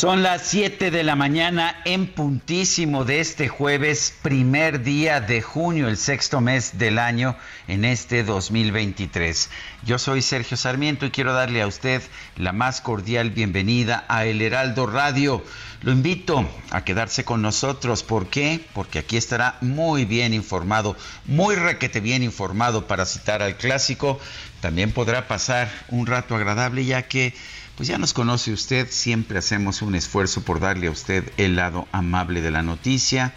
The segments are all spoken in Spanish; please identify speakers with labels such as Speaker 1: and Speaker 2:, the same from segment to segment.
Speaker 1: Son las 7 de la mañana en puntísimo de este jueves, primer día de junio, el sexto mes del año en este 2023. Yo soy Sergio Sarmiento y quiero darle a usted la más cordial bienvenida a El Heraldo Radio. Lo invito a quedarse con nosotros. ¿Por qué? Porque aquí estará muy bien informado, muy requete bien informado para citar al clásico. También podrá pasar un rato agradable ya que pues ya nos conoce usted, siempre hacemos un esfuerzo por darle a usted el lado amable de la noticia,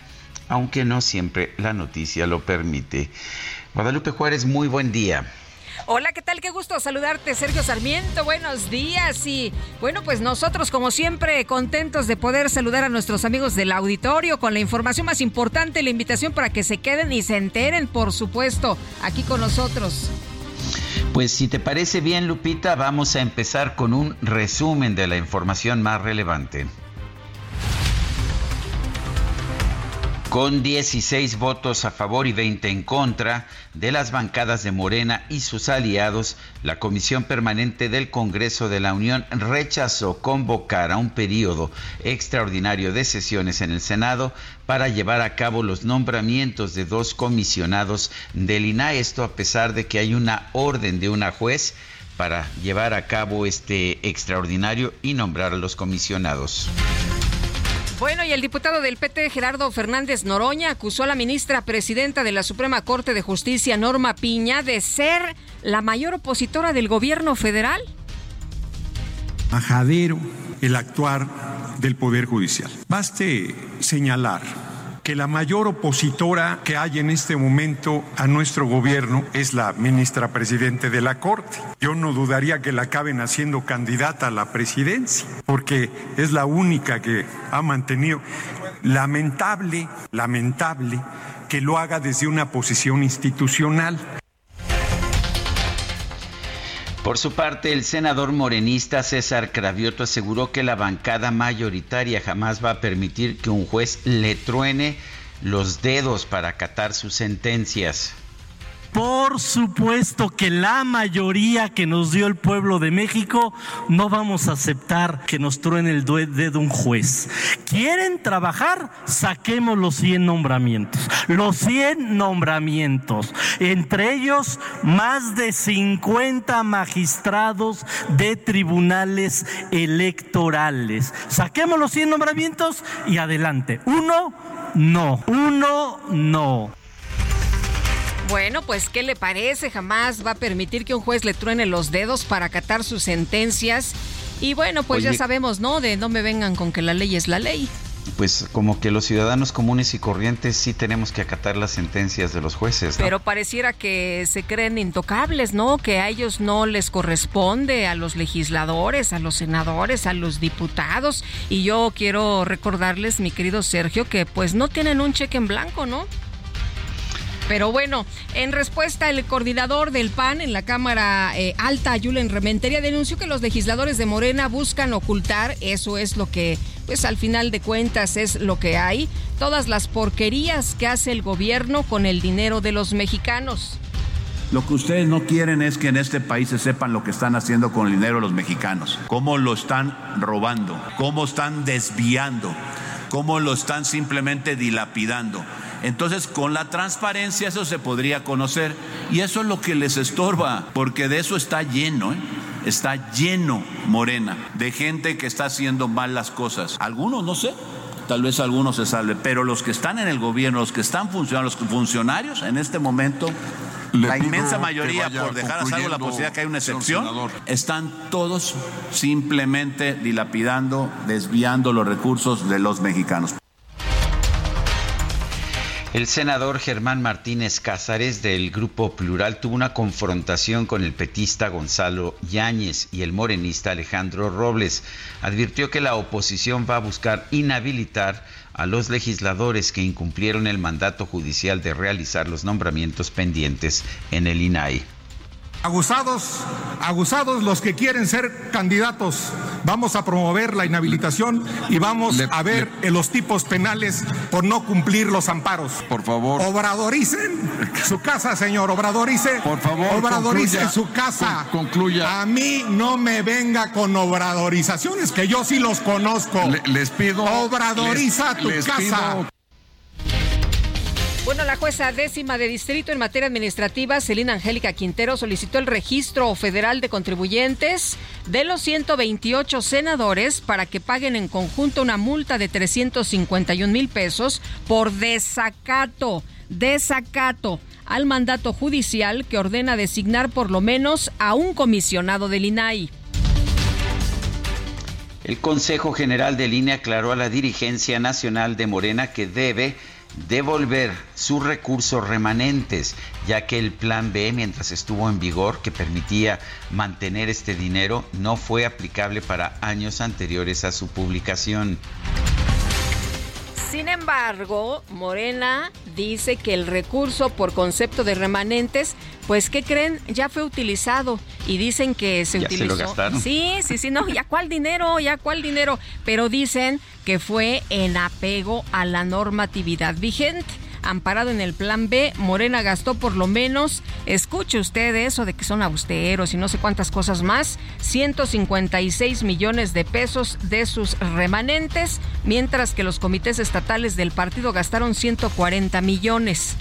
Speaker 1: aunque no siempre la noticia lo permite. Guadalupe Juárez, muy buen día.
Speaker 2: Hola, ¿qué tal? Qué gusto saludarte, Sergio Sarmiento. Buenos días. Y bueno, pues nosotros, como siempre, contentos de poder saludar a nuestros amigos del auditorio con la información más importante, la invitación para que se queden y se enteren, por supuesto, aquí con nosotros.
Speaker 1: Pues si te parece bien, Lupita, vamos a empezar con un resumen de la información más relevante. Con 16 votos a favor y 20 en contra de las bancadas de Morena y sus aliados, la Comisión Permanente del Congreso de la Unión rechazó convocar a un periodo extraordinario de sesiones en el Senado para llevar a cabo los nombramientos de dos comisionados del INAE. Esto a pesar de que hay una orden de una juez para llevar a cabo este extraordinario y nombrar a los comisionados.
Speaker 2: Bueno, y el diputado del PT, Gerardo Fernández Noroña, acusó a la ministra presidenta de la Suprema Corte de Justicia, Norma Piña, de ser la mayor opositora del gobierno federal.
Speaker 3: Majadero el actuar del Poder Judicial. Baste señalar que la mayor opositora que hay en este momento a nuestro gobierno es la ministra presidente de la Corte. Yo no dudaría que la acaben haciendo candidata a la presidencia, porque es la única que ha mantenido. Lamentable, lamentable que lo haga desde una posición institucional.
Speaker 1: Por su parte, el senador morenista César Cravioto aseguró que la bancada mayoritaria jamás va a permitir que un juez le truene los dedos para acatar sus sentencias.
Speaker 4: Por supuesto que la mayoría que nos dio el pueblo de México no vamos a aceptar que nos truene el dedo un juez. ¿Quieren trabajar? Saquemos los 100 nombramientos. Los 100 nombramientos. Entre ellos, más de 50 magistrados de tribunales electorales. Saquemos los 100 nombramientos y adelante. Uno, no. Uno, no.
Speaker 2: Bueno, pues ¿qué le parece? Jamás va a permitir que un juez le truene los dedos para acatar sus sentencias. Y bueno, pues ya sabemos, ¿no? De no me vengan con que la ley es la ley.
Speaker 1: Pues como que los ciudadanos comunes y corrientes sí tenemos que acatar las sentencias de los jueces.
Speaker 2: Pero pareciera que se creen intocables, ¿no? Que a ellos no les corresponde, a los legisladores, a los senadores, a los diputados. Y yo quiero recordarles, mi querido Sergio, que pues no tienen un cheque en blanco, ¿no? Pero bueno, en respuesta, el coordinador del PAN en la Cámara eh, Alta, Julen Rementería, denunció que los legisladores de Morena buscan ocultar, eso es lo que, pues al final de cuentas es lo que hay, todas las porquerías que hace el gobierno con el dinero de los mexicanos.
Speaker 5: Lo que ustedes no quieren es que en este país se sepan lo que están haciendo con el dinero de los mexicanos, cómo lo están robando, cómo están desviando, cómo lo están simplemente dilapidando Entonces, con la transparencia eso se podría conocer. Y eso es lo que les estorba, porque de eso está lleno. ¿eh? Está lleno Morena de gente que está haciendo mal las cosas. Algunos, no sé, tal vez algunos se salve, pero los que están en el gobierno, los que están funcionando, los funcionarios en este momento la inmensa mayoría, por dejar a salvo la posibilidad que hay una excepción, están todos simplemente dilapidando, desviando los recursos de los mexicanos.
Speaker 1: El senador Germán Martínez Cázares del Grupo Plural tuvo una confrontación con el petista Gonzalo Yáñez y el morenista Alejandro Robles. Advirtió que la oposición va a buscar inhabilitar a los legisladores que incumplieron el mandato judicial de realizar los nombramientos pendientes en el INAI.
Speaker 3: Aguzados, aguzados los que quieren ser candidatos. Vamos a promover la inhabilitación y vamos a ver en los tipos penales por no cumplir los amparos.
Speaker 6: Por favor.
Speaker 3: Obradoricen su casa, señor. Obradorice.
Speaker 6: Por favor.
Speaker 3: Obradorice su casa.
Speaker 6: concluya.
Speaker 3: A mí no me venga con obradorizaciones, que yo sí los conozco.
Speaker 6: les pido.
Speaker 3: Obradoriza tu casa.
Speaker 2: Bueno, la jueza décima de distrito en materia administrativa, Celina Angélica Quintero, solicitó el registro federal de contribuyentes de los 128 senadores para que paguen en conjunto una multa de 351 mil pesos por desacato, desacato al mandato judicial que ordena designar por lo menos a un comisionado del INAI.
Speaker 1: El Consejo General del INE aclaró a la dirigencia nacional de Morena que debe devolver sus recursos remanentes, ya que el plan B, mientras estuvo en vigor, que permitía mantener este dinero, no fue aplicable para años anteriores a su publicación.
Speaker 2: Sin embargo, Morena dice que el recurso por concepto de remanentes, pues ¿qué creen? Ya fue utilizado y dicen que se utilizó. sí, sí, sí, no, ya cuál dinero, ya cuál dinero, pero dicen que fue en apego a la normatividad vigente amparado en el plan B, Morena gastó por lo menos, escuche usted eso de que son austeros y no sé cuántas cosas más, 156 millones de pesos de sus remanentes, mientras que los comités estatales del partido gastaron 140 millones.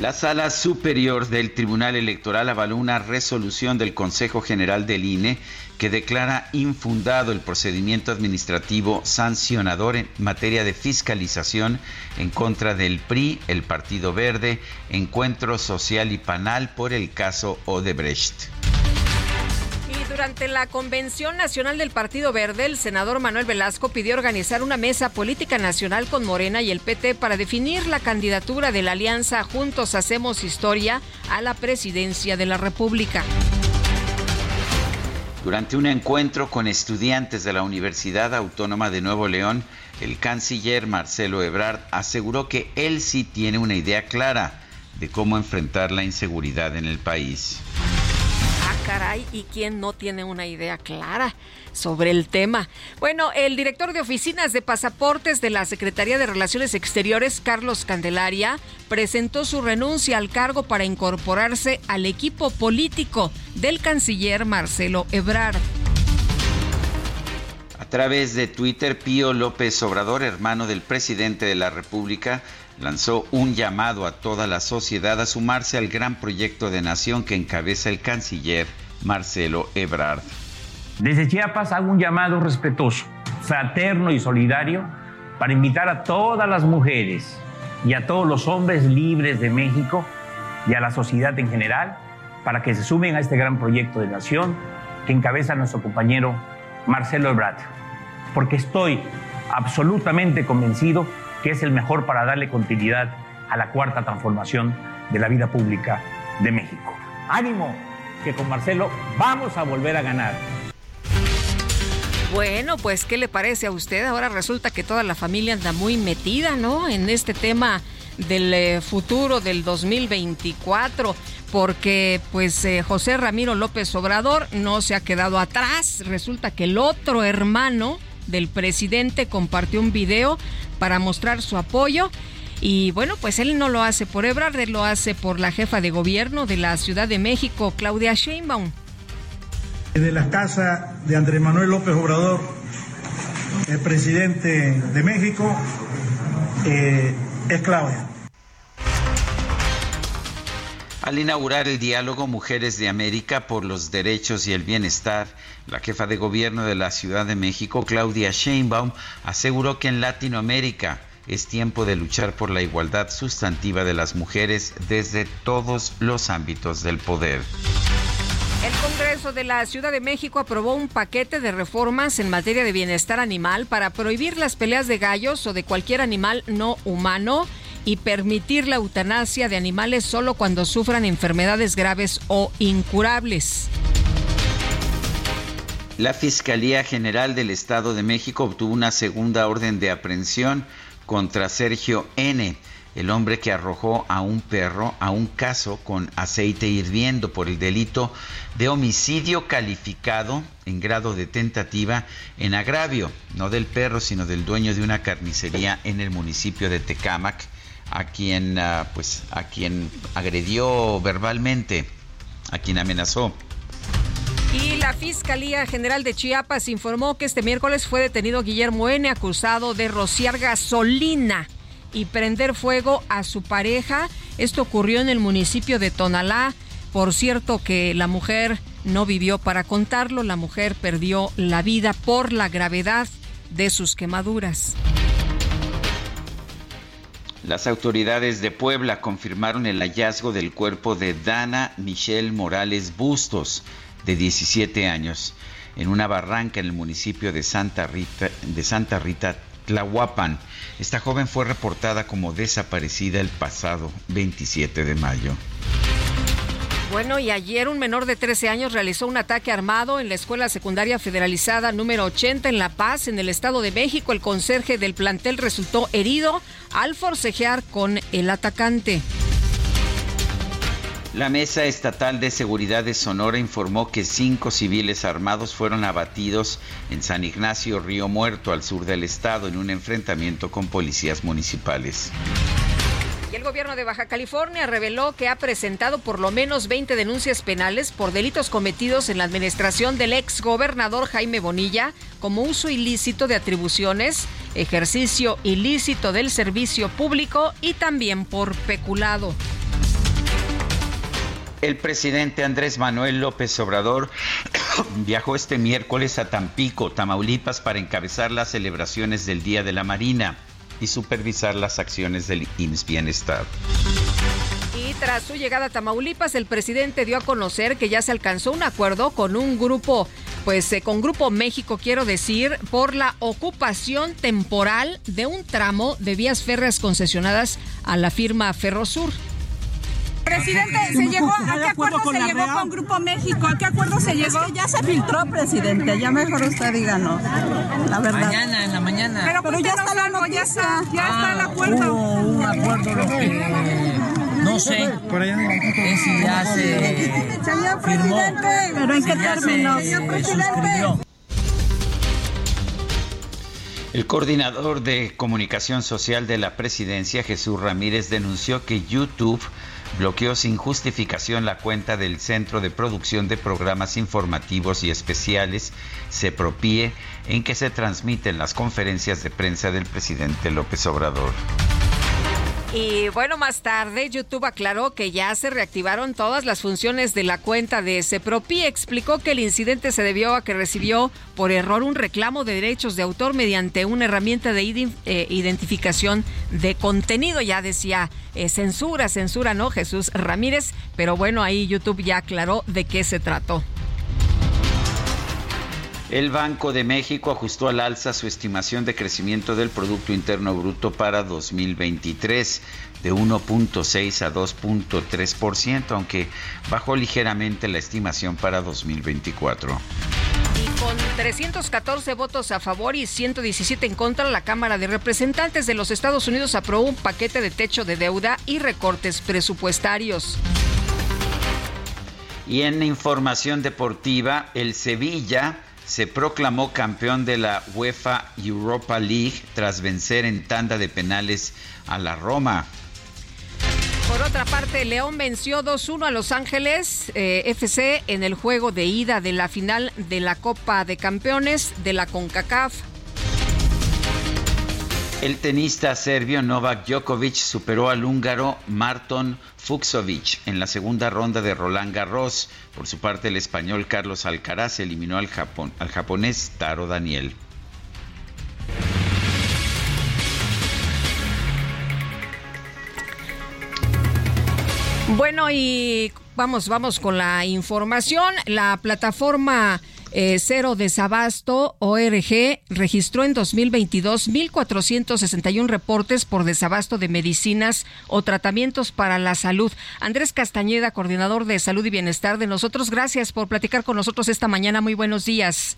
Speaker 1: La Sala Superior del Tribunal Electoral avaló una resolución del Consejo General del INE que declara infundado el procedimiento administrativo sancionador en materia de fiscalización en contra del PRI, el Partido Verde, Encuentro Social y Panal por el caso Odebrecht.
Speaker 2: Y durante la Convención Nacional del Partido Verde, el senador Manuel Velasco pidió organizar una mesa política nacional con Morena y el PT para definir la candidatura de la alianza Juntos Hacemos Historia a la presidencia de la República.
Speaker 1: Durante un encuentro con estudiantes de la Universidad Autónoma de Nuevo León, el canciller Marcelo Ebrard aseguró que él sí tiene una idea clara de cómo enfrentar la inseguridad en el país.
Speaker 2: Ah, caray, ¿y quién no tiene una idea clara? Sobre el tema. Bueno, el director de oficinas de pasaportes de la Secretaría de Relaciones Exteriores, Carlos Candelaria, presentó su renuncia al cargo para incorporarse al equipo político del canciller Marcelo Ebrard.
Speaker 1: A través de Twitter, Pío López Obrador, hermano del presidente de la República, lanzó un llamado a toda la sociedad a sumarse al gran proyecto de nación que encabeza el canciller Marcelo Ebrard.
Speaker 7: Desde Chiapas hago un llamado respetuoso, fraterno y solidario para invitar a todas las mujeres y a todos los hombres libres de México y a la sociedad en general para que se sumen a este gran proyecto de nación que encabeza nuestro compañero Marcelo Ebrard, porque estoy absolutamente convencido que es el mejor para darle continuidad a la cuarta transformación de la vida pública de México. Ánimo, que con Marcelo vamos a volver a ganar.
Speaker 2: Bueno, pues, ¿qué le parece a usted? Ahora resulta que toda la familia anda muy metida, ¿no? En este tema del eh, futuro del 2024 porque pues eh, José Ramiro López Obrador no se ha quedado atrás. Resulta que el otro hermano del presidente compartió un video para mostrar su apoyo y bueno, pues él no lo hace por Ebrard, él lo hace por la jefa de gobierno de la Ciudad de México, Claudia Sheinbaum
Speaker 8: de la casa de Andrés Manuel López Obrador, el presidente de México, eh, es Claudia.
Speaker 1: Al inaugurar el diálogo Mujeres de América por los Derechos y el Bienestar, la jefa de gobierno de la Ciudad de México, Claudia Sheinbaum, aseguró que en Latinoamérica es tiempo de luchar por la igualdad sustantiva de las mujeres desde todos los ámbitos del poder.
Speaker 2: El Congreso de la Ciudad de México aprobó un paquete de reformas en materia de bienestar animal para prohibir las peleas de gallos o de cualquier animal no humano y permitir la eutanasia de animales solo cuando sufran enfermedades graves o incurables.
Speaker 1: La Fiscalía General del Estado de México obtuvo una segunda orden de aprehensión contra Sergio N., el hombre que arrojó a un perro a un caso con aceite hirviendo por el delito de homicidio calificado en grado de tentativa en agravio, no del perro, sino del dueño de una carnicería en el municipio de Tecámac a quien, ah, pues, a quien agredió verbalmente, a quien amenazó.
Speaker 2: Y la Fiscalía General de Chiapas informó que este miércoles fue detenido Guillermo N., acusado de rociar gasolina y prender fuego a su pareja. Esto ocurrió en el municipio de Tonalá. Por cierto que la mujer no vivió para contarlo, la mujer perdió la vida por la gravedad de sus quemaduras.
Speaker 1: Las autoridades de Puebla confirmaron el hallazgo del cuerpo de Dana Michelle Morales Bustos, de 17 años, en una barranca en el municipio de Santa Rita, de Santa Rita Tlahuapan. Esta joven fue reportada como desaparecida el pasado 27 de mayo.
Speaker 2: Bueno, y ayer un menor de 13 años realizó un ataque armado en la Escuela Secundaria Federalizada número 80 en La Paz, en el Estado de México. El conserje del plantel resultó herido al forcejear con el atacante.
Speaker 1: La Mesa Estatal de Seguridad de Sonora informó que cinco civiles armados fueron abatidos en San Ignacio Río Muerto, al sur del estado, en un enfrentamiento con policías municipales.
Speaker 2: Y el gobierno de Baja California reveló que ha presentado por lo menos 20 denuncias penales por delitos cometidos en la administración del ex gobernador Jaime Bonilla, como uso ilícito de atribuciones, ejercicio ilícito del servicio público y también por peculado.
Speaker 1: El presidente Andrés Manuel López Obrador viajó este miércoles a Tampico, Tamaulipas, para encabezar las celebraciones del Día de la Marina y supervisar las acciones del IMSS Bienestar.
Speaker 2: Y tras su llegada a Tamaulipas, el presidente dio a conocer que ya se alcanzó un acuerdo con un grupo, pues eh, con Grupo México, quiero decir, por la ocupación temporal de un tramo de vías férreas concesionadas a la firma Ferrosur.
Speaker 6: Presidente, ¿se llegó, ¿a qué acuerdo se llegó con Grupo México? ¿A qué acuerdo se llegó?
Speaker 9: ya se filtró, presidente. Ya mejor usted díganos. La verdad.
Speaker 10: Mañana, en la mañana.
Speaker 6: Pero, Pero ya está la noticia. Ya está, ya está el acuerdo.
Speaker 10: Hubo un acuerdo lo que no sé es si ya se firmó,
Speaker 9: pero en qué términos,
Speaker 10: se suscribió.
Speaker 1: El coordinador de comunicación social de la presidencia, Jesús Ramírez, denunció que YouTube bloqueó sin justificación la cuenta del Centro de Producción de Programas Informativos y Especiales, CEPROPIE, en que se transmiten las conferencias de prensa del presidente López Obrador.
Speaker 2: Y bueno, más tarde YouTube aclaró que ya se reactivaron todas las funciones de la cuenta de Cepropi. Explicó que el incidente se debió a que recibió por error un reclamo de derechos de autor mediante una herramienta de eh, identificación de contenido. Ya decía eh, censura, censura, ¿no? Jesús Ramírez. Pero bueno, ahí YouTube ya aclaró de qué se trató.
Speaker 1: El Banco de México ajustó al alza su estimación de crecimiento del Producto Interno Bruto para 2023 de 1.6 a 2.3%, aunque bajó ligeramente la estimación para 2024.
Speaker 2: Y con 314 votos a favor y 117 en contra, la Cámara de Representantes de los Estados Unidos aprobó un paquete de techo de deuda y recortes presupuestarios.
Speaker 1: Y en información deportiva, el Sevilla se proclamó campeón de la UEFA Europa League tras vencer en tanda de penales a la Roma.
Speaker 2: Por otra parte, León venció 2-1 a Los Ángeles eh, FC en el juego de ida de la final de la Copa de Campeones de la CONCACAF.
Speaker 1: El tenista serbio Novak Djokovic superó al húngaro Marton Fuxovic en la segunda ronda de Roland Garros. Por su parte, el español Carlos Alcaraz eliminó al, al japonés Taro Daniel.
Speaker 2: Bueno, y vamos, vamos con la información. La plataforma eh, Cero Desabasto ORG registró en 2022 1.461 reportes por desabasto de medicinas o tratamientos para la salud. Andrés Castañeda, coordinador de salud y bienestar de nosotros, gracias por platicar con nosotros esta mañana. Muy buenos días.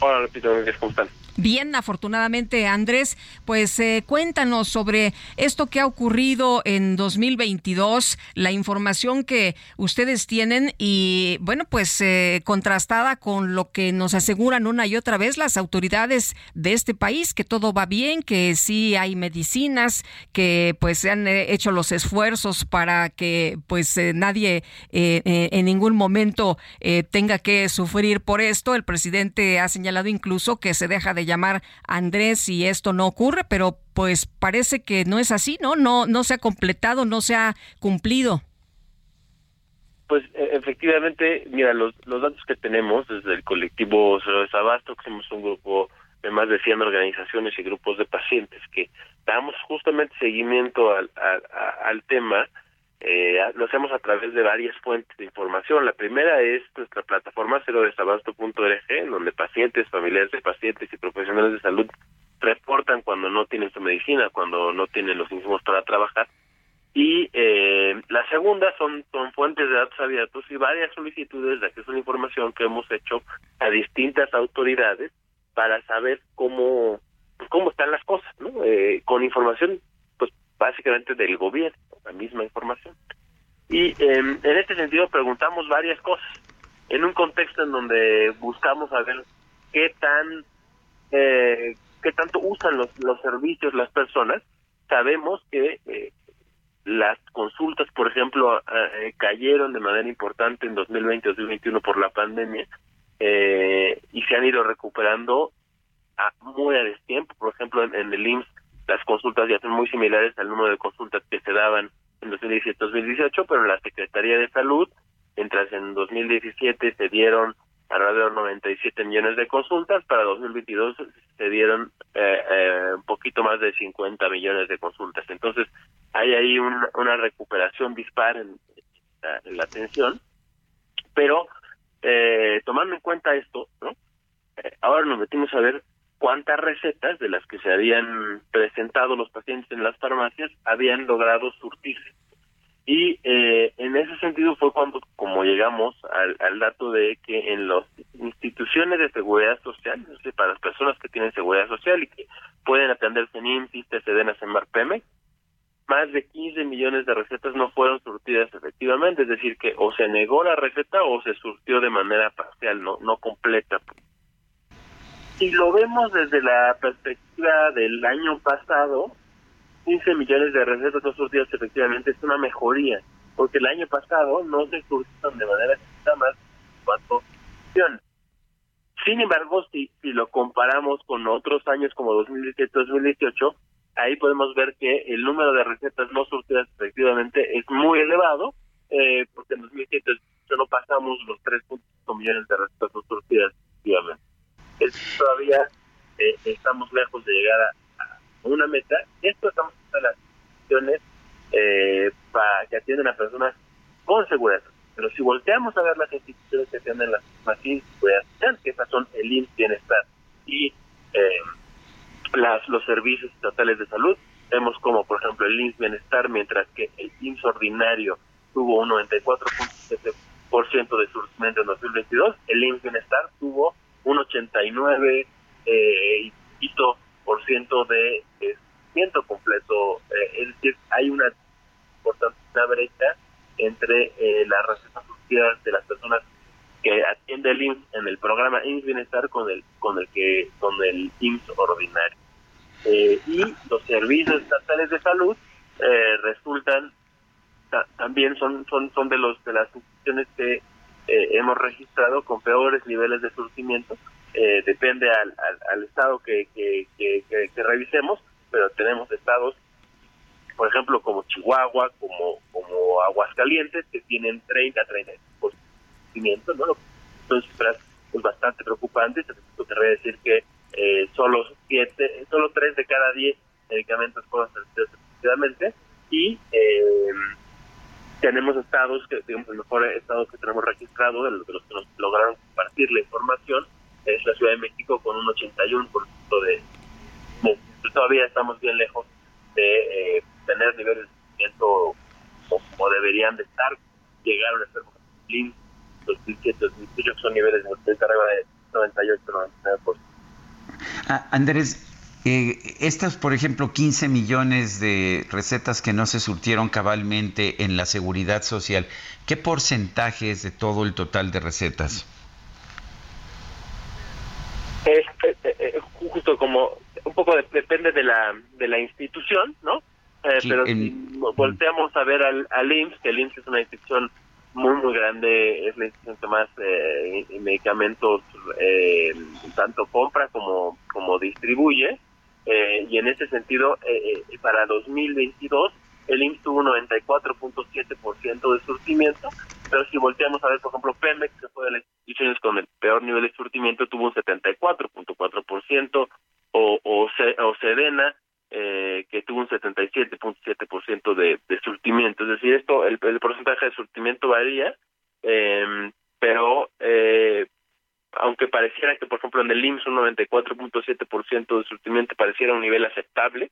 Speaker 11: Hola, Lupita, ¿cómo están?
Speaker 2: Bien, afortunadamente, Andrés, pues eh, cuéntanos sobre esto que ha ocurrido en 2022, la información que ustedes tienen y, bueno, pues eh, contrastada con lo que nos aseguran una y otra vez las autoridades de este país, que todo va bien, que sí hay medicinas, que pues se han eh, hecho los esfuerzos para que pues nadie en ningún momento tenga que sufrir por esto. El presidente ha señalado incluso que se deja de llamar Andrés y esto no ocurre, pero pues parece que no es así, ¿no? No, no se ha completado, no se ha cumplido.
Speaker 11: Pues e, efectivamente, mira, los, los datos que tenemos desde el colectivo Cero Desabasto, que somos un grupo de más de 100 organizaciones y grupos de pacientes que damos justamente seguimiento al, al tema, eh, lo hacemos a través de varias fuentes de información. La primera es nuestra plataforma cerodesabasto.org, donde pacientes, familiares de pacientes y profesionales de salud reportan cuando no tienen su medicina, cuando no tienen los insumos para trabajar. Y eh, la segunda son, son fuentes de datos abiertos y varias solicitudes de acceso a la información que hemos hecho a distintas autoridades para saber cómo cómo están las cosas, ¿no? Eh, con información, básicamente del gobierno la misma información. Y em, en este sentido preguntamos varias cosas, en un contexto en donde buscamos saber qué tan eh, qué tanto usan los, los servicios las personas. Sabemos que eh, las consultas, por ejemplo, eh, cayeron de manera importante en 2020-2021 por la pandemia y se han ido recuperando a muy a destiempo. Por ejemplo, en, en el IMSS las consultas ya son muy similares al número de consultas que se daban en 2017-2018, pero en la Secretaría de Salud, mientras en 2017 se dieron alrededor de 97 millones de consultas, para 2022 se dieron eh, eh, un poquito más de 50 millones de consultas. Entonces, hay ahí una recuperación dispar en, la atención, pero eh, tomando en cuenta esto, ¿no? Eh, ahora nos metimos a ver cuántas recetas de las que se habían presentado los pacientes en las farmacias habían logrado surtirse. Y eh, en ese sentido fue cuando, como llegamos al, dato de que en las instituciones de seguridad social, para las personas que tienen seguridad social y que pueden atenderse en IMSS, TCDNAS, en MARPEME, más de 15 millones de recetas no fueron surtidas efectivamente, es decir, que o se negó la receta o se surtió de manera parcial, no, no completa si lo vemos desde la perspectiva del año pasado, 15 millones de recetas no surtidas efectivamente es una mejoría, porque el año pasado no se surtieron de manera exacta más millones. Sin embargo, si, si lo comparamos con otros años como 2017-2018, ahí podemos ver que el número de recetas no surtidas efectivamente es muy elevado, eh, porque en 2017 no pasamos los 3.5 millones de recetas no surtidas efectivamente todavía eh, estamos lejos de llegar a, una meta. Esto estamos en las instituciones eh, para que atienden a personas con seguridad. Pero si volteamos a ver las instituciones que atienden las personas sin seguridad, que esas son el IMSS Bienestar y eh, las, los servicios estatales de salud, vemos como, por ejemplo, el IMSS Bienestar, mientras que el IMSS Ordinario tuvo un 94.7% de surgimiento en 2022, el IMSS Bienestar tuvo un 89 eh, por ciento de ciento completo. Eh, es decir, hay una importante brecha entre eh, las recetas sociales de las personas que atiende el IMSS en el programa IMSS Bienestar con el con el que con el IMSS ordinario. Eh, y los servicios estatales de salud resultan también son son son de los de las instituciones que eh, hemos registrado con peores niveles de surtimiento. Eh, depende al, al, estado que, que, que, revisemos, pero tenemos estados, por ejemplo, como Chihuahua, como como Aguascalientes, que tienen 30, 30%, ¿no? Son cifras pues, bastante preocupantes. Esto querría decir que eh, solo siete, solo tres de cada diez medicamentos fueron efectivamente y eh, tenemos estados que digamos el mejor estado que tenemos registrado de los, que nos lograron compartir la información es la Ciudad de México con un 81% de, de todavía estamos bien lejos de eh, tener niveles de crecimiento como, deberían de estar llegaron a ser como 2007 2018 que son niveles de arriba de 98 99%
Speaker 1: ah, Andrés eh, estas, por ejemplo, 15 millones de recetas que no se surtieron cabalmente en la seguridad social, ¿qué porcentaje es de todo el total de recetas?
Speaker 11: Eh, eh, justo como un poco depende de la de la institución, ¿no? pero si volteamos a ver al, al IMSS, que el IMSS es una institución muy muy grande, es la institución que más medicamentos tanto compra como como distribuye eh, y en ese sentido, eh, eh, para 2022, el IMSS tuvo un 94.7% de surtimiento, pero si volteamos a ver, por ejemplo, Pemex, que fue de las instituciones con el peor nivel de surtimiento, tuvo un 74.4%, o, o, o Sedena, que tuvo un 77.7% de, de surtimiento. Es decir, esto, el, el porcentaje de surtimiento varía, pero eh, aunque pareciera que, por ejemplo, en el IMSS un 94.7% de surtimiento pareciera un nivel aceptable,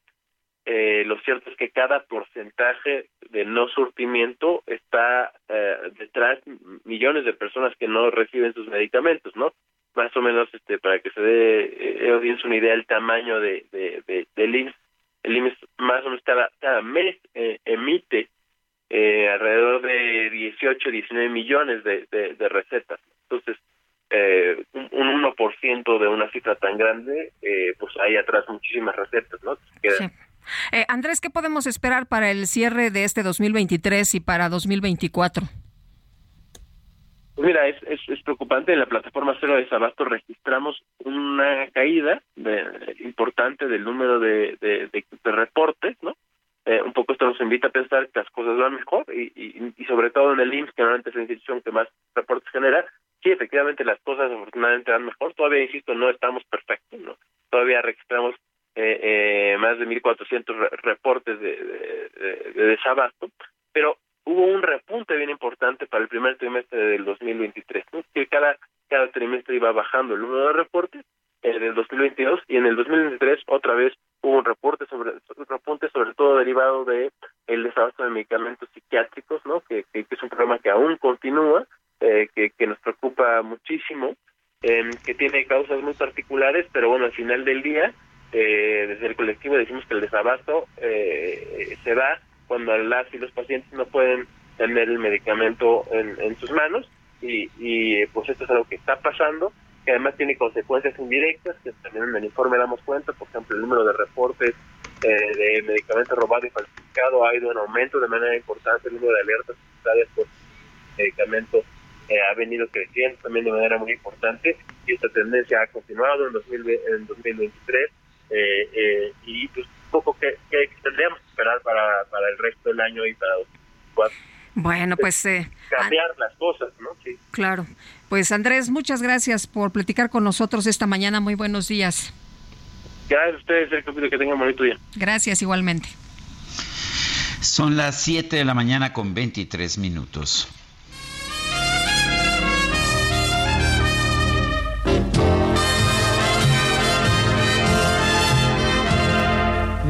Speaker 11: eh, lo cierto es que cada porcentaje de no surtimiento está eh, detrás millones de personas que no reciben sus medicamentos, ¿no? Más o menos, este, para que se dé eh, una idea del tamaño de, de, del IMSS, el IMSS más o menos cada, mes eh, emite eh, alrededor de 18, 19 millones de, de recetas. Entonces, eh, un, 1% de una cifra tan grande, eh, pues hay atrás muchísimas recetas, ¿no?
Speaker 2: Eh, Andrés, ¿qué podemos esperar para el cierre de este 2023 y para 2024?
Speaker 11: Pues mira, es, es, preocupante. En la plataforma Cero de Desabasto registramos una caída importante del número de, de, reportes, ¿no? Eh, un poco esto nos invita a pensar que las cosas van mejor y, y, y sobre todo en el IMSS, que normalmente es la institución que más reportes genera, sí, efectivamente las cosas afortunadamente van mejor. Todavía, insisto, no estamos perfectos, ¿no? Todavía registramos eh, eh, más de 1.400 reportes de, de, desabasto, pero hubo un repunte bien importante para el primer trimestre del 2023, ¿no? que cada, cada trimestre iba bajando el número de reportes en el 2022 y en el 2023 otra vez hubo un reporte sobre un repunte sobre todo derivado de el desabasto de medicamentos psiquiátricos, ¿no? que, que es un problema que aún continúa eh, que, que, nos preocupa muchísimo, eh, que tiene causas muy particulares, pero bueno, al final del día, eh, desde el colectivo decimos que el desabasto eh, se da cuando las y los pacientes no pueden tener el medicamento en, en sus manos y, y pues esto es algo que está pasando, que además tiene consecuencias indirectas, que también en el informe damos cuenta, por ejemplo, el número de reportes eh, de medicamentos robados y falsificados ha ido en aumento de manera importante, el número de alertas por medicamentos eh, ha venido creciendo también de manera muy importante y esta tendencia ha continuado en, 2023 eh, eh, y pues poco que, tendríamos que esperar para, para el resto del año y para 2024.
Speaker 2: Bueno, pues... Eh,
Speaker 11: cambiar las cosas, ¿no? Sí.
Speaker 2: Claro. Pues Andrés, muchas gracias por platicar con nosotros esta mañana. Muy buenos días.
Speaker 11: Gracias a ustedes, que tengan bonito día.
Speaker 2: Gracias, igualmente.
Speaker 1: Son las 7 de la mañana con 23 minutos.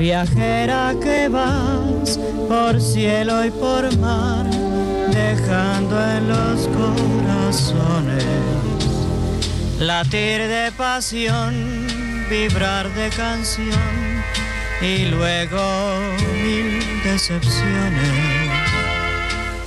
Speaker 12: Viajera que vas por cielo y por mar, dejando en los corazones latir de pasión, vibrar de canción y luego mil decepciones.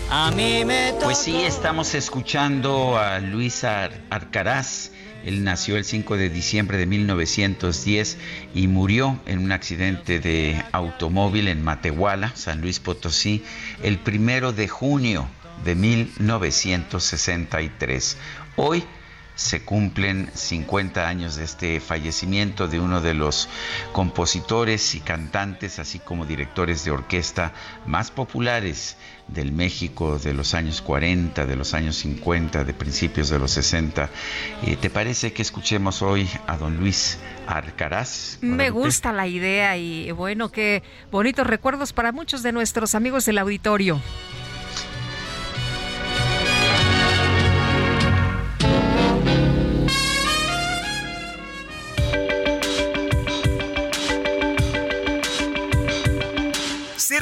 Speaker 12: A mí me
Speaker 1: Pues sí, estamos escuchando a Luisa Arcaraz él nació el 5 de diciembre de 1910 y murió en un accidente de automóvil en Matehuala, San Luis Potosí, el primero de junio de 1963. Hoy se cumplen 50 años de este fallecimiento de uno de los compositores y cantantes, así como directores de orquesta más populares del México de los años 40, de los años 50, de principios de los 60. Eh, ¿Te parece que escuchemos hoy a don Luis Arcaraz?
Speaker 2: Me gusta la idea y bueno, qué bonitos recuerdos para muchos de nuestros amigos del auditorio.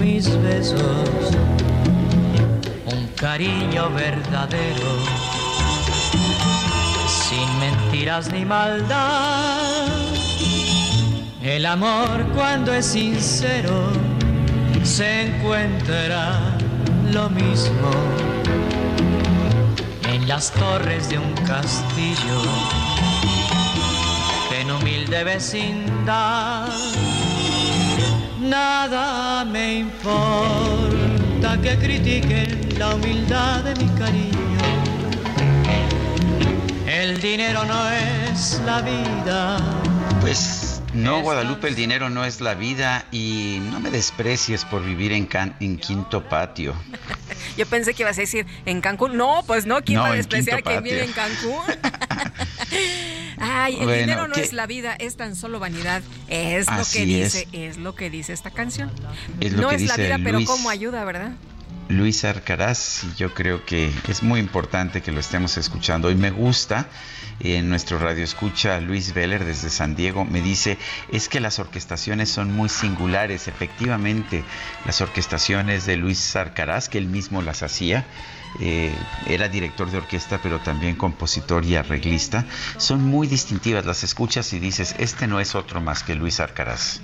Speaker 12: mis besos, un cariño verdadero, sin mentiras ni maldad. El amor cuando es sincero se encuentra lo mismo. En las torres de un castillo, en humilde vecindad Nada me importa que critiquen la humildad de mi cariño. El dinero no es la vida.
Speaker 1: Pues no, Guadalupe, el dinero no es la vida y no me desprecies por vivir en, en Quinto Patio.
Speaker 2: Yo pensé que ibas a decir en Cancún. No, pues no, ¿quién va a despreciar que vive en Cancún? Ay, el dinero no es la vida, es tan solo vanidad. Es lo que dice, es. lo que dice esta canción. no es la vida, pero cómo ayuda, ¿verdad?
Speaker 1: Luis Arcaraz, yo creo que es muy importante que lo estemos escuchando y me gusta en nuestro radio escucha Luis Veller desde San Diego me dice es que las orquestaciones son muy singulares efectivamente las orquestaciones de Luis Arcaraz que él mismo las hacía eh, era director de orquesta, pero también compositor y arreglista. Son muy distintivas, las escuchas y dices, este no es otro más que Luis Arcaraz.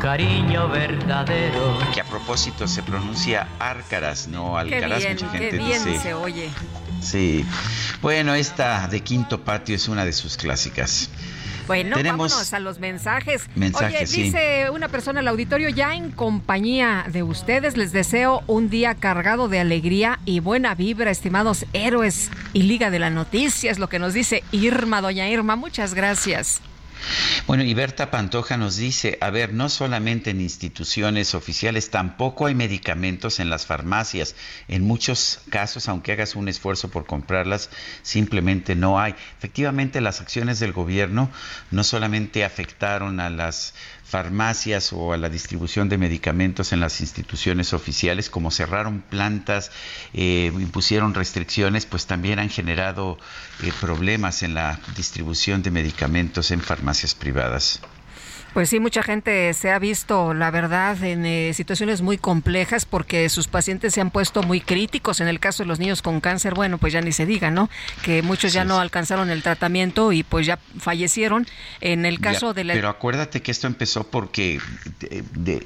Speaker 12: Cariño verdadero.
Speaker 1: Que a propósito se pronuncia Arcaraz, no Alcaraz.
Speaker 2: Mucha gente dice. se oye.
Speaker 1: Sí. Bueno, esta de Quinto Patio es una de sus clásicas.
Speaker 2: Bueno, vámonos a los mensajes. Oye, dice una persona el auditorio, ya en compañía de ustedes, les deseo un día cargado de alegría y buena vibra, estimados héroes y Liga de la Noticia, es lo que nos dice Irma, doña Irma. Muchas gracias.
Speaker 1: Bueno, y Berta Pantoja nos dice, a ver, no solamente en instituciones oficiales, tampoco hay medicamentos en las farmacias. En muchos casos, aunque hagas un esfuerzo por comprarlas, simplemente no hay. Efectivamente, las acciones del gobierno no solamente afectaron a las farmacias o a la distribución de medicamentos en las instituciones oficiales, como cerraron plantas, eh, impusieron restricciones, pues también han generado eh, problemas en la distribución de medicamentos en farmacias privadas.
Speaker 2: Pues sí, mucha gente se ha visto, la verdad, en eh, situaciones muy complejas porque sus pacientes se han puesto muy críticos. En el caso de los niños con cáncer, bueno, pues ya ni se diga, ¿no? Que muchos ya no alcanzaron el tratamiento y pues ya fallecieron. En el caso de la...
Speaker 1: Pero acuérdate que esto empezó porque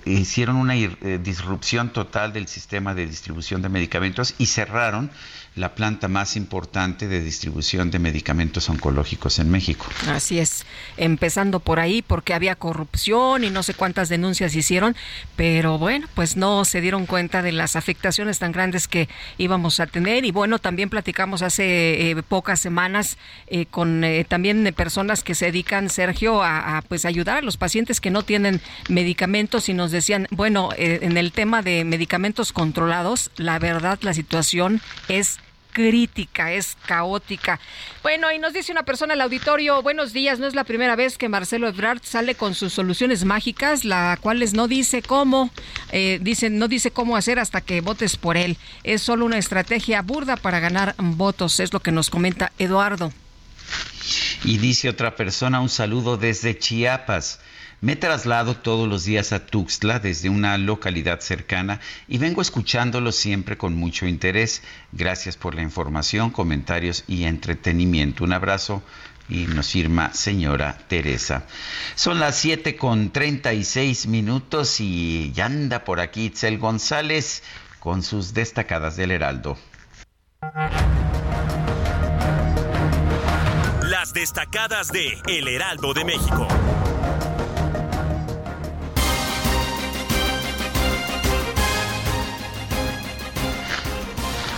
Speaker 1: hicieron una eh, disrupción total del sistema de distribución de medicamentos y cerraron la planta más importante de distribución de medicamentos oncológicos en México.
Speaker 2: Así es, empezando por ahí porque había corrupción y no sé cuántas denuncias hicieron, pero bueno, pues no se dieron cuenta de las afectaciones tan grandes que íbamos a tener y bueno, también platicamos hace eh, pocas semanas eh, con eh, también personas que se dedican, Sergio, a, a, pues ayudar a los pacientes que no tienen medicamentos y nos decían, bueno, en el tema de medicamentos controlados, la verdad la situación es crítica, es caótica. Bueno, y nos dice una persona al auditorio, buenos días, no es la primera vez que Marcelo Ebrard sale con sus soluciones mágicas, la cuales no dice cómo, eh, no dice cómo hacer hasta que votes por él. Es solo una estrategia burda para ganar votos, es lo que nos comenta Eduardo.
Speaker 1: Y dice otra persona, un saludo desde Chiapas. Me traslado todos los días a Tuxtla desde una localidad cercana y vengo escuchándolo siempre con mucho interés. Gracias por la información, comentarios y entretenimiento. Un abrazo y nos firma señora Teresa. Son las 7 con 36 minutos y ya anda por aquí Itzel González con sus destacadas del Heraldo.
Speaker 13: Las destacadas de El Heraldo de México.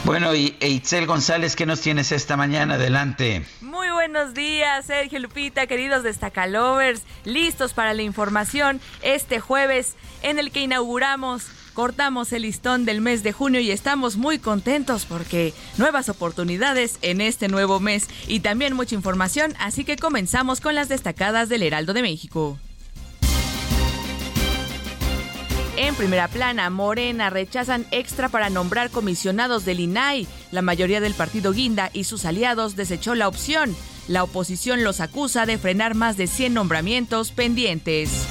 Speaker 1: Bueno, y Itzel González, ¿qué nos tienes esta mañana? Adelante.
Speaker 14: Muy buenos días, Sergio Lupita, queridos destacalovers, listos para la información este jueves en el que inauguramos cortamos el listón del mes de junio y estamos muy contentos porque nuevas oportunidades en este nuevo mes y también mucha información, así que comenzamos con las destacadas del Heraldo de México. En primera plana, Morena rechazan extra para nombrar comisionados del INAI. La mayoría del partido Guinda y sus aliados desechó la opción. La oposición los acusa de frenar más de 100 nombramientos pendientes.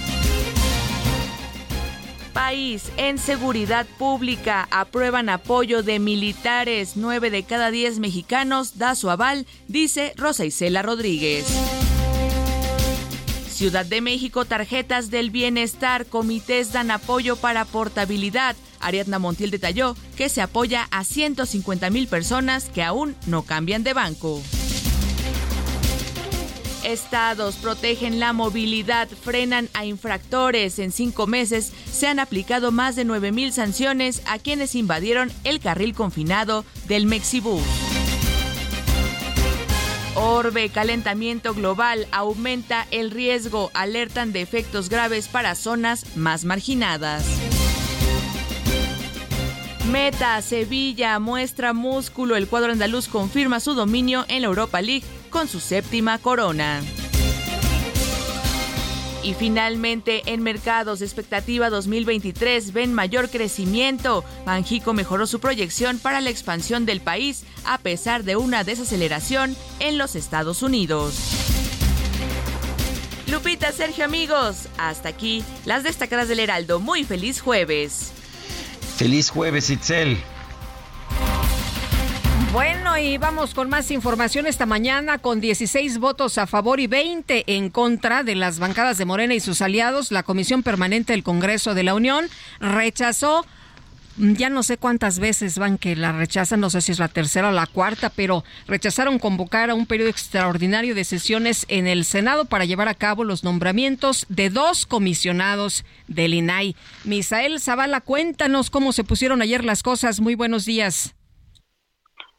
Speaker 14: País, en seguridad pública, aprueban apoyo de militares. 9 de cada 10 mexicanos da su aval, dice Rosa Isela Rodríguez. Ciudad de México, tarjetas del bienestar, comités dan apoyo para portabilidad. Ariadna Montiel detalló que se apoya a 150 mil personas que aún no cambian de banco. Estados protegen la movilidad, frenan a infractores. En cinco meses se han aplicado más de 9 mil sanciones a quienes invadieron el carril confinado del Mexibus. Orbe, calentamiento global, aumenta el riesgo, alertan de efectos graves para zonas más marginadas. Meta, Sevilla, muestra músculo, el cuadro andaluz confirma su dominio en la Europa League con su séptima corona. Y finalmente, en mercados, expectativa 2023 ven mayor crecimiento. Banjico mejoró su proyección para la expansión del país a pesar de una desaceleración en los Estados Unidos. Lupita, Sergio, amigos, hasta aquí las destacadas del Heraldo. Muy feliz jueves.
Speaker 1: Feliz jueves, Itzel.
Speaker 2: Bueno, y vamos con más información esta mañana. Con 16 votos a favor y 20 en contra de las bancadas de Morena y sus aliados, la Comisión Permanente del Congreso de la Unión rechazó ya no sé cuántas veces van que la rechazan, no sé si es la tercera o la cuarta, pero rechazaron convocar a un periodo extraordinario de sesiones en el Senado para llevar a cabo los nombramientos de dos comisionados del INAI. Misael Zavala, cuéntanos cómo se pusieron ayer las cosas. Muy buenos días.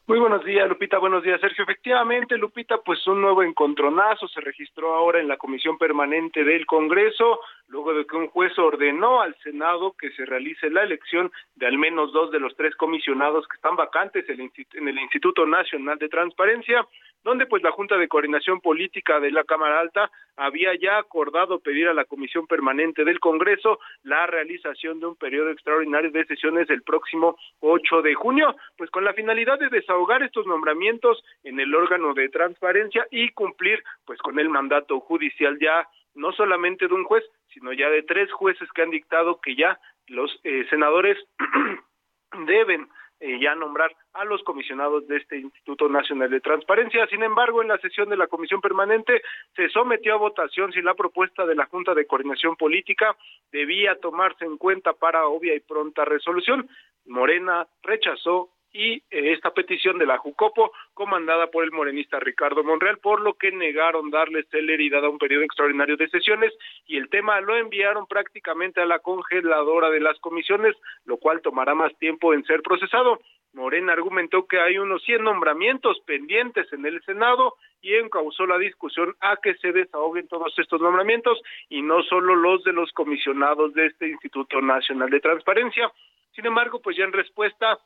Speaker 15: Muy buenos días, Lupita. Buenos días, Sergio. Efectivamente, Lupita, pues un nuevo encontronazo se registró ahora en la Comisión Permanente del Congreso, luego de que un juez ordenó al Senado que se realice la elección de al menos dos de los tres comisionados que están vacantes en el Instituto Nacional de Transparencia donde pues la Junta de Coordinación Política de la Cámara Alta había ya acordado pedir a la Comisión Permanente del Congreso la realización de un periodo extraordinario de sesiones el próximo 8 de junio, pues con la finalidad de desahogar estos nombramientos en el órgano de transparencia y cumplir pues con el mandato judicial ya no solamente de un juez, sino ya de tres jueces que han dictado que ya los eh, senadores deben eh, ya nombrar a los comisionados de este Instituto Nacional de Transparencia. Sin embargo, en la sesión de la Comisión Permanente se sometió a votación si la propuesta de la Junta de Coordinación Política debía tomarse en cuenta para obvia y pronta resolución. Morena rechazó y eh, esta petición de la Jucopo, comandada por el morenista Ricardo Monreal, por lo que negaron darle celeridad a un periodo extraordinario de sesiones y el tema lo enviaron prácticamente a la congeladora de las comisiones, lo cual tomará más tiempo en ser procesado. Morena argumentó que hay unos 100 nombramientos pendientes en el Senado y encausó la discusión a que se desahoguen todos estos nombramientos y no solo los de los comisionados de este Instituto Nacional de Transparencia. Sin embargo, pues ya en respuesta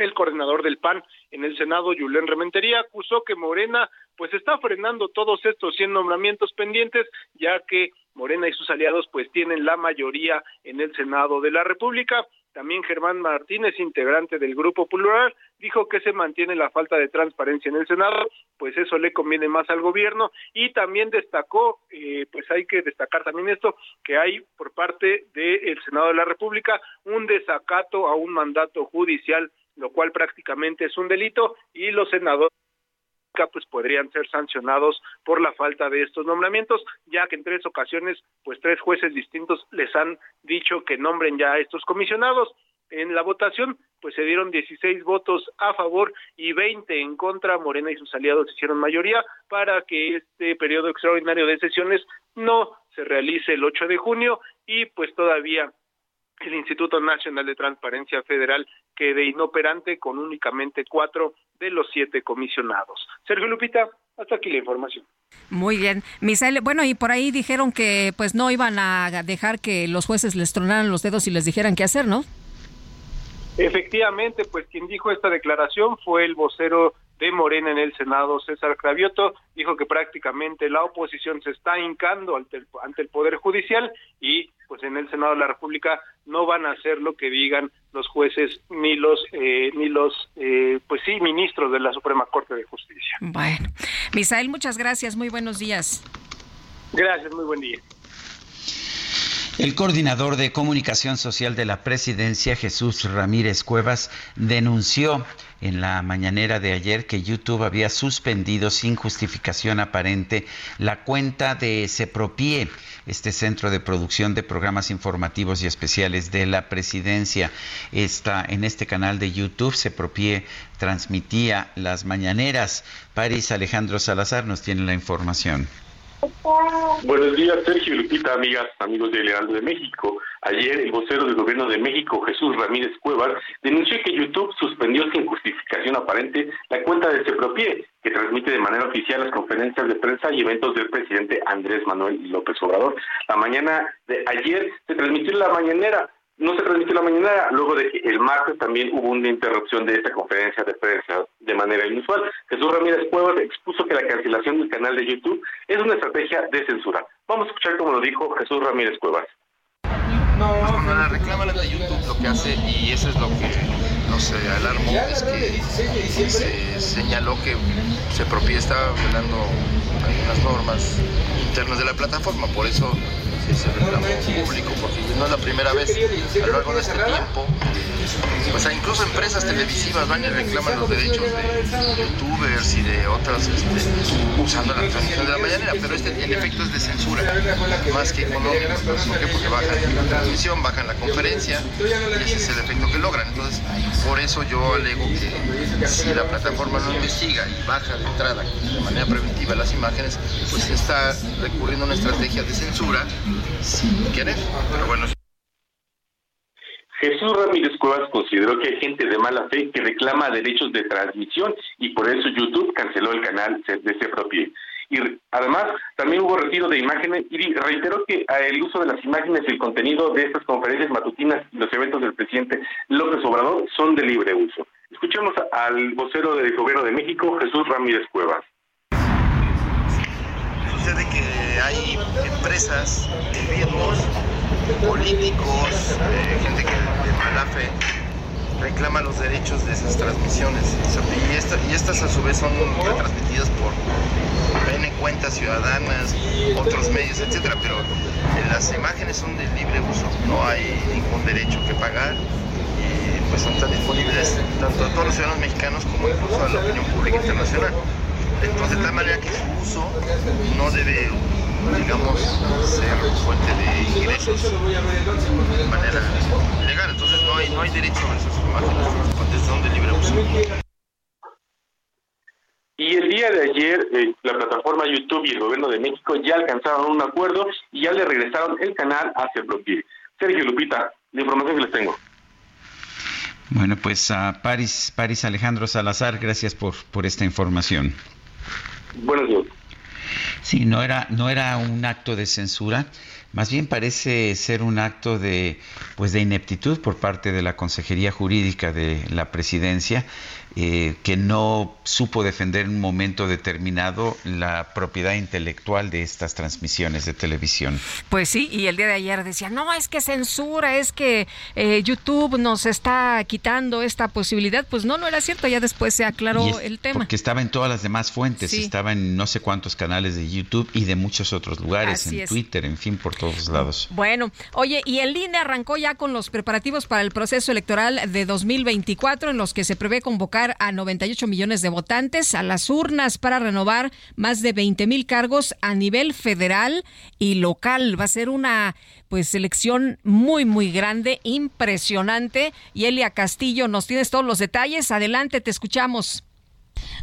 Speaker 15: el coordinador del PAN en el Senado, Julián Rementería, acusó que Morena pues está frenando todos estos 100 nombramientos pendientes, ya que Morena y sus aliados pues tienen la mayoría en el Senado de la República. También Germán Martínez, integrante del Grupo Plural, dijo que se mantiene la falta de transparencia en el Senado, pues eso le conviene más al gobierno y también destacó, eh, pues hay que destacar también esto, que hay por parte del Senado de la República un desacato a un mandato judicial lo cual prácticamente es un delito y los senadores pues podrían ser sancionados por la falta de estos nombramientos, ya que en tres ocasiones pues tres jueces distintos les han dicho que nombren ya a estos comisionados. En la votación pues se dieron 16 votos a favor y 20 en contra. Morena y sus aliados hicieron mayoría para que este periodo extraordinario de sesiones no se realice el 8 de junio y pues todavía el Instituto Nacional de Transparencia Federal quede inoperante con únicamente cuatro de los siete comisionados. Sergio Lupita, hasta aquí la información.
Speaker 2: Muy bien, Misael. Bueno, y por ahí dijeron que pues no iban a dejar que los jueces les tronaran los dedos y les dijeran qué hacer, ¿no?
Speaker 15: Efectivamente, pues quien dijo esta declaración fue el vocero de Morena en el Senado, César Cravioto, dijo que prácticamente la oposición se está hincando ante el, ante el Poder Judicial y pues en el Senado de la República no van a hacer lo que digan los jueces ni los eh, ni los eh, pues sí ministros de la Suprema Corte de Justicia.
Speaker 2: Bueno, Misael, muchas gracias, muy buenos días.
Speaker 15: Gracias, muy buen día.
Speaker 1: El coordinador de comunicación social de la presidencia, Jesús Ramírez Cuevas, denunció en la mañanera de ayer que YouTube había suspendido sin justificación aparente la cuenta de Sepropie, este centro de producción de programas informativos y especiales de la presidencia. Está en este canal de YouTube, Sepropie transmitía las mañaneras. París Alejandro Salazar nos tiene la información.
Speaker 16: Buenos días, Sergio Lupita, amigas, amigos de Leandro de México. Ayer, el vocero del Gobierno de México, Jesús Ramírez Cuevas, denunció que YouTube suspendió sin justificación aparente la cuenta de Sepropie, que transmite de manera oficial las conferencias de prensa y eventos del presidente Andrés Manuel López Obrador. La mañana de ayer se transmitió la mañanera no se transmitió la mañana, luego de que el martes también hubo una interrupción de esta conferencia de prensa de manera inusual. Jesús Ramírez Cuevas expuso que la cancelación del canal de YouTube es una estrategia de censura. Vamos a escuchar cómo lo dijo Jesús Ramírez Cuevas.
Speaker 17: No, cuando la reclama la de YouTube lo que hace, y eso es lo que nos alarmó, es que se señaló que se propia estaba violando algunas normas internas de la plataforma, por eso se reclamó público, porque no es la primera vez a lo largo de este tiempo. Pues incluso empresas televisivas van y reclaman los derechos de youtubers y de otras este, usando la transmisión de la mañanera, pero este el efecto es de censura, más que económico. ¿Por qué? Porque bajan la transmisión, bajan la conferencia y ese es el efecto que logran. Entonces, por eso yo alego que si la plataforma no investiga y baja de entrada de manera preventiva las imágenes, pues está recurriendo a una estrategia de censura pero bueno.
Speaker 16: Jesús Ramírez Cuevas consideró que hay gente de mala fe que reclama derechos de transmisión y por eso YouTube canceló el canal de Sepropie. Y además también hubo retiro de imágenes y reiteró que el uso de las imágenes y el contenido de estas conferencias matutinas y los eventos del presidente López Obrador son de libre uso. Escuchemos al vocero del Gobierno de México, Jesús Ramírez Cuevas
Speaker 17: de que hay empresas, gobiernos, políticos, eh, gente que de mala fe reclama los derechos de esas transmisiones. Y, estas a su vez son retransmitidas por PN Cuentas Ciudadanas, otros medios, etcétera, pero las imágenes son de libre uso, no hay ningún derecho que pagar y pues son tan disponibles tanto a todos los ciudadanos mexicanos como incluso a la opinión pública internacional. Entonces, de tal manera que su uso no debe, digamos, ser fuente de ingresos de manera legal. Entonces, no hay, no hay derecho a esas imágenes. ¿Desde dónde libramos?
Speaker 16: Y el día de ayer, eh, la plataforma YouTube y el gobierno de México ya alcanzaron un acuerdo y ya le regresaron el canal a Ceploquí. Sergio Lupita, la información que les tengo.
Speaker 1: Bueno, pues a Paris, Paris Alejandro Salazar, gracias por, por esta información.
Speaker 16: Buenos días.
Speaker 1: Sí, no era, no era un acto de censura, más bien parece ser un acto de, pues de ineptitud por parte de la Consejería Jurídica de la Presidencia eh, que no supo defender en un momento determinado la propiedad intelectual de estas transmisiones de televisión.
Speaker 2: Pues sí, y el día de ayer decía, no, es que censura, es que eh, YouTube nos está quitando esta posibilidad. Pues no, no era cierto, ya después se aclaró el tema.
Speaker 1: Porque estaba en todas las demás fuentes, estaba en no sé cuántos canales de YouTube y de muchos otros lugares, en Twitter, en fin, por todos lados.
Speaker 2: Bueno, oye, y el INE arrancó ya con los preparativos para el proceso electoral de 2024 en los que se prevé convocar a 98 millones de votantes a las urnas para renovar más de 20 mil cargos a nivel federal y local. Va a ser una pues elección muy muy grande, impresionante. Y Elia Castillo, nos tienes todos los detalles. Adelante, te escuchamos.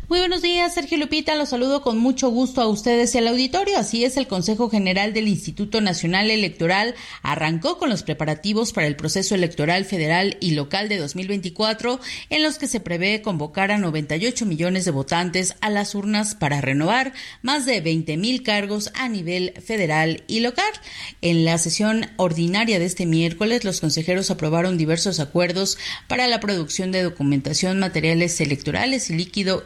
Speaker 18: Muy buenos días, Sergio Lupita. Los saludo con mucho gusto a ustedes y al auditorio. Así es, el Consejo General del Instituto Nacional Electoral arrancó con los preparativos para el proceso electoral federal y local de 2024, en los que se prevé convocar a 98 millones de votantes a las urnas para renovar más de 20 mil cargos a nivel federal y local. En la sesión ordinaria de este miércoles, los consejeros aprobaron diversos acuerdos para la producción de documentación, materiales electorales y líquido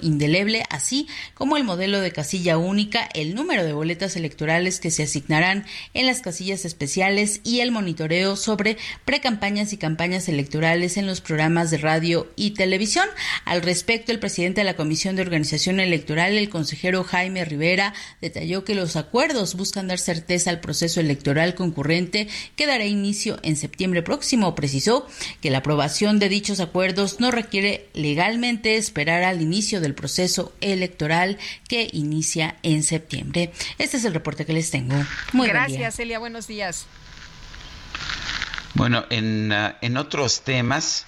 Speaker 18: así como el modelo de casilla única, el número de boletas electorales que se asignarán en las casillas especiales y el monitoreo sobre precampañas y campañas electorales en los programas de radio y televisión. Al respecto, el presidente de la Comisión de Organización Electoral, el consejero Jaime Rivera, detalló que los acuerdos buscan dar certeza al proceso electoral concurrente que dará inicio en septiembre próximo. Precisó que la aprobación de dichos acuerdos no requiere legalmente esperar al inicio del proceso electoral que inicia en septiembre. Este es el reporte que les tengo. Muy
Speaker 2: Gracias, Celia. Buenos días.
Speaker 1: Bueno, en, ah, en otros temas,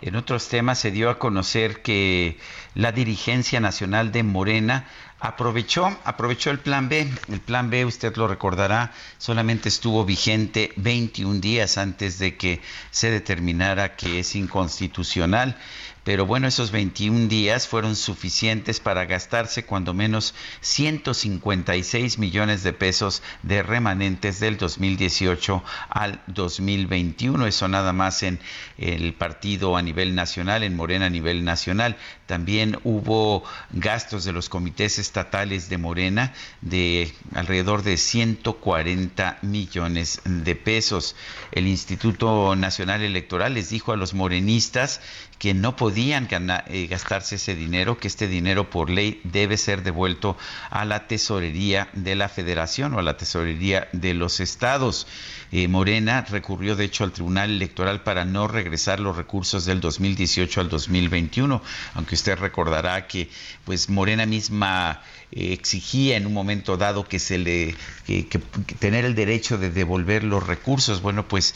Speaker 1: en otros temas se dio a conocer que la dirigencia nacional de Morena aprovechó, aprovechó el plan B. El plan B, usted lo recordará, solamente estuvo vigente 21 días antes de que se determinara que es inconstitucional pero bueno, esos 21 días fueron suficientes para gastarse cuando menos 156 millones de pesos de remanentes del 2018 al 2021. Eso nada más en el partido a nivel nacional, en Morena a nivel nacional. También hubo gastos de los comités estatales de Morena de alrededor de 140 millones de pesos. El Instituto Nacional Electoral les dijo a los morenistas que no podían eh, gastarse ese dinero, que este dinero por ley debe ser devuelto a la tesorería de la federación o a la tesorería de los estados. Eh, Morena recurrió de hecho al Tribunal Electoral para no regresar los recursos del 2018 al 2021, aunque usted recordará que pues Morena misma eh, exigía en un momento dado que se le que, tener el derecho de devolver los recursos bueno pues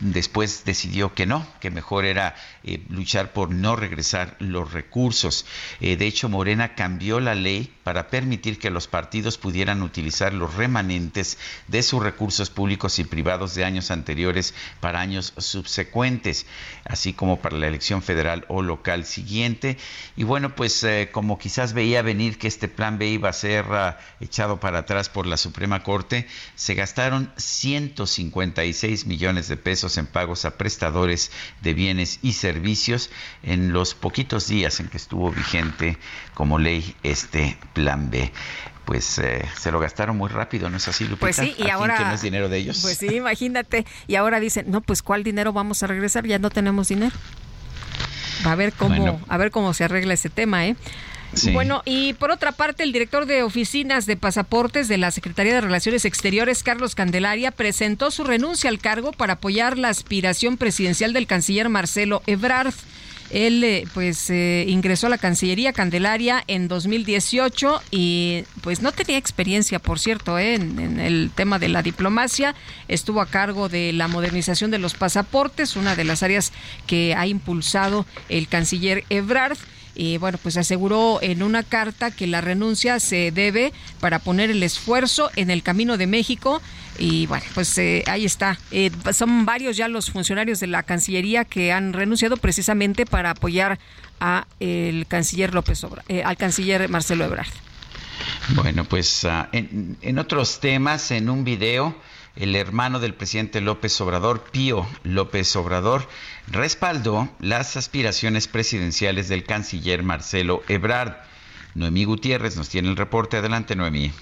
Speaker 1: después decidió que no que mejor era eh, luchar por no regresar los recursos. De hecho Morena cambió la ley para permitir que los partidos pudieran utilizar los remanentes de sus recursos públicos y privados de años anteriores para años subsecuentes así como para la elección federal o local siguiente. Y bueno pues como quizás veía venir que este plan B iba a ser ah, echado para atrás por la Suprema Corte, se gastaron 156 millones de pesos en pagos a prestadores de bienes y servicios en los poquitos días en que estuvo vigente como ley este plan B pues eh, se lo gastaron muy rápido, ¿no es así, Lupita?
Speaker 2: Pues sí, y ahora...
Speaker 1: Que no es dinero de ellos.
Speaker 2: Pues sí, imagínate. Y ahora dicen, no, pues ¿cuál dinero vamos a regresar? Ya no tenemos dinero. A ver cómo, a ver cómo se arregla ese tema, ¿eh? Bueno, y por otra parte, el director de oficinas de pasaportes de la Secretaría de Relaciones Exteriores, Carlos Candelaria, presentó su renuncia al cargo para apoyar la aspiración presidencial del canciller Marcelo Ebrard. Él eh, pues eh, ingresó a la Cancillería Candelaria en 2018 y pues no tenía experiencia, por cierto, ¿eh? en, el tema de la diplomacia. Estuvo a cargo de la modernización de los pasaportes, una de las áreas que ha impulsado el canciller Ebrard y bueno, pues aseguró en una carta que la renuncia se debe para poner el esfuerzo en el camino de México y bueno, pues eh, ahí está. Eh, son varios ya los funcionarios de la Cancillería que han renunciado precisamente para apoyar a canciller López Obra, eh, al canciller Marcelo Ebrard.
Speaker 1: Bueno, pues ah, en otros temas, en un video el hermano del presidente López Obrador, Pío López Obrador, respaldó las aspiraciones presidenciales del canciller Marcelo Ebrard. Noemí Gutiérrez nos tiene el reporte. Adelante, Noemí.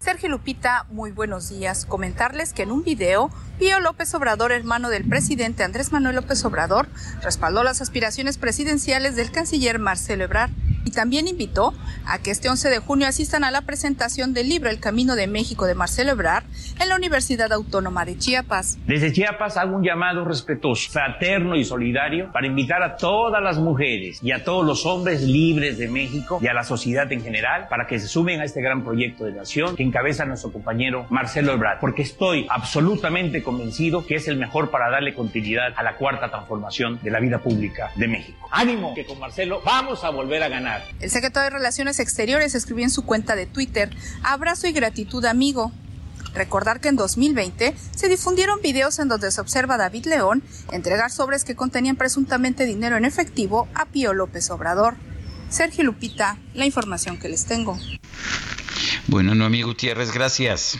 Speaker 19: Sergio Lupita, muy buenos días. Comentarles que en un video, Pío López Obrador, hermano del presidente Andrés Manuel López Obrador, respaldó las aspiraciones presidenciales del canciller Marcelo Ebrard y también invitó a que este 11 de junio asistan a la presentación del libro El Camino de México de Marcelo Ebrard en la Universidad Autónoma de Chiapas.
Speaker 7: Desde Chiapas hago un llamado respetuoso, fraterno y solidario para invitar a todas las mujeres y a todos los hombres libres de México y a la sociedad en general para que se sumen a este gran proyecto de nación que encabeza nuestro compañero Marcelo Ebrard, porque estoy absolutamente convencido que es el mejor para darle continuidad a la cuarta transformación de la vida pública de México. Ánimo, que con Marcelo vamos a volver a ganar
Speaker 19: el secretario de Relaciones Exteriores escribió en su cuenta de Twitter, abrazo y gratitud amigo. Recordar que en 2020 se difundieron videos en donde se observa a David León entregar sobres que contenían presuntamente dinero en efectivo a Pío López Obrador. Sergio Lupita, la información que les tengo.
Speaker 1: Bueno, no, amigo Gutiérrez, gracias.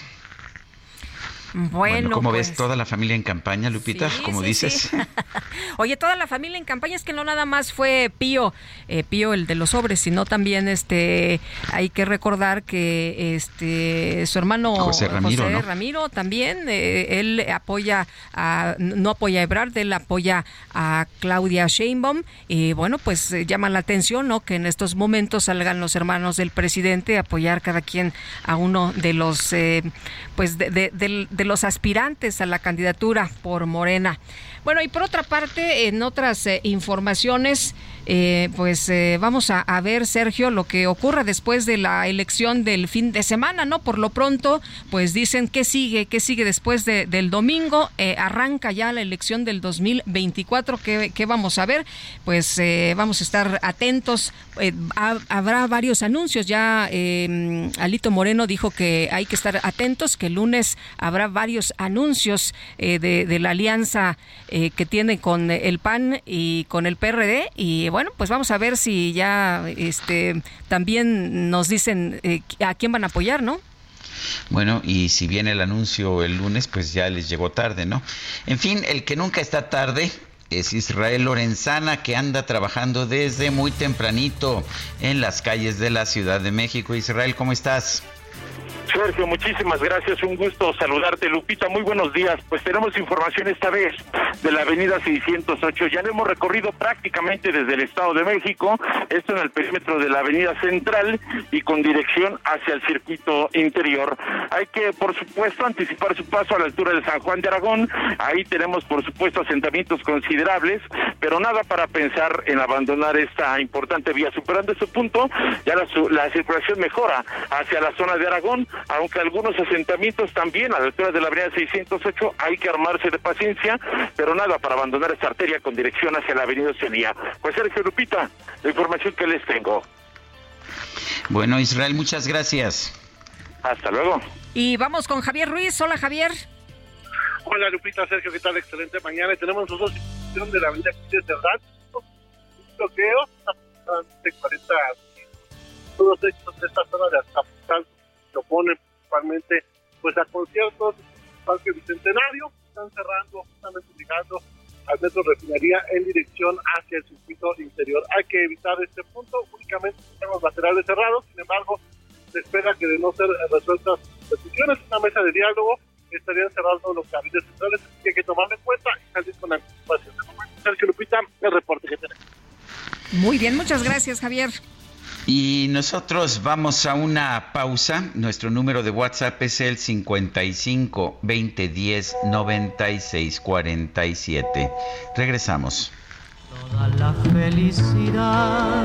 Speaker 2: Bueno,
Speaker 1: ¿cómo ves pues toda la familia en campaña, Lupita? como dices.
Speaker 2: Oye, toda la familia en campaña es que no nada más fue Pío, eh, Pío el de los sobres, sino también este hay que recordar que este su hermano
Speaker 1: José Ramiro,
Speaker 2: Ramiro también eh, él apoya a no apoya a Ebrard, él apoya a Claudia Sheinbaum y bueno, pues eh, llama la atención, ¿no? Que en estos momentos salgan los hermanos del presidente a apoyar cada quien a uno de los pues de, de, de los aspirantes a la candidatura por Morena. Bueno, y por otra parte, en otras eh, informaciones, eh, pues eh, vamos a, ver, Sergio, lo que ocurre después de la elección del fin de semana, ¿no? Por lo pronto, pues dicen que sigue, que sigue después del domingo, arranca ya la elección del 2024, ¿qué, qué vamos a ver? Pues vamos a estar atentos, habrá varios anuncios, ya em, Alito Moreno dijo que hay que estar atentos, que el lunes habrá varios anuncios de, de la alianza eh, que tiene con el PAN y con el PRD y bueno, pues vamos a ver si ya este también nos dicen eh, a quién van a apoyar, ¿no?
Speaker 1: Bueno, y si viene el anuncio el lunes, pues ya les llegó tarde, ¿no? En fin, el que nunca está tarde es Israel Lorenzana, que anda trabajando desde muy tempranito en las calles de la Ciudad de México. Israel, ¿cómo estás?
Speaker 20: Sergio, muchísimas gracias. Un gusto saludarte, Lupita. Muy buenos días. Pues tenemos información esta vez de la avenida 608. Ya lo hemos recorrido prácticamente desde el Estado de México, esto en el perímetro de la avenida central y con dirección hacia el circuito interior. Hay que, por supuesto, anticipar su paso a la altura de San Juan de Aragón. Ahí tenemos, por supuesto, asentamientos considerables, pero nada para pensar en abandonar esta importante vía. Superando ese punto, ya la, la circulación mejora hacia la zona de Aragón aunque algunos asentamientos también a la altura de la avenida 608 hay que armarse de paciencia, pero nada para abandonar esta arteria con dirección hacia la avenida Oceanía. Pues Sergio Lupita, la información que les tengo.
Speaker 1: Bueno, Israel, muchas gracias.
Speaker 20: Hasta luego.
Speaker 2: Y vamos con Javier Ruiz. Hola, Javier.
Speaker 21: Hola, Lupita, Sergio, ¿qué tal? Excelente mañana. tenemos nosotros de la avenida de verdad. Un bloqueo de 40 todos estos de esta zona de hasta se oponen principalmente pues a conciertos Parque Bicentenario, están cerrando, justamente llegando al metro refinería en dirección hacia el circuito interior. Hay que evitar este punto, únicamente tenemos laterales cerrados, sin embargo, se espera que de no ser resueltas peticiones, una mesa de diálogo, estarían cerrados los carriles centrales, que hay que tomarlo en cuenta y salir con anticipación. Sergio Lupita, el reporte que tenemos.
Speaker 2: Muy bien, muchas gracias, Javier.
Speaker 1: Y nosotros vamos a una pausa. Nuestro número de WhatsApp es el 55 2010 96 47. Regresamos.
Speaker 12: Toda la felicidad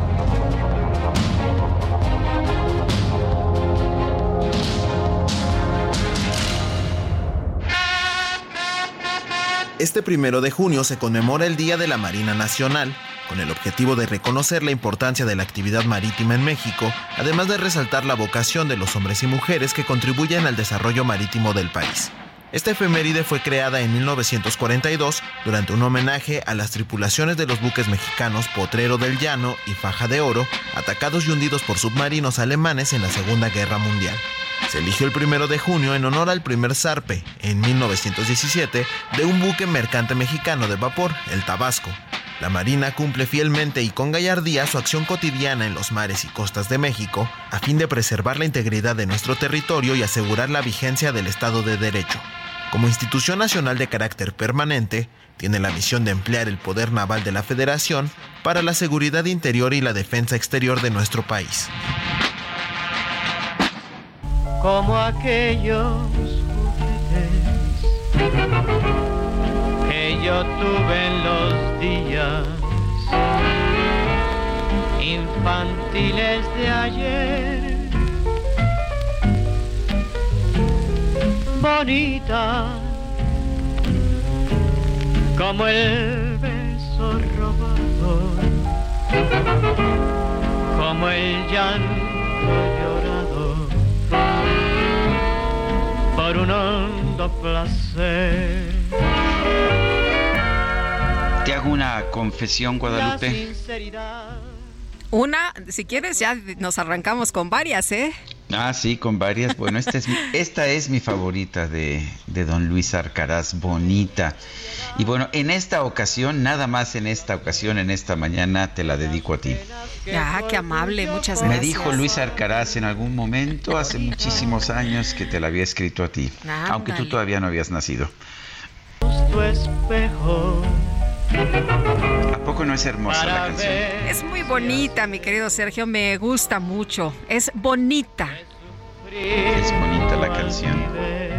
Speaker 22: Este primero de junio se conmemora el Día de la Marina Nacional, con el objetivo de reconocer la importancia de la actividad marítima en México, además de resaltar la vocación de los hombres y mujeres que contribuyen al desarrollo marítimo del país. Esta efeméride fue creada en 1942 durante un homenaje a las tripulaciones de los buques mexicanos Potrero del Llano y Faja de Oro, atacados y hundidos por submarinos alemanes en la Segunda Guerra Mundial. Se eligió el primero de junio en honor al primer zarpe, en 1917, de un buque mercante mexicano de vapor, el Tabasco. La Marina cumple fielmente y con gallardía su acción cotidiana en los mares y costas de México a fin de preservar la integridad de nuestro territorio y asegurar la vigencia del Estado de Derecho. Como institución nacional de carácter permanente, tiene la misión de emplear el poder naval de la Federación para la seguridad interior y la defensa exterior de nuestro país
Speaker 12: como aquellos juguetes yo tuve en los días infantiles de ayer. Bonita como el beso robado, como el llanto llorado por un hondo placer.
Speaker 1: Confesión, Guadalupe.
Speaker 2: Una, si quieres, ya nos arrancamos con varias, ¿eh?
Speaker 1: Ah, sí, con varias. Bueno, esta es mi, esta es mi favorita de, de don Luis Arcaraz, bonita. Y bueno, en esta ocasión, nada más en esta ocasión, en esta mañana, te la dedico a ti.
Speaker 2: Ah, qué amable, muchas gracias.
Speaker 1: Me dijo Luis Arcaraz en algún momento, hace muchísimos años, que te la había escrito a ti, aunque tú todavía no habías nacido. ¿A poco no es hermosa la canción?
Speaker 2: Es muy bonita, mi querido Sergio, me gusta mucho. Es bonita.
Speaker 1: Es bonita la canción.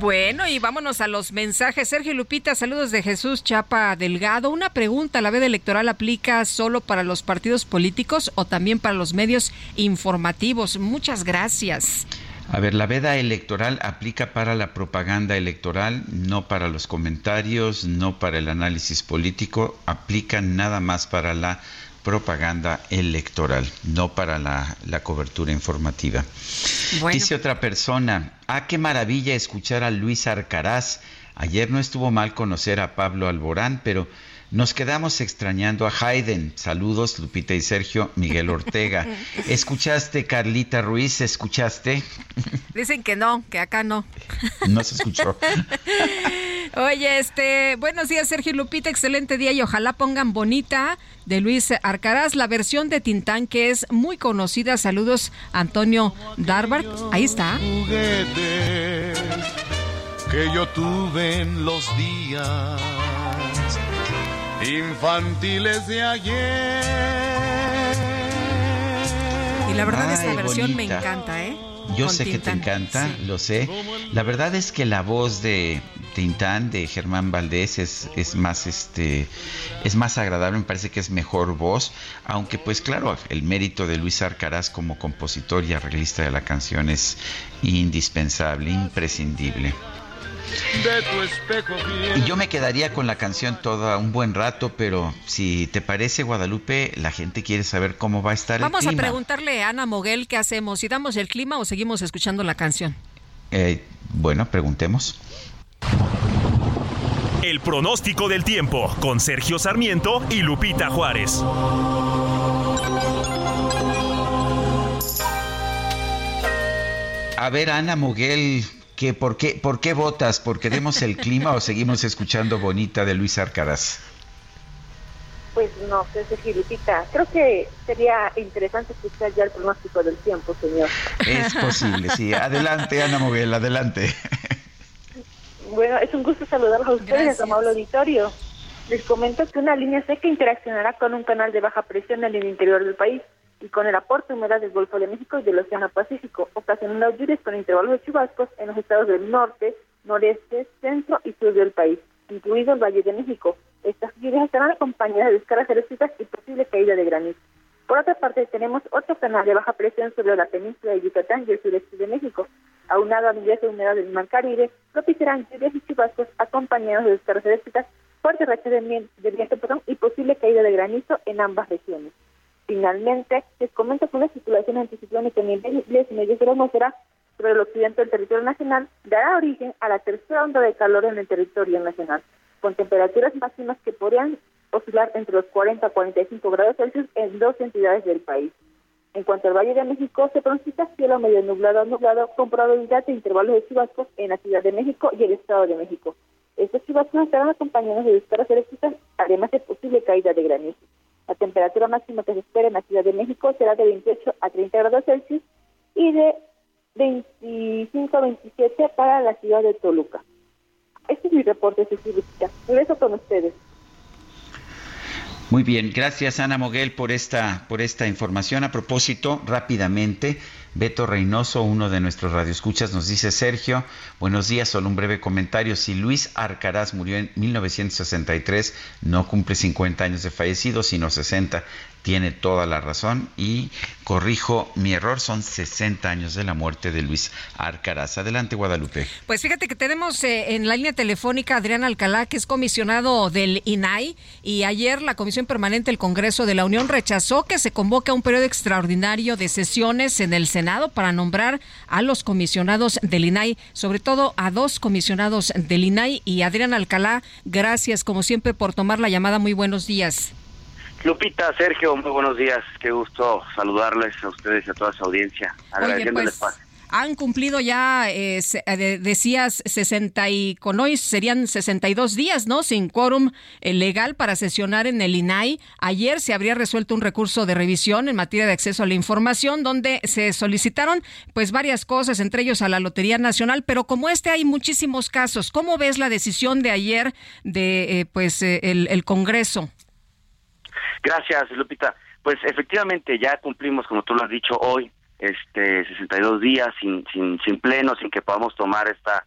Speaker 2: Bueno, y vámonos a los mensajes. Sergio Lupita, saludos de Jesús Chapa Delgado. Una pregunta, ¿la veda electoral aplica solo para los partidos políticos o también para los medios informativos? Muchas gracias.
Speaker 1: A ver, la veda electoral aplica para la propaganda electoral, no para los comentarios, no para el análisis político, aplica nada más para la propaganda electoral, no para la, cobertura informativa. Dice otra persona, ah, qué maravilla escuchar a Luis Arcaraz. Ayer no estuvo mal conocer a Pablo Alborán, pero nos quedamos extrañando a Haydn. Saludos, Lupita y Sergio. Miguel Ortega. ¿Escuchaste, Carlita Ruiz? ¿Escuchaste?
Speaker 2: Dicen que no, que acá no.
Speaker 1: No se escuchó.
Speaker 2: Oye, este, buenos días, Sergio y Lupita. Excelente día y ojalá pongan bonita de Luis Arcaraz, la versión de Tintán que es muy conocida. Saludos, Antonio Darbart. Ahí está.
Speaker 23: Que yo tuve en los días infantiles de ayer.
Speaker 2: Y la verdad esta versión me encanta, ¿eh?
Speaker 1: Yo sé que te encanta, lo sé. La verdad es que la voz de Tintán de Germán Valdés es, es más este es más agradable, me parece que es mejor voz, aunque pues claro, el mérito de Luis Arcaraz como compositor y arreglista de la canción es indispensable, imprescindible. Y yo me quedaría con la canción todo un buen rato, pero si te parece, Guadalupe, la gente quiere saber cómo va a estar
Speaker 2: Vamos
Speaker 1: el clima.
Speaker 2: a preguntarle a Ana Moguel qué hacemos, si damos el clima o seguimos escuchando la canción.
Speaker 1: Eh, bueno, preguntemos.
Speaker 13: El pronóstico del tiempo con Sergio Sarmiento y Lupita Juárez.
Speaker 1: A ver, Ana Muguel, ¿qué, por, qué, ¿por qué votas? ¿Por queremos el clima o seguimos escuchando Bonita de Luis Arcaraz?
Speaker 24: Pues no sé, Lupita. Creo que sería interesante escuchar ya el pronóstico del tiempo, señor.
Speaker 1: Es posible, sí. Adelante, Ana Moguel, adelante.
Speaker 24: Bueno, es un gusto saludarlos a ustedes, amable auditorio. Les comento que una línea seca interaccionará con un canal de baja presión en el interior del país y con el aporte humedad del Golfo de México y del Océano Pacífico, ocasionando lluvias con intervalos de chubascos en los estados del norte, noreste, centro y sur del país, incluido el Valle de México. Estas lluvias estarán acompañadas de descargas eléctricas y posible caída de granizo. Por otra parte, tenemos otro canal de baja presión sobre la península de Yucatán y el sureste de México. Aunado a niveles de humedad del Mar Caribe, propiciarán lluvias y chubascos acompañados de descargas eléctricas, fuertes rachas de, viento y posible caída de granizo en ambas regiones. Finalmente, les comento que una circulación anticiclónica en niveles medios de la atmósfera sobre el occidente del territorio nacional dará origen a la tercera onda de calor en el territorio nacional con temperaturas máximas que podrían oscilar entre los 40 a 45 grados Celsius en dos entidades del país. En cuanto al Valle de México, se pronostica cielo medio nublado a nublado con probabilidad de intervalos de chubascos en la Ciudad de México y el Estado de México. Estos chubascos estarán acompañados de descargas eléctricas, además de posible caída de granizo. La temperatura máxima que se espera en la Ciudad de México será de 28 a 30 grados Celsius y de 25 a 27 para la ciudad de Toluca. Este es mi reporte, Cecilia. Regreso con ustedes.
Speaker 1: Muy bien, gracias Ana Moguel por esta, por esta información. A propósito, rápidamente, Beto Reynoso, uno de nuestros radioescuchas, nos dice, Sergio, buenos días, solo un breve comentario. Si Luis Arcaraz murió en 1963, no cumple 50 años de fallecido, sino 60 tiene toda la razón y corrijo mi error, son 60 años de la muerte de Luis Arcaraz. Adelante, Guadalupe.
Speaker 2: Pues fíjate que tenemos eh, en la línea telefónica a Adrián Alcalá, que es comisionado del INAI, y ayer la Comisión Permanente del Congreso de la Unión rechazó que se convoque a un periodo extraordinario de sesiones en el Senado para nombrar a los comisionados del INAI, sobre todo a dos comisionados del INAI. Y Adrián Alcalá, gracias como siempre por tomar la llamada. Muy buenos días.
Speaker 25: Lupita, Sergio, muy buenos días. Qué gusto saludarles a ustedes y a toda su audiencia. Agradeciendo el pues, espacio.
Speaker 2: Han cumplido ya, eh, eh decías, 60 y con hoy serían 62 días, ¿no? Sin quórum eh, legal para sesionar en el INAI. Ayer se habría resuelto un recurso de revisión en materia de acceso a la información donde se solicitaron pues varias cosas, entre ellos a la Lotería Nacional, pero como este hay muchísimos casos. ¿Cómo ves la decisión de ayer de eh, pues el, el Congreso?
Speaker 25: Gracias, Lupita. Pues efectivamente ya cumplimos, como tú lo has dicho hoy, este 62 días sin sin sin pleno, sin que podamos tomar esta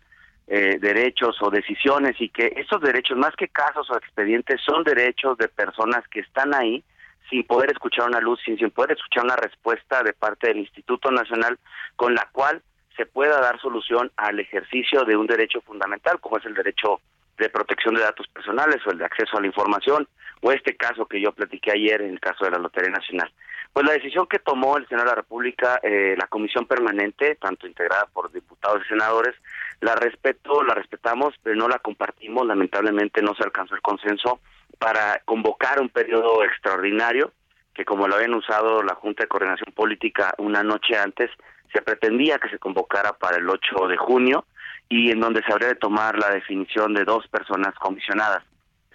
Speaker 25: eh, derechos o decisiones y que estos derechos, más que casos o expedientes, son derechos de personas que están ahí sin poder escuchar una luz, sin, sin poder escuchar una respuesta de parte del Instituto Nacional con la cual se pueda dar solución al ejercicio de un derecho fundamental, como es el derecho de protección de datos personales o el de acceso a la información, o este caso que yo platiqué ayer en el caso de la Lotería Nacional. Pues la decisión que tomó el Senado de la República, eh, la comisión permanente, tanto integrada por diputados y senadores, la respeto, la respetamos, pero no la compartimos. Lamentablemente no se alcanzó el consenso para convocar un periodo extraordinario, que como lo habían usado la Junta de Coordinación Política una noche antes, se pretendía que se convocara para el 8 de junio y en donde se habría de tomar la definición de dos personas comisionadas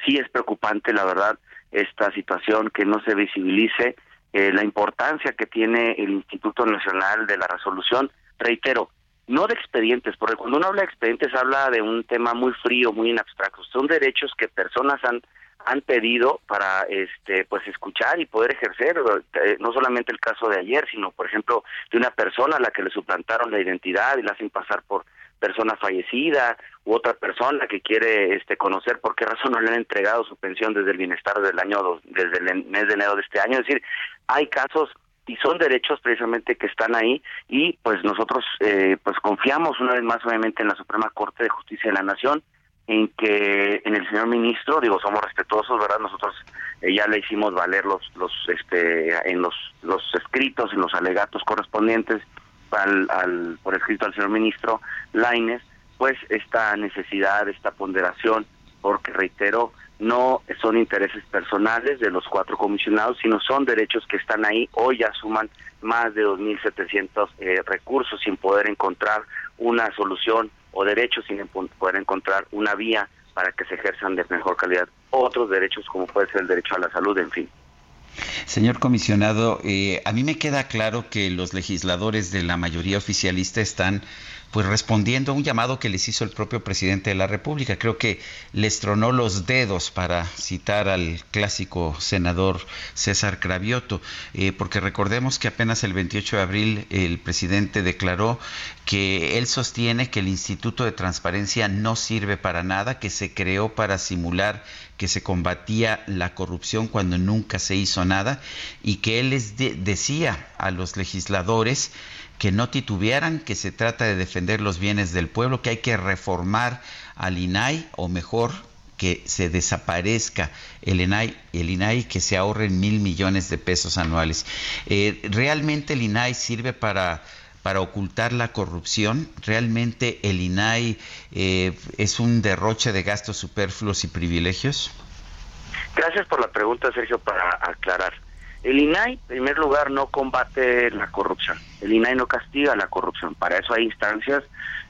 Speaker 25: sí es preocupante, la verdad, esta situación, que no se visibilice eh, la importancia que tiene el Instituto Nacional de la Resolución. Reitero, no de expedientes, porque cuando uno habla de expedientes habla de un tema muy frío, muy en abstracto. Son derechos que personas han han pedido para este pues escuchar y poder ejercer eh, no solamente el caso de ayer sino por ejemplo de una persona a la que le suplantaron la identidad y la hacen pasar por persona fallecida u otra persona que quiere este conocer por qué razón no le han entregado su pensión desde el bienestar del año desde el mes de enero de este año. Es decir hay casos y son derechos precisamente que están ahí y pues nosotros eh, pues confiamos una vez más obviamente en la Suprema Corte de Justicia de la Nación en que en el señor ministro digo somos respetuosos verdad nosotros eh, ya le hicimos valer los los este en los los escritos en los alegatos correspondientes al, por escrito al señor ministro Laines, pues esta necesidad, esta ponderación porque reitero, no son intereses personales de los cuatro comisionados, sino son derechos que están ahí. Hoy ya suman más de 2.700 eh, recursos sin poder encontrar una solución o derechos sin poder encontrar una vía para que se ejerzan de mejor calidad otros derechos como puede ser el derecho a la salud, en fin.
Speaker 1: Señor comisionado, eh, a mí me queda claro que los legisladores de la mayoría oficialista están pues respondiendo a un llamado que les hizo el propio presidente de la República. Creo que les tronó los dedos para citar al clásico senador César Cravioto, eh, porque recordemos que apenas el 28 de abril el presidente declaró que él sostiene que el Instituto de Transparencia no sirve para nada, que se creó para simular que se combatía la corrupción cuando nunca se hizo nada y que él les decía a los legisladores que no titubearan, que se trata de defender los bienes del pueblo, que hay que reformar al INAI, o mejor, que se desaparezca el INAI, el que se ahorren mil millones de pesos anuales. Eh, ¿Realmente el INAI sirve para, para ocultar la corrupción? ¿Realmente el INAI eh, es un derroche de gastos superfluos y privilegios?
Speaker 25: Gracias por la pregunta, Sergio, para aclarar. El INAI, en primer lugar, no combate la corrupción. El INAI no castiga la corrupción. Para eso hay instancias,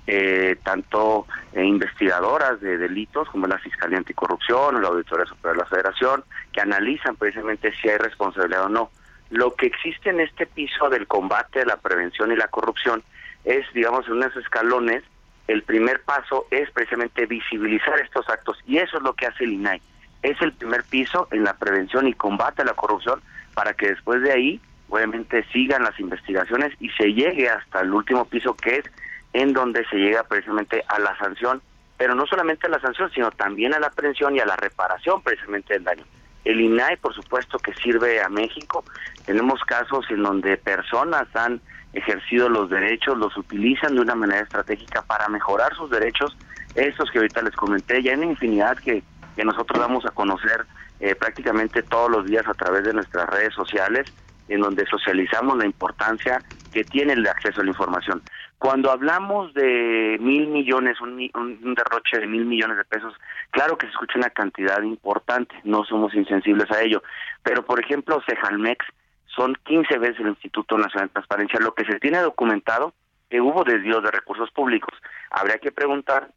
Speaker 25: eh, tanto eh, investigadoras de delitos, como la Fiscalía Anticorrupción o la Auditoría Superior de la Federación, que analizan precisamente si hay responsabilidad o no. Lo que existe en este piso del combate, la prevención y la corrupción es, digamos, en unos escalones. El primer paso es precisamente visibilizar estos actos y eso es lo que hace el INAI. Es el primer piso en la prevención y combate a la corrupción para que después de ahí, obviamente, sigan las investigaciones y se llegue hasta el último piso que es en donde se llega precisamente a la sanción, pero no solamente a la sanción, sino también a la prevención y a la reparación precisamente del daño. El INAI, por supuesto, que sirve a México. Tenemos casos en donde personas han ejercido los derechos, los utilizan de una manera estratégica para mejorar sus derechos, estos que ahorita les comenté, ya una infinidad que, que nosotros damos a conocer eh, prácticamente todos los días a través de nuestras redes sociales, en donde socializamos la importancia que tiene el acceso a la información. Cuando hablamos de mil millones, un, un, derroche de mil millones de pesos, claro que se escucha una cantidad importante, no somos insensibles a ello, pero por ejemplo, Cejalmex son 15 veces el Instituto Nacional de Transparencia, lo que se tiene documentado que hubo desvíos de recursos públicos. Habría que preguntar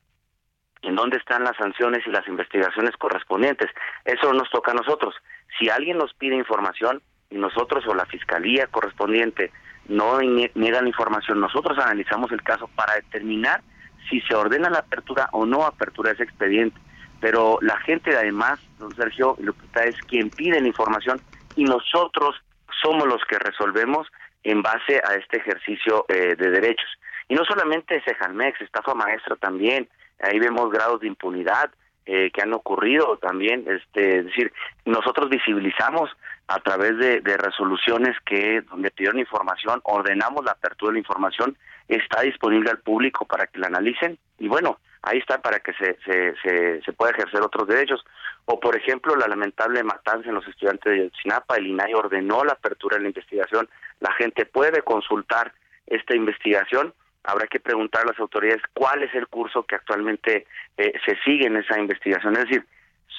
Speaker 25: en dónde están las sanciones y las investigaciones correspondientes. Eso nos toca a nosotros. Si alguien nos pide información y nosotros o la fiscalía correspondiente no niegan información, nosotros analizamos el caso para determinar si se ordena la apertura o no apertura de ese expediente. Pero la gente además, don Sergio Lupita, es quien pide la información y nosotros somos los que resolvemos en base a este ejercicio eh, de derechos. Y no solamente Sejalmex, estafa maestra también, ahí vemos grados de impunidad eh, que han ocurrido también, este, es decir, nosotros visibilizamos a través de, resoluciones que donde pidieron información, ordenamos la apertura de la información, está disponible al público para que la analicen y bueno, ahí está para que se, se, pueda ejercer otros derechos. O por ejemplo, la lamentable matanza en los estudiantes de Sinapa, el INAI ordenó la apertura de la investigación, la gente puede consultar esta investigación habrá que preguntar a las autoridades cuál es el curso que actualmente eh, se sigue en esa investigación. Es decir,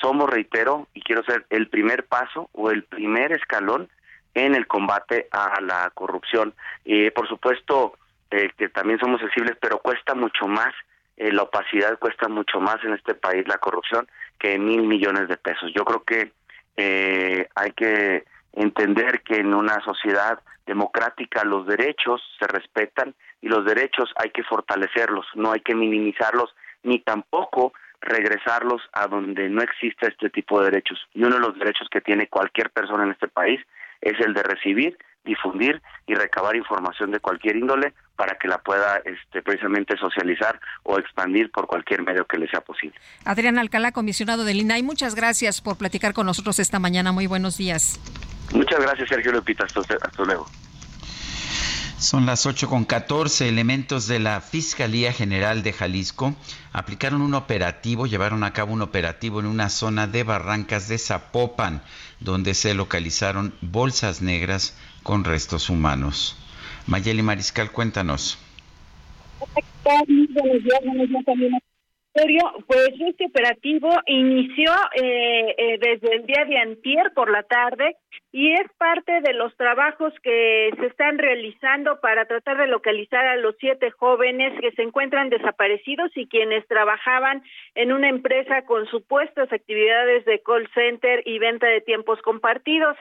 Speaker 25: somos, reitero, y quiero ser el primer paso o el primer escalón en el combate a la corrupción. Y por supuesto eh, que también somos sensibles, pero cuesta mucho más, eh, la opacidad cuesta mucho más en este país la corrupción que mil millones de pesos. Yo creo que hay que entender que en una sociedad democrática los derechos se respetan y los derechos hay que fortalecerlos, no hay que minimizarlos ni tampoco regresarlos a donde no existe este tipo de derechos. Y uno de los derechos que tiene cualquier persona en este país es el de recibir, difundir y recabar información de cualquier índole para que la pueda este, precisamente socializar o expandir por cualquier medio que le sea posible.
Speaker 2: Adrián Alcalá, comisionado del INAI, muchas gracias por platicar con nosotros esta mañana. Muy buenos días.
Speaker 25: Muchas gracias, Sergio Lupita. hasta luego.
Speaker 1: Son las 8 con 14 elementos de la Fiscalía General de Jalisco. Aplicaron un operativo, llevaron a cabo un operativo en una zona de Barrancas de Zapopan, donde se localizaron bolsas negras con restos humanos. Mayeli Mariscal, cuéntanos.
Speaker 26: Pues este operativo inició eh, eh, desde el día de antier por la tarde y es parte de los trabajos que se están realizando para tratar de localizar a los siete jóvenes que se encuentran desaparecidos y quienes trabajaban en una empresa con supuestas actividades de call center y venta de tiempos compartidos.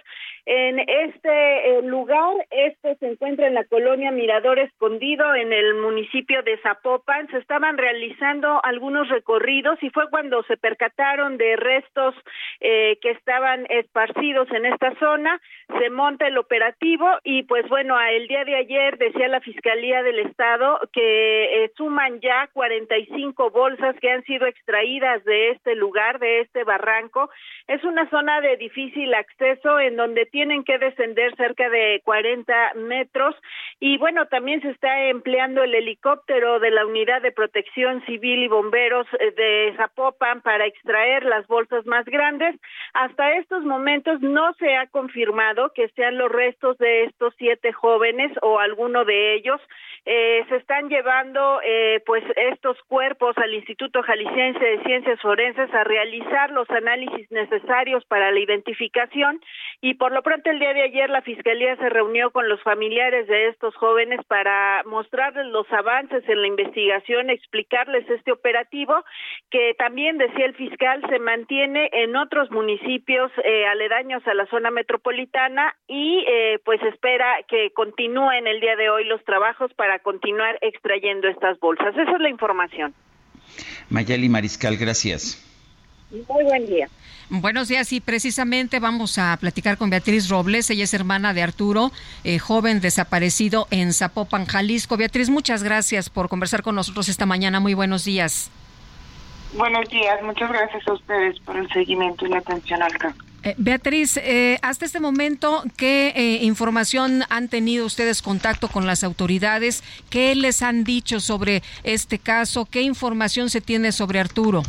Speaker 26: En este eh, lugar, este se encuentra en la colonia Mirador Escondido, en el municipio de Zapopan. Se estaban realizando algunos recorridos y fue cuando se percataron de restos eh, que estaban esparcidos en esta zona. Se monta el operativo y, pues bueno, el día de ayer decía la Fiscalía del Estado que eh, suman ya 45 bolsas que han sido extraídas de este lugar, de este barranco. Es una zona de difícil acceso en donde tienen que descender cerca de 40 metros y bueno, también se está empleando el helicóptero de la Unidad de Protección Civil y Bomberos eh, de Zapopan para extraer las bolsas más grandes. Hasta estos momentos no se ha confirmado que sean los restos de estos siete jóvenes o alguno de ellos. Eh, se están llevando eh, pues estos cuerpos al Instituto Jalisciense de Ciencias Forenses a realizar los análisis necesarios para la identificación y por lo pronto el día de ayer la Fiscalía se reunió con los familiares de estos jóvenes para mostrarles los avances en la investigación, explicarles este operativo que también decía el fiscal se mantiene en otros municipios eh, aledaños a la zona metropolitana y eh, pues espera que continúen el día de hoy los trabajos para continuar extrayendo estas bolsas. Esa es la información.
Speaker 1: Mayeli Mariscal, gracias.
Speaker 26: Muy buen día.
Speaker 2: Buenos días y precisamente vamos a platicar con Beatriz Robles. Ella es hermana de Arturo, eh, joven desaparecido en Zapopan, Jalisco. Beatriz, muchas gracias por conversar con nosotros esta mañana. Muy buenos días.
Speaker 27: Buenos días, muchas gracias a ustedes por el seguimiento y la atención al caso.
Speaker 2: Eh, Beatriz, eh, hasta este momento, ¿qué eh, información han tenido ustedes contacto con las autoridades? ¿Qué les han dicho sobre este caso? ¿Qué información se tiene sobre Arturo?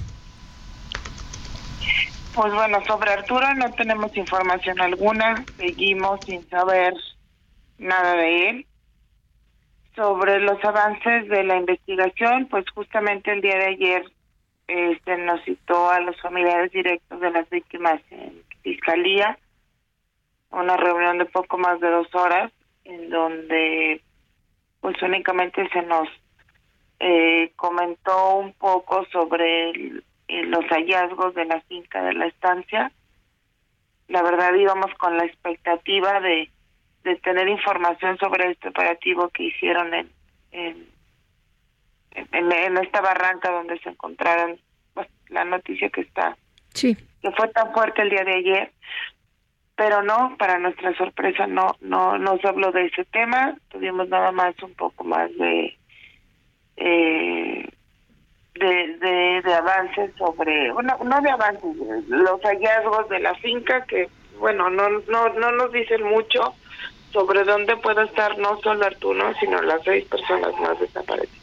Speaker 27: Pues bueno, sobre Arturo no tenemos información alguna, seguimos sin saber nada de él. Sobre los avances de la investigación, pues justamente el día de ayer este, nos citó a los familiares directos de las víctimas en fiscalía, una reunión de poco más de dos horas, en donde pues únicamente se nos eh, comentó un poco sobre los hallazgos de la finca de la estancia. La verdad íbamos con la expectativa de, de tener información sobre este operativo que hicieron en, en en, esta barranca donde se encontraron pues, la noticia que está
Speaker 2: sí.
Speaker 27: que fue tan fuerte el día de ayer. Pero no para nuestra sorpresa no no no se habló de ese tema. Tuvimos nada más un poco más de eh, de, de, avances sobre bueno no de avances los hallazgos de la finca que bueno no no no nos dicen mucho sobre dónde puede estar no solo Arturo sino las seis personas más desaparecidas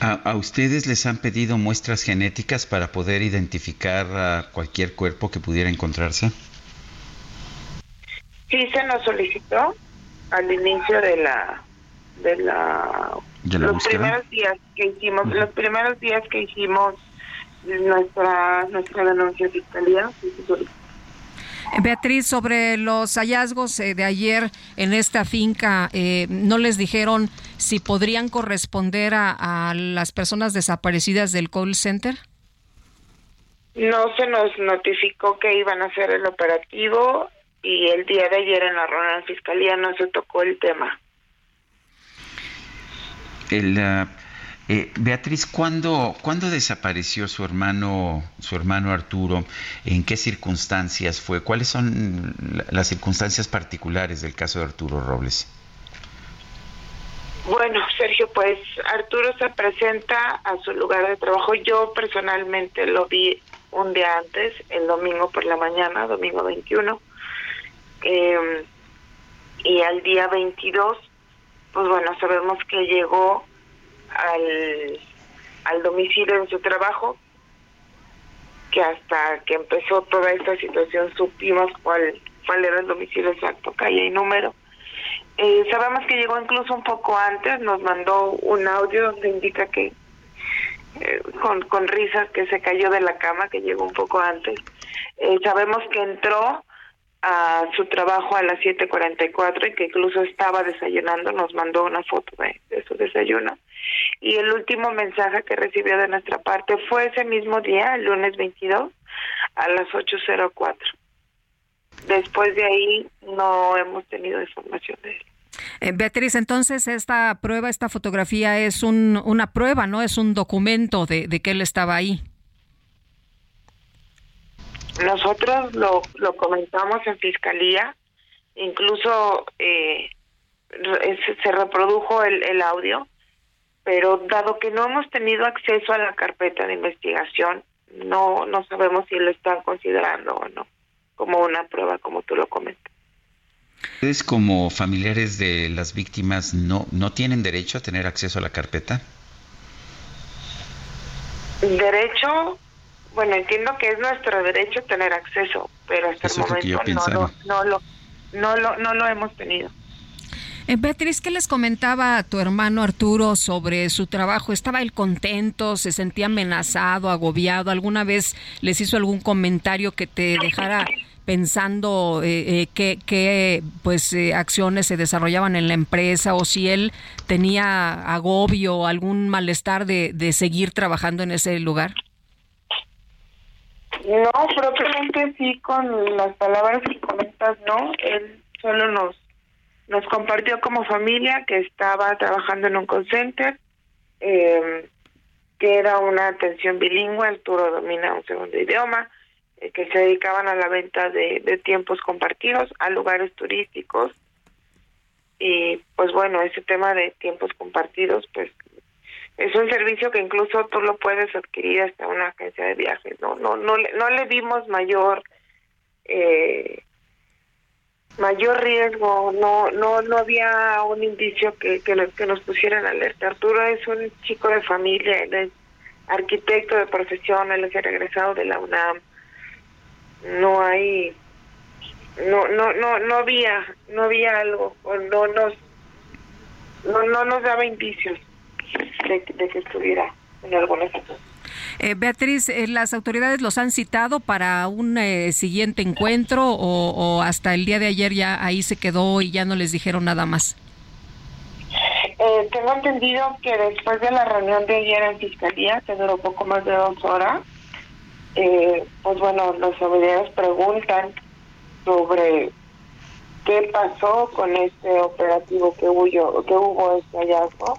Speaker 1: ¿A, ustedes les han pedido muestras genéticas para poder identificar a cualquier cuerpo que pudiera encontrarse?
Speaker 27: Sí, se nos solicitó al inicio de la de la, los primeros días que hicimos, los primeros días que hicimos nuestra nuestra denuncia fiscalía, sí se solicitó
Speaker 2: Beatriz, sobre los hallazgos eh, de ayer en esta finca, eh, ¿no les dijeron si podrían corresponder a, las personas desaparecidas del call center?
Speaker 27: No se nos notificó que iban a hacer el operativo y el día de ayer en la de fiscalía no se tocó el tema.
Speaker 1: El, ah, eh, Beatriz, ¿cuándo, ¿cuándo desapareció su hermano, su hermano Arturo? ¿En qué circunstancias fue? ¿Cuáles son las circunstancias particulares del caso de Arturo Robles?
Speaker 27: Bueno, Sergio, pues Arturo se presenta a su lugar de trabajo. Yo personalmente lo vi un día antes, el domingo por la mañana, domingo 21. Em, y al día 22, pues bueno, sabemos que llegó al, al domicilio de su trabajo, que hasta que empezó toda esta situación supimos cuál, cuál era el domicilio exacto, calle y número. Eh, sabemos que llegó incluso un poco antes, nos mandó un audio donde indica que eh, con, con risas que se cayó de la cama, que llegó un poco antes. Eh, sabemos que entró a su trabajo a las 7.44 y que incluso estaba desayunando, nos mandó una foto de, de, su desayuno. Y el último mensaje que recibió de nuestra parte fue ese mismo día, el lunes 22, a las 8.04. Después de ahí no hemos tenido información de él.
Speaker 2: Eh, Beatriz, entonces esta prueba, esta fotografía es un, una prueba, ¿no? Es un documento de, de que él estaba ahí.
Speaker 27: Nosotros lo, lo comentamos en fiscalía, incluso eh, se reprodujo el, el audio, pero dado que no hemos tenido acceso a la carpeta de investigación, no, no sabemos si lo están considerando o no como una prueba, como tú lo comentas.
Speaker 1: ¿Ustedes como familiares de las víctimas no, no tienen derecho a tener acceso a la carpeta?
Speaker 27: Derecho, bueno, entiendo que es nuestro derecho tener acceso, pero hasta
Speaker 1: Eso
Speaker 27: el momento no lo, no, lo, no, lo, no lo hemos tenido.
Speaker 2: Eh, Beatriz, ¿qué les comentaba a tu hermano Arturo sobre su trabajo? ¿Estaba él contento? ¿Se sentía amenazado, agobiado? ¿Alguna vez les hizo algún comentario que te dejara pensando eh, eh, qué, qué pues eh, acciones se desarrollaban en la empresa o si él tenía agobio o algún malestar de, de seguir trabajando en ese lugar?
Speaker 27: No, propiamente sí, con las palabras que comentas, no. Él solo nos, nos compartió como familia que estaba trabajando en un call center, eh, que era una atención bilingüe, Arturo domina un segundo idioma, eh, que se dedicaban a la venta de tiempos compartidos a lugares turísticos. Y pues bueno, ese tema de tiempos compartidos, pues es un servicio que incluso tú lo puedes adquirir hasta una agencia de viajes no no no le- no le dimos mayor eh, mayor riesgo no no no había un indicio que que nos, que pusiera alerta. Arturo es un chico de familia él es arquitecto de profesión él es egresado de la UNAM. No hay no no no no había no había algo no nos no no nos daba indicios de, de que estuviera en alguna situación.
Speaker 2: Eh, Beatriz, eh, ¿las autoridades los han citado para un eh, siguiente encuentro o, o hasta el día de ayer ya ahí se quedó y ya no les dijeron nada más?
Speaker 27: Eh, tengo entendido que después de la reunión de ayer en fiscalía, que duró poco más de dos horas, eh, pues bueno, los autoridades preguntan sobre qué pasó con este operativo que hubo, que hubo este hallazgo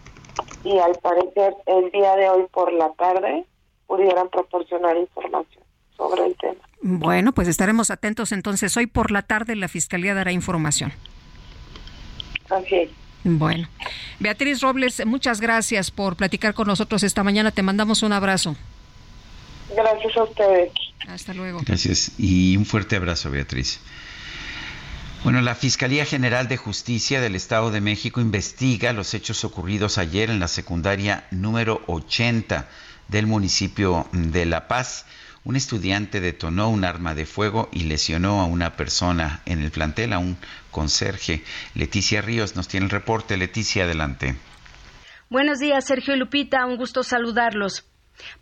Speaker 27: y al parecer el día de hoy por la tarde pudieran proporcionar información sobre el tema.
Speaker 2: Bueno, pues estaremos atentos entonces. Hoy por la tarde la Fiscalía dará información.
Speaker 27: Así es.
Speaker 2: Bueno, Beatriz Robles, muchas gracias por platicar con nosotros esta mañana. Te mandamos un abrazo.
Speaker 27: Gracias a ustedes.
Speaker 2: Hasta luego.
Speaker 1: Gracias y un fuerte abrazo, Beatriz. Bueno, la Fiscalía General de Justicia del Estado de México investiga los hechos ocurridos ayer en la secundaria número 80 del municipio de La Paz. Un estudiante detonó un arma de fuego y lesionó a una persona en el plantel, a un conserje. Leticia Ríos nos tiene el reporte. Leticia, adelante.
Speaker 28: Buenos días, Sergio y Lupita. Un gusto saludarlos.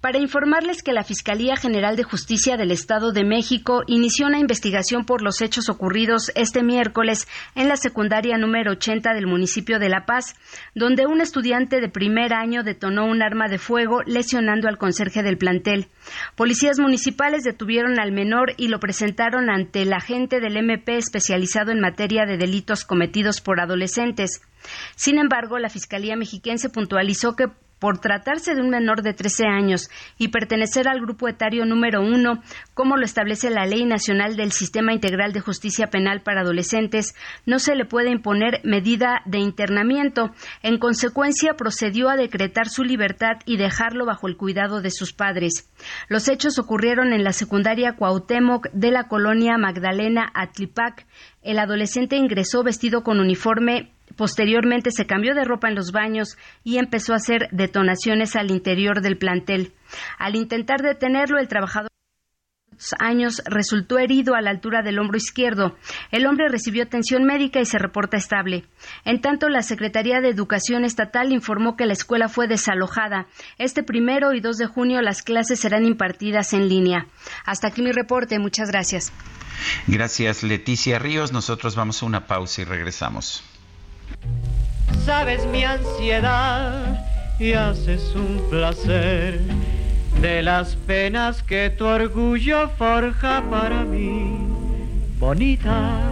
Speaker 28: Para informarles que la Fiscalía General de Justicia del Estado de México inició una investigación por los hechos ocurridos este miércoles en la secundaria número 80 del municipio de La Paz, donde un estudiante de primer año detonó un arma de fuego lesionando al conserje del plantel. Policías municipales detuvieron al menor y lo presentaron ante el agente del MP especializado en materia de delitos cometidos por adolescentes. Sin embargo, la Fiscalía mexiquense puntualizó que por tratarse de un menor de 13 años y pertenecer al grupo etario número uno, como lo establece la Ley Nacional del Sistema Integral de Justicia Penal para Adolescentes, no se le puede imponer medida de internamiento. En consecuencia, procedió a decretar su libertad y dejarlo bajo el cuidado de sus padres. Los hechos ocurrieron en la secundaria Cuauhtémoc de la colonia Magdalena Atlipac. El adolescente ingresó vestido con uniforme Posteriormente se cambió de ropa en los baños y empezó a hacer detonaciones al interior del plantel. Al intentar detenerlo, el trabajador años resultó herido a la altura del hombro izquierdo. El hombre recibió atención médica y se reporta estable. En tanto, la Secretaría de Educación Estatal informó que la escuela fue desalojada. Este primero y 2 de junio las clases serán impartidas en línea. Hasta aquí mi reporte. Muchas gracias.
Speaker 1: Gracias, Leticia Ríos. Nosotros vamos a una pausa y regresamos.
Speaker 12: Sabes mi ansiedad y haces un placer de las penas que tu orgullo forja para mí, bonita.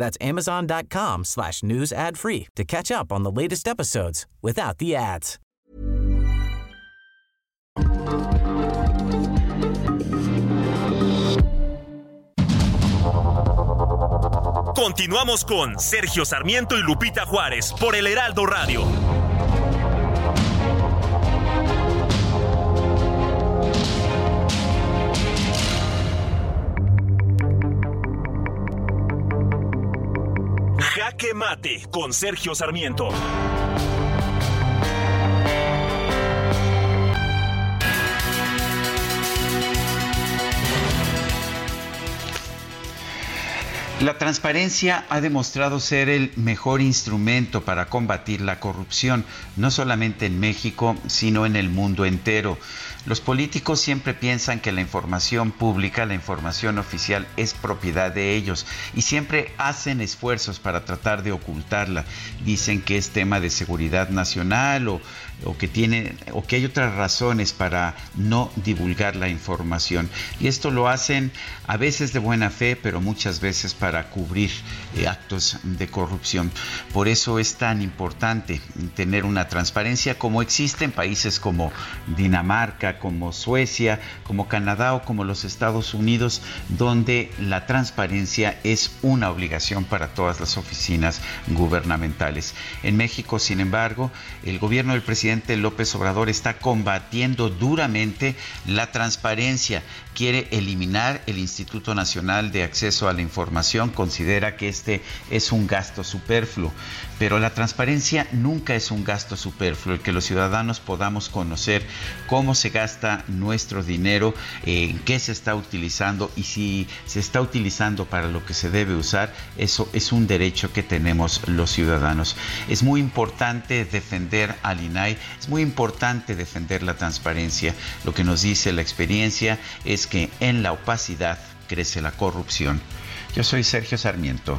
Speaker 29: That's amazon.com slash news ad free to catch up on the latest episodes without the ads.
Speaker 13: Continuamos con Sergio Sarmiento y Lupita Juárez por el Heraldo Radio. Jaque Mate con Sergio Sarmiento.
Speaker 1: La transparencia ha demostrado ser el mejor instrumento para combatir la corrupción, no solamente en México, sino en el mundo entero. Los políticos siempre piensan que la información pública, la información oficial, es propiedad de ellos y siempre hacen esfuerzos para tratar de ocultarla. Dicen que es tema de seguridad nacional o, o que tiene o que hay otras razones para no divulgar la información. Y esto lo hacen a veces de buena fe, pero muchas veces para cubrir eh, actos de corrupción. Por eso es tan importante tener una transparencia como existe en países como Dinamarca, como Suecia, como Canadá o como los Estados Unidos, donde la transparencia es una obligación para todas las oficinas gubernamentales. En México, sin embargo, el gobierno del presidente López Obrador está combatiendo duramente la transparencia. Quiere eliminar el Instituto Nacional de Acceso a la Información, considera que este es un gasto superfluo, pero la transparencia nunca es un gasto superfluo, el que los ciudadanos podamos conocer cómo se gasta nuestro dinero, en qué se está utilizando y si se está utilizando para lo que se debe usar, eso es un derecho que tenemos los ciudadanos. Es muy importante defender al INAI, es muy importante defender la transparencia. Lo que nos dice la experiencia es que en la opacidad crece la corrupción. Yo soy Sergio Sarmiento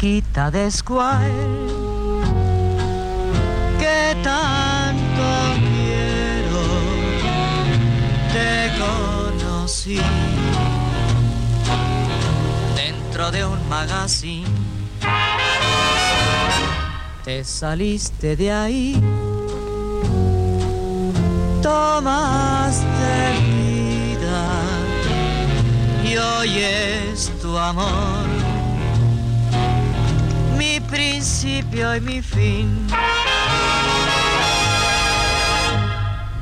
Speaker 12: Muñequita de Squire, que tanto quiero, te conocí. Dentro de un magazine. Te saliste de ahí. Tomaste vida. Y hoy es tu amor, principio y mi fin.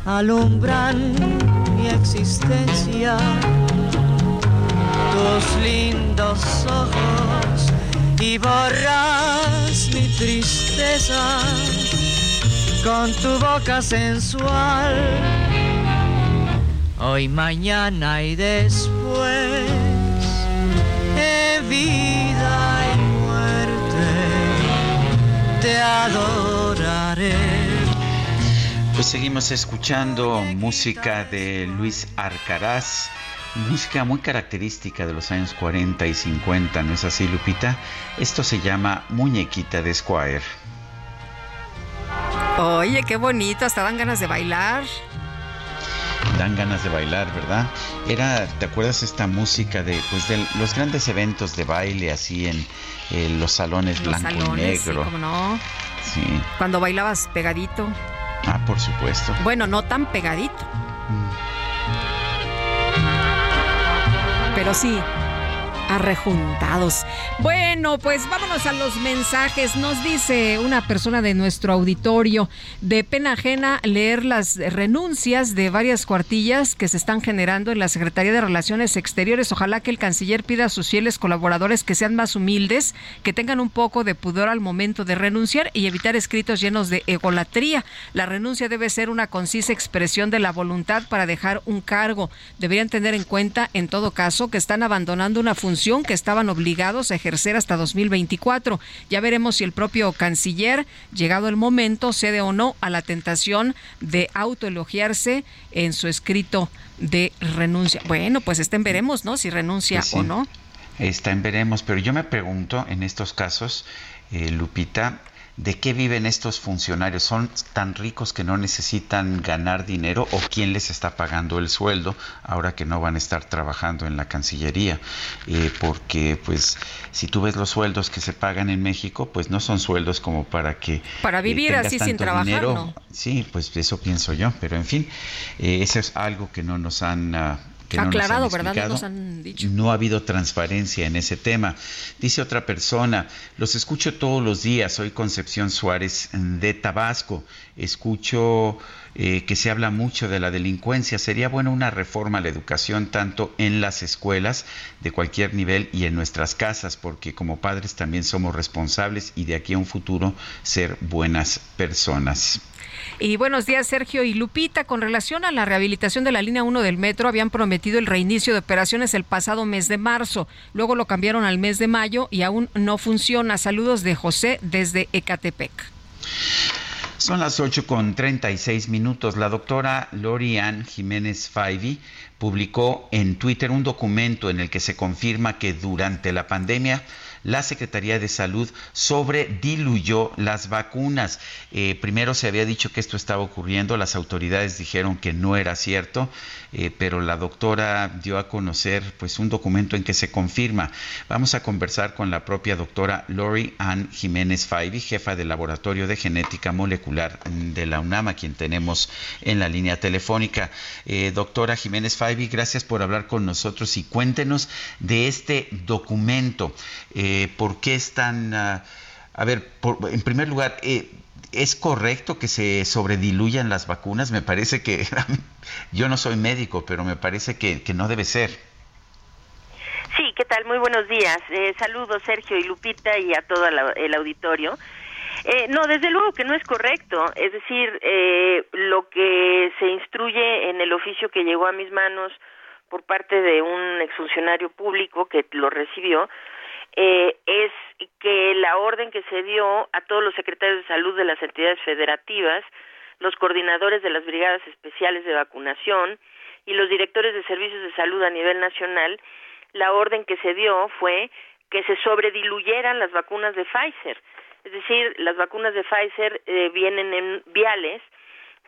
Speaker 12: alumbran mi existencia. Tus lindos ojos y borras mi tristeza con tu boca sensual. Hoy, mañana y después, en vida te adoraré.
Speaker 1: Pues seguimos escuchando música de Luis Arcaraz, música muy característica de los años 40 y 50, ¿no es así, Lupita? Esto se llama Muñequita de Squire.
Speaker 2: Oye, qué bonito, hasta dan ganas de bailar.
Speaker 1: Dan ganas de bailar, ¿verdad? Era, ¿te acuerdas esta música de, pues, de los grandes eventos de baile así en eh, los salones
Speaker 2: Los
Speaker 1: blanco
Speaker 2: salones,
Speaker 1: y negro?
Speaker 2: sí, cómo no.
Speaker 1: Sí.
Speaker 2: Cuando bailabas pegadito.
Speaker 1: Ah, por supuesto.
Speaker 2: Bueno, no tan pegadito. Pero sí, arrejuntados. Bueno, pues vámonos a los mensajes. Nos dice una persona de nuestro auditorio, de pena ajena leer las renuncias de varias cuartillas que se están generando en la Secretaría de Relaciones Exteriores. Ojalá que el canciller pida a sus fieles colaboradores que sean más humildes, que tengan un poco de pudor al momento de renunciar y evitar escritos llenos de egolatría. La renuncia debe ser una concisa expresión de la voluntad para dejar un cargo. Deberían tener en cuenta, en todo caso, que están abandonando una función que estaban obligados a ejercer hasta 2024. Ya veremos si el propio canciller, llegado el momento, cede o no a la tentación de autoelogiarse en su escrito de renuncia. Bueno, pues estén veremos, ¿no? Si renuncia
Speaker 1: Pues sí.
Speaker 2: o no.
Speaker 1: Está en veremos, pero yo me pregunto en estos casos, eh, Lupita, ¿de qué viven estos funcionarios? ¿Son tan ricos que no necesitan ganar dinero o quién les está pagando el sueldo ahora que no van a estar trabajando en la Cancillería? Eh, porque pues si tú ves los sueldos que se pagan en México, pues no son sueldos como para que...
Speaker 2: Para
Speaker 1: eh,
Speaker 2: vivir así sin trabajar,
Speaker 1: dinero.
Speaker 2: ¿no?
Speaker 1: Sí, pues eso pienso yo, pero en fin, eh, eso es algo que no nos han... ah, que no nos han
Speaker 2: Aclarado, ¿verdad? No nos han dicho.
Speaker 1: No ha habido transparencia en ese tema. Dice otra persona, los escucho todos los días, soy Concepción Suárez de Tabasco, escucho eh, que se habla mucho de la delincuencia. Sería bueno una reforma a la educación tanto en las escuelas de cualquier nivel y en nuestras casas, porque como padres también somos responsables y de aquí a un futuro ser buenas personas.
Speaker 2: Y buenos días, Sergio y Lupita. Con relación a la rehabilitación de la línea 1 del metro, habían prometido el reinicio de operaciones el pasado mes de marzo. Luego lo cambiaron al mes de mayo y aún no funciona. Saludos de José desde Ecatepec.
Speaker 1: Son las 8 con 36 minutos. La doctora Lori Ann Jiménez Faivi publicó en Twitter un documento en el que se confirma que durante la pandemia la Secretaría de Salud sobrediluyó las vacunas. Eh, primero se había dicho que esto estaba ocurriendo, las autoridades dijeron que no era cierto, eh, pero la doctora dio a conocer pues un documento en que se confirma. Vamos a conversar con la propia doctora Lori Ann Jiménez Faivi, jefa del Laboratorio de Genética Molecular de la UNAM, quien tenemos en la línea telefónica. Eh, doctora Jiménez Faivi, gracias por hablar con nosotros y cuéntenos de este documento. ¿Por qué están... ah, a ver, por- en primer lugar, eh, ¿es correcto que se sobrediluyan las vacunas? Me parece que... yo no soy médico, pero me parece que, que no debe ser.
Speaker 30: Sí, ¿qué tal? Muy buenos días. Eh, saludos Sergio y Lupita y a todo la- el auditorio. Eh, no, desde luego que no es correcto. Es decir, eh, lo que se instruye en el oficio que llegó a mis manos por parte de un exfuncionario público que lo recibió eh, es que la orden que se dio a todos los secretarios de salud de las entidades federativas, los coordinadores de las brigadas especiales de vacunación y los directores de servicios de salud a nivel nacional, la orden que se dio fue que se sobrediluyeran las vacunas de Pfizer. Es decir, las vacunas de Pfizer eh, vienen en viales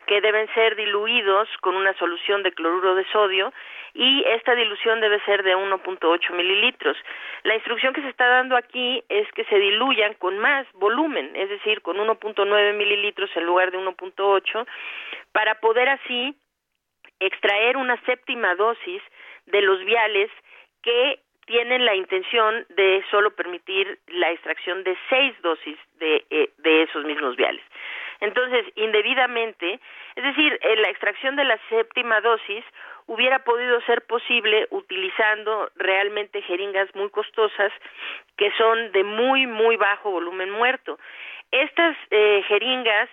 Speaker 30: que deben ser diluidos con una solución de cloruro de sodio y esta dilución debe ser de 1.8 mililitros. La instrucción que se está dando aquí es que se diluyan con más volumen, es decir, con 1.9 mililitros en lugar de 1.8, para poder así extraer una séptima dosis de los viales que tienen la intención de solo permitir la extracción de seis dosis de, eh, de esos mismos viales. Entonces, indebidamente, es decir, eh, la extracción de la séptima dosis hubiera podido ser posible utilizando realmente jeringas muy costosas que son de muy, muy bajo volumen muerto. Estas eh, jeringas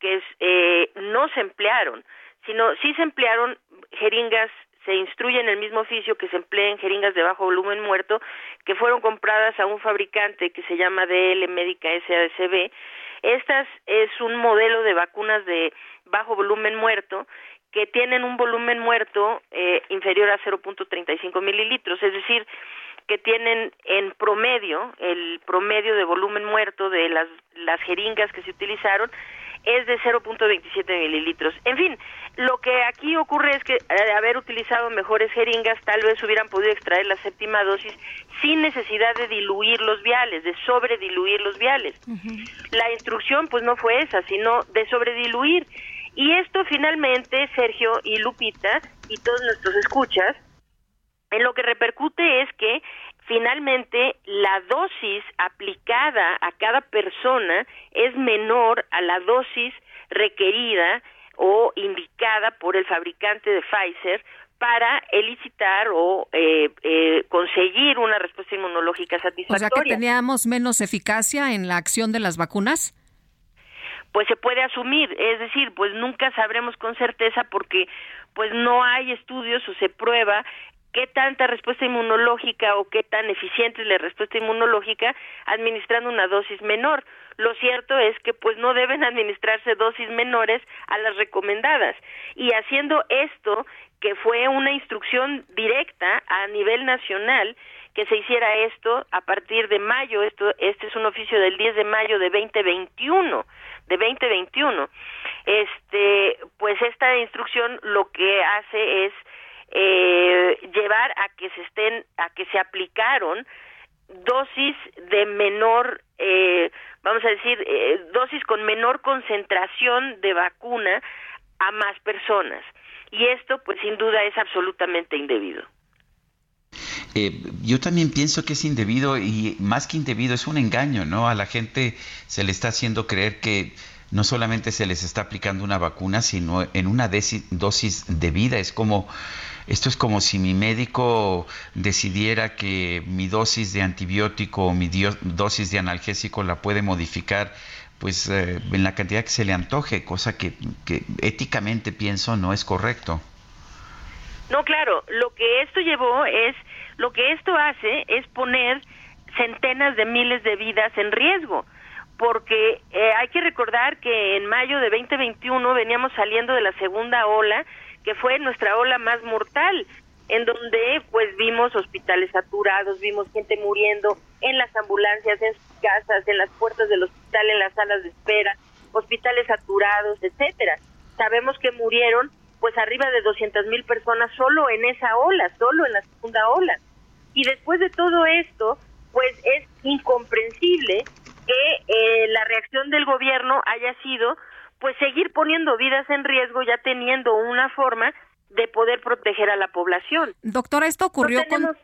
Speaker 30: que eh, no se emplearon, sino sí se emplearon jeringas se instruye en el mismo oficio que se empleen jeringas de bajo volumen muerto que fueron compradas a un fabricante que se llama DL Médica SADCB. Estas es un modelo de vacunas de bajo volumen muerto que tienen un volumen muerto eh, inferior a 0.35 mililitros, es decir, que tienen en promedio, el promedio de volumen muerto de las, las jeringas que se utilizaron es de 0.27 mililitros. En fin, lo que aquí ocurre es que de eh, haber utilizado mejores jeringas tal vez hubieran podido extraer la séptima dosis sin necesidad de diluir los viales, de sobrediluir los viales. La instrucción pues no fue esa, sino de sobrediluir. Y esto finalmente, Sergio y Lupita y todos nuestros escuchas, en lo que repercute es que finalmente la dosis aplicada a cada persona es menor a la dosis requerida o indicada por el fabricante de Pfizer para elicitar o eh, eh, conseguir una respuesta inmunológica satisfactoria.
Speaker 2: O sea que teníamos menos eficacia en la acción de las vacunas.
Speaker 30: Pues se puede asumir, es decir, pues nunca sabremos con certeza porque pues no hay estudios o se prueba qué tanta respuesta inmunológica o qué tan eficiente es la respuesta inmunológica administrando una dosis menor. Lo cierto es que pues no deben administrarse dosis menores a las recomendadas. Y haciendo esto que fue una instrucción directa a nivel nacional que se hiciera esto a partir de mayo, esto este es un oficio del 10 de mayo de 2021, de 2021. Este, pues esta instrucción lo que hace es eh, llevar a que se estén, a que se aplicaron dosis de menor, eh, vamos a decir, eh, dosis con menor concentración de vacuna a más personas. Y esto, pues sin duda, es absolutamente indebido.
Speaker 1: Yo también pienso que es indebido y más que indebido es un engaño, ¿no? A la gente se le está haciendo creer que no solamente se les está aplicando una vacuna, sino en una dosis de vida. Es como esto es como si mi médico decidiera que mi dosis de antibiótico o mi dosis de analgésico la puede modificar pues eh, en la cantidad que se le antoje, cosa que, que éticamente pienso no es correcto.
Speaker 30: No, claro, lo que esto llevó es, lo que esto hace es poner centenas de miles de vidas en riesgo, porque eh, hay que recordar que en mayo de 2021 veníamos saliendo de la segunda ola que fue nuestra ola más mortal, en donde pues vimos hospitales saturados, vimos gente muriendo en las ambulancias, en sus casas, en las puertas del hospital, en las salas de espera, hospitales saturados, etcétera. Sabemos que murieron pues arriba de 200 mil personas solo en esa ola, solo en la segunda ola. Y después de todo esto, pues es incomprensible que eh, la reacción del gobierno haya sido pues seguir poniendo vidas en riesgo ya teniendo una forma de poder proteger a la población.
Speaker 2: Doctora, esto ocurrió con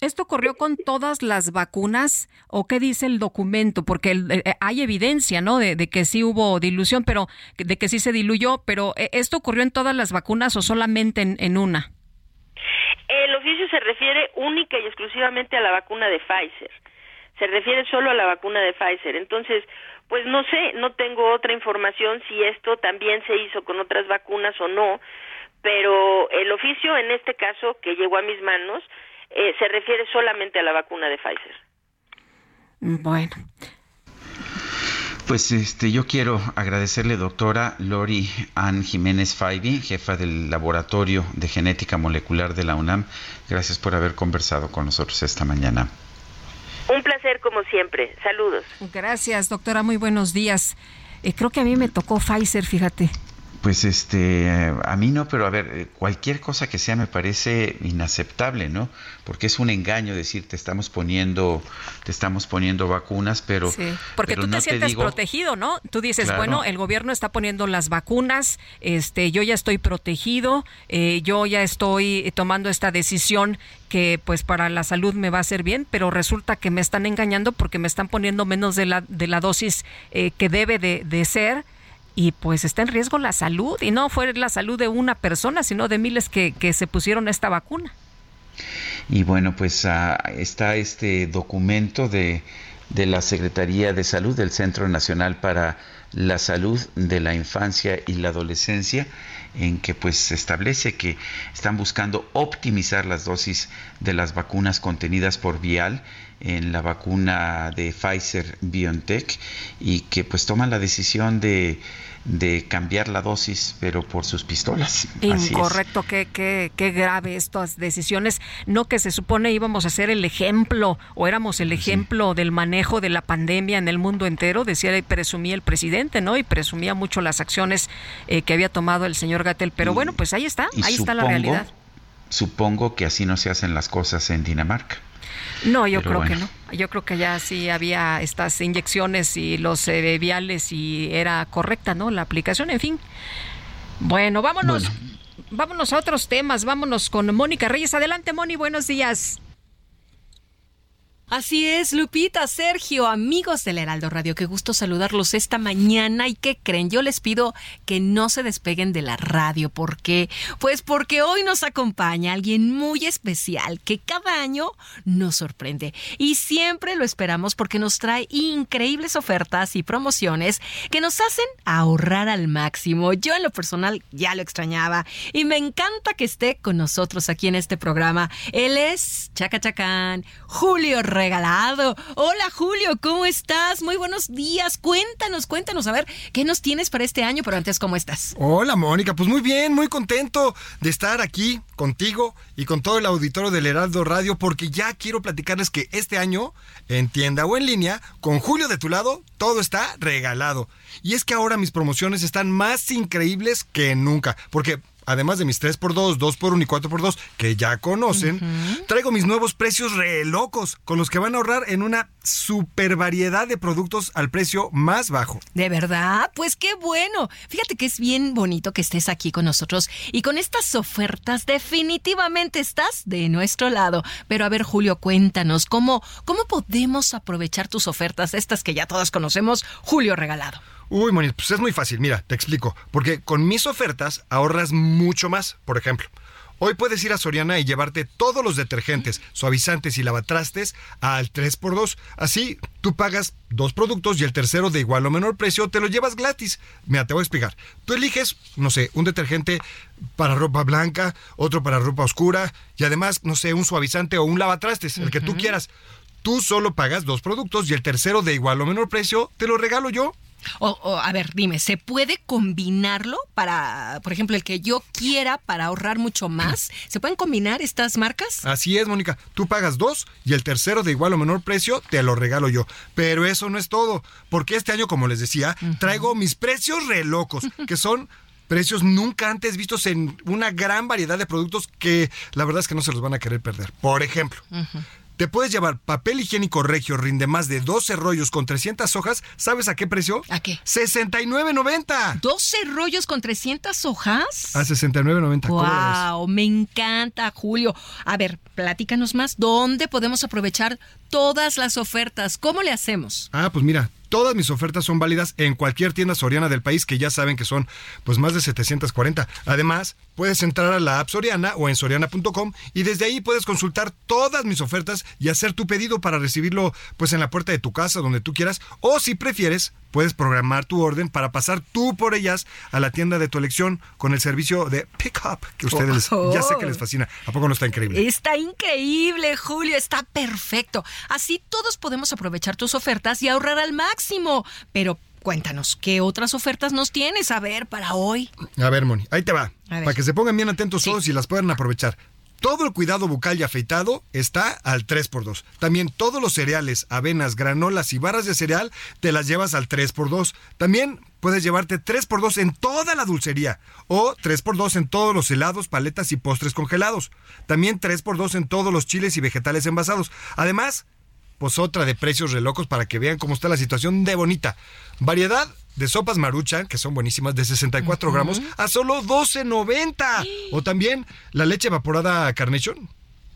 Speaker 2: esto ocurrió con todas las vacunas o qué dice el documento, porque eh, eh, hay evidencia, ¿no? De, que sí hubo dilución, pero de que sí se diluyó, pero eh, esto ocurrió en todas las vacunas o solamente en, en una.
Speaker 30: El oficio se refiere única y exclusivamente a la vacuna de Pfizer. Se refiere solo a la vacuna de Pfizer. Entonces, pues no sé, no tengo otra información si esto también se hizo con otras vacunas o no, pero el oficio en este caso que llegó a mis manos eh, se refiere solamente a la vacuna de Pfizer.
Speaker 2: Bueno.
Speaker 1: Pues este, yo quiero agradecerle, doctora Lori Ann Jiménez Faibi, jefa del Laboratorio de Genética Molecular de la UNAM. Gracias por haber conversado con nosotros esta mañana.
Speaker 30: Un placer como siempre. Saludos.
Speaker 2: Gracias, doctora. Muy buenos días. Eh, creo que a mí me tocó Pfizer, fíjate.
Speaker 1: Pues este, a mí no, pero a ver, eh, cualquier cosa que sea me parece inaceptable, ¿no? Porque es un engaño decir te estamos poniendo, te estamos poniendo vacunas, pero
Speaker 2: sí, porque tú te sientes protegido, ¿no? Tú dices, bueno, el gobierno está poniendo las vacunas, este, yo ya estoy protegido, eh, yo ya estoy tomando esta decisión que pues para la salud me va a hacer bien, pero resulta que me están engañando porque me están poniendo menos de la de la dosis eh, que debe de, de ser y pues está en riesgo la salud y no fue la salud de una persona, sino de miles que, que se pusieron esta vacuna.
Speaker 1: Y bueno, pues ah, está este documento de, de la Secretaría de Salud del Centro Nacional para la Salud de la Infancia y la Adolescencia en que pues se establece que están buscando optimizar las dosis de las vacunas contenidas por vial en la vacuna de Pfizer BioNTech y que pues toman la decisión de de cambiar la dosis, pero por sus pistolas.
Speaker 2: Incorrecto, qué, qué, qué grave estas decisiones. No que se supone íbamos a ser el ejemplo o éramos el ejemplo del manejo de la pandemia en el mundo entero, decía y presumía el presidente, ¿no? Y presumía mucho las acciones eh, que había tomado el señor Gatel. Pero bueno, pues ahí está, ahí está la realidad.
Speaker 1: Supongo que así no se hacen las cosas en Dinamarca.
Speaker 2: No, yo creo que no. Yo creo que ya sí había estas inyecciones y los eh, viales y era correcta, ¿no? La aplicación, en fin. Bueno, vámonos. Vámonos a otros temas. Vámonos con Mónica Reyes. Adelante, Moni. Buenos días.
Speaker 31: Así es, Lupita, Sergio, amigos del Heraldo Radio, qué gusto saludarlos esta mañana. ¿Y qué creen? Yo les pido que no se despeguen de la radio. ¿Por qué? Pues porque hoy nos acompaña alguien muy especial que cada año nos sorprende. Y siempre lo esperamos porque nos trae increíbles ofertas y promociones que nos hacen ahorrar al máximo. Yo en lo personal ya lo extrañaba y me encanta que esté con nosotros aquí en este programa. Él es Chacachacán, Julio regalado. Hola Julio, ¿cómo estás? Muy buenos días. Cuéntanos, cuéntanos, a ver, ¿qué nos tienes para este año? Pero antes, ¿cómo estás?
Speaker 32: Hola Mónica, pues muy bien, muy contento de estar aquí contigo y con todo el auditorio del Heraldo Radio porque ya quiero platicarles que este año, en tienda o en línea, con Julio de tu lado, todo está regalado. Y es que ahora mis promociones están más increíbles que nunca, porque además de mis 3x2, 2x1 y 4x2 que ya conocen, traigo mis nuevos precios re locos con los que van a ahorrar en una super variedad de productos al precio más bajo.
Speaker 31: ¿De verdad? Pues qué bueno. Fíjate que es bien bonito que estés aquí con nosotros y con estas ofertas definitivamente estás de nuestro lado. Pero a ver, Julio, cuéntanos, ¿cómo, cómo podemos aprovechar tus ofertas, estas que ya todas conocemos, Julio Regalado?
Speaker 32: Uy, Moni, pues es muy fácil. Mira, te explico. Porque con mis ofertas ahorras mucho más. Por ejemplo, hoy puedes ir a Soriana y llevarte todos los detergentes, suavizantes y lavatrastes al 3x2. Así, tú pagas dos productos y el tercero de igual o menor precio te lo llevas gratis. Mira, te voy a explicar. Tú eliges, no sé, un detergente para ropa blanca, otro para ropa oscura y además, no sé, un suavizante o un lavatrastes, el que tú quieras. Tú solo pagas dos productos y el tercero de igual o menor precio te lo regalo yo.
Speaker 31: O, a ver, dime, ¿se puede combinarlo para, por ejemplo, el que yo quiera para ahorrar mucho más? ¿Se pueden combinar estas marcas?
Speaker 32: Así es, Mónica. Tú pagas dos y el tercero de igual o menor precio te lo regalo yo. Pero eso no es todo, porque este año, como les decía, traigo mis precios re locos, que son precios nunca antes vistos en una gran variedad de productos que la verdad es que no se los van a querer perder. Por ejemplo, te puedes llevar papel higiénico regio, rinde más de 12 rollos con 300 hojas. ¿Sabes a qué precio?
Speaker 31: ¿A qué?
Speaker 32: 69.90.
Speaker 31: ¿12 rollos con 300 hojas?
Speaker 32: A 69.90.
Speaker 31: Wow, me encanta, Julio. A ver, platícanos más. ¿Dónde podemos aprovechar todas las ofertas? ¿Cómo le hacemos?
Speaker 32: Ah, pues mira, Todas mis ofertas son válidas en cualquier tienda soriana del país, que ya saben que son pues más de 740. Además, puedes entrar a la app Soriana o en soriana.com y desde ahí puedes consultar todas mis ofertas y hacer tu pedido para recibirlo pues en la puerta de tu casa, donde tú quieras, o si prefieres, puedes programar tu orden para pasar tú por ellas a la tienda de tu elección con el servicio de Pickup, que ustedes ya sé que les fascina. ¿A poco no está increíble?
Speaker 31: Está increíble, Julio, está perfecto. Así todos podemos aprovechar tus ofertas y ahorrar al máximo. Pero cuéntanos, ¿qué otras ofertas nos tienes? A ver, para hoy.
Speaker 32: A ver, Moni, ahí te va. Para que se pongan bien atentos todos y las puedan aprovechar. Todo el cuidado bucal y afeitado está al 3x2. También todos los cereales, avenas, granolas y barras de cereal te las llevas al 3x2. También puedes llevarte 3x2 en toda la dulcería o 3x2 en todos los helados, paletas y postres congelados. También 3x2 en todos los chiles y vegetales envasados. Además, pues otra de precios relocos para que vean cómo está la situación de bonita. Variedad de sopas maruchan, que son buenísimas, de 64 gramos, a solo 12.90. O también la leche evaporada Carnation,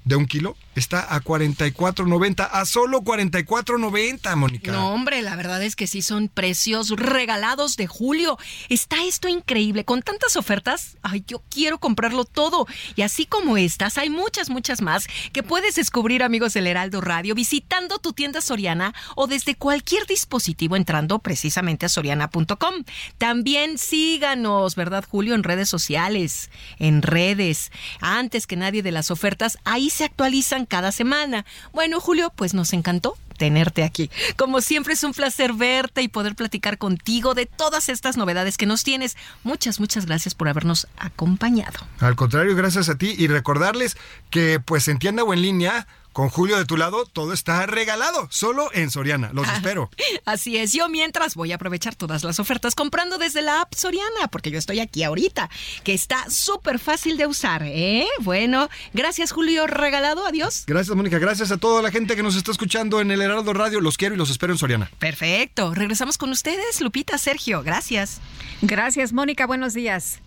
Speaker 32: de un kilo está a 44.90, a solo 44.90, Mónica.
Speaker 31: No, hombre, la verdad es que sí son precios regalados de julio. Está esto increíble. Con tantas ofertas, ay, yo quiero comprarlo todo. Y así como estas, hay muchas, muchas más que puedes descubrir, amigos del Heraldo Radio, visitando tu tienda Soriana o desde cualquier dispositivo entrando precisamente a soriana.com. También síganos, ¿verdad, Julio? En redes sociales, en redes. Antes que nadie de las ofertas, ahí se actualizan cada semana. Bueno, Julio, pues nos encantó tenerte aquí. Como siempre es un placer verte y poder platicar contigo de todas estas novedades que nos tienes. Muchas, muchas gracias por habernos acompañado.
Speaker 32: Al contrario, gracias a ti y recordarles que pues en tienda o en línea con Julio de tu lado, todo está regalado, solo en Soriana. Los espero.
Speaker 31: Así es, yo mientras voy a aprovechar todas las ofertas comprando desde la app Soriana, porque yo estoy aquí ahorita, que está súper fácil de usar, ¿eh? Bueno, gracias Julio Regalado, adiós.
Speaker 32: Gracias Mónica, gracias a toda la gente que nos está escuchando en el Heraldo Radio, los quiero y los espero en Soriana.
Speaker 31: Perfecto, regresamos con ustedes, Lupita, Sergio, gracias.
Speaker 2: Gracias Mónica, buenos días.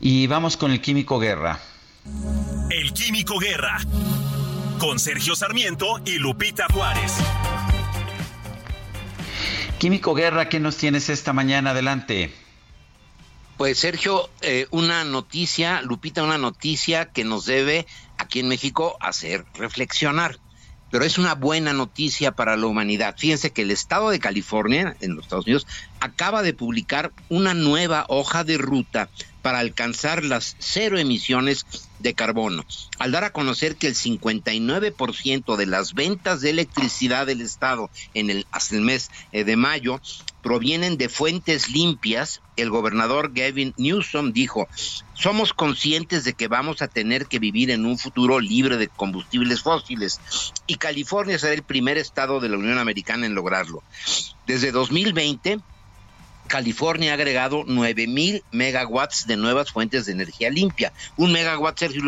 Speaker 1: Y vamos con el Químico Guerra.
Speaker 13: El Químico Guerra con Sergio Sarmiento y Lupita Juárez.
Speaker 1: Químico Guerra, ¿qué nos tienes esta mañana? Adelante.
Speaker 33: Pues Sergio, eh, una noticia, Lupita, una noticia que nos debe aquí en México hacer reflexionar. Pero es una buena noticia para la humanidad. Fíjense que el estado de California, en los Estados Unidos, acaba de publicar una nueva hoja de ruta para alcanzar las cero emisiones de carbono, al dar a conocer que el 59% de las ventas de electricidad del Estado en el, hasta el mes eh, de mayo provienen de fuentes limpias, el gobernador Gavin Newsom dijo, somos conscientes de que vamos a tener que vivir en un futuro libre de combustibles fósiles y California será el primer estado de la Unión Americana en lograrlo. Desde 2020, California ha agregado 9000 megawatts de nuevas fuentes de energía limpia. Un megawatt, Sergio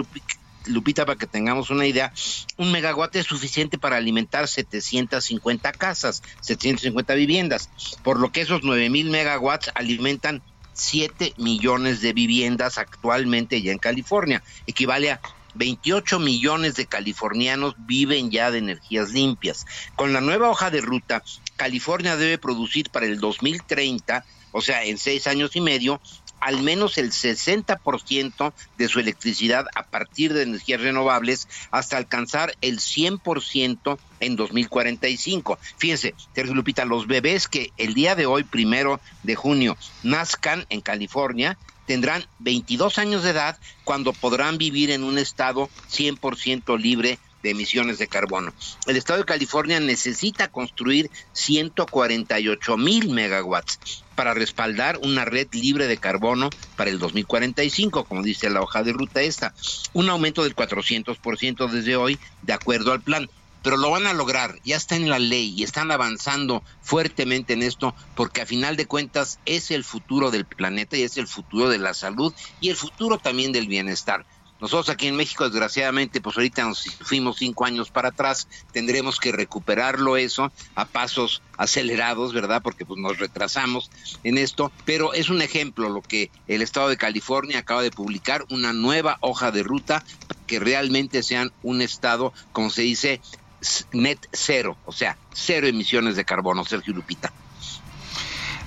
Speaker 33: Lupita, para que tengamos una idea, un megawatt es suficiente para alimentar 750 casas, 750 viviendas, por lo que esos 9000 megawatts alimentan 7 millones de viviendas actualmente ya en California, equivale a 28 millones de californianos viven ya de energías limpias. Con la nueva hoja de ruta, California debe producir para el 2030, o sea, en seis años y medio, al menos el 60% de su electricidad a partir de energías renovables hasta alcanzar el 100% en 2045. Fíjense, Sergio Lupita, los bebés que el día de hoy, primero de junio, nazcan en California, tendrán 22 años de edad cuando podrán vivir en un estado 100% libre de emisiones de carbono. El estado de California necesita construir 148 mil megawatts para respaldar una red libre de carbono para el 2045, como dice la hoja de ruta esta. Un aumento del 400% desde hoy, de acuerdo al plan pero lo van a lograr, ya está en la ley y están avanzando fuertemente en esto porque a final de cuentas es el futuro del planeta y es el futuro de la salud y el futuro también del bienestar. Nosotros aquí en México, desgraciadamente, pues ahorita nos fuimos cinco años para atrás, tendremos que recuperarlo eso a pasos acelerados, ¿verdad? Porque pues nos retrasamos en esto, pero es un ejemplo lo que el Estado de California acaba de publicar, una nueva hoja de ruta que realmente sean un Estado, como se dice, net cero, o sea, cero emisiones de carbono, Sergio Lupita.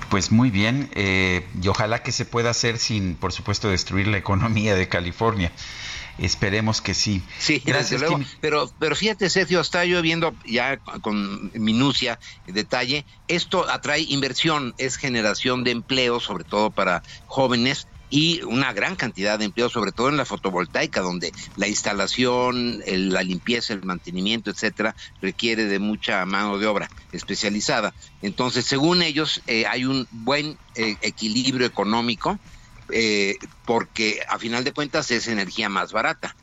Speaker 1: Pues muy bien, eh, y ojalá que se pueda hacer sin, por supuesto, destruir la economía de California. Esperemos que sí.
Speaker 33: Sí, gracias. Luego, pero, pero fíjate, Sergio, está yo viendo ya con minucia, detalle, esto atrae inversión, es generación de empleo, sobre todo para jóvenes, y una gran cantidad de empleo, sobre todo en la fotovoltaica, donde la instalación, la limpieza, el mantenimiento, etcétera, requiere de mucha mano de obra especializada. Entonces, según ellos, eh, hay un buen eh, equilibrio económico, eh, porque a final de cuentas es energía más barata.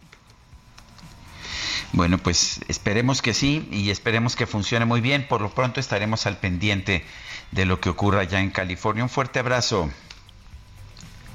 Speaker 1: Bueno, pues esperemos que sí y esperemos que funcione muy bien. Por lo pronto estaremos al pendiente de lo que ocurra allá en California. Un fuerte abrazo.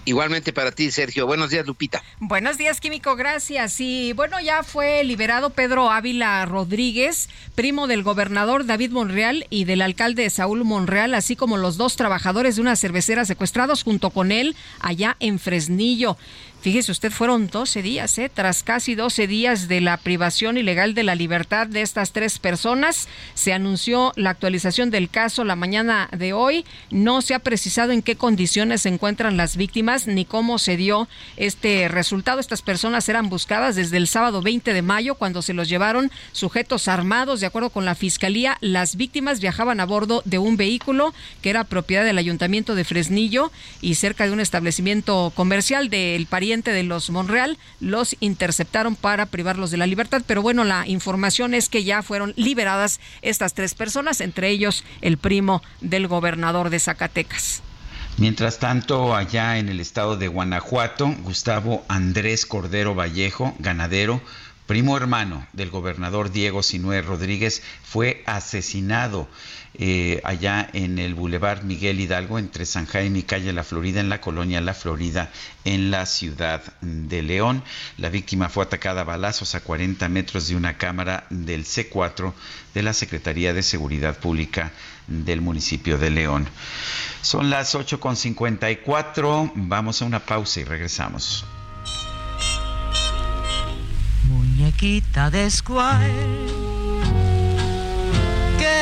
Speaker 33: Igualmente para ti, Sergio. Buenos días, Lupita.
Speaker 2: Buenos días, Químico. Gracias. Y bueno, ya fue liberado Pedro Ávila Rodríguez, primo del gobernador David Monreal y del alcalde Saúl Monreal, así como los dos trabajadores de una cervecera secuestrados junto con él allá en Fresnillo. Fíjese usted, fueron 12 días, ¿eh? Tras casi 12 días de la privación ilegal de la libertad de estas tres personas, se anunció la actualización del caso la mañana de hoy. No se ha precisado en qué condiciones se encuentran las víctimas ni cómo se dio este resultado. Estas personas eran buscadas desde el sábado 20 de mayo, cuando se los llevaron sujetos armados. De acuerdo con la fiscalía, las víctimas viajaban a bordo de un vehículo que era propiedad del ayuntamiento de Fresnillo y cerca de un establecimiento comercial del pariente de los Monreal los interceptaron para privarlos de la libertad, pero bueno, la información es que ya fueron liberadas estas tres personas, entre ellos el primo del gobernador de Zacatecas.
Speaker 1: Mientras tanto, allá en el estado de Guanajuato, Gustavo Andrés Cordero Vallejo, ganadero, primo hermano del gobernador Diego Sinué Rodríguez, fue asesinado eh, allá en el Boulevard Miguel Hidalgo, entre San Jaime y Calle La Florida, en la colonia La Florida, en la ciudad de León. La víctima fue atacada a balazos a 40 metros de una cámara del C4 de la Secretaría de Seguridad Pública del municipio de León. Son las 8.54, vamos a una pausa y regresamos.
Speaker 12: Muñequita de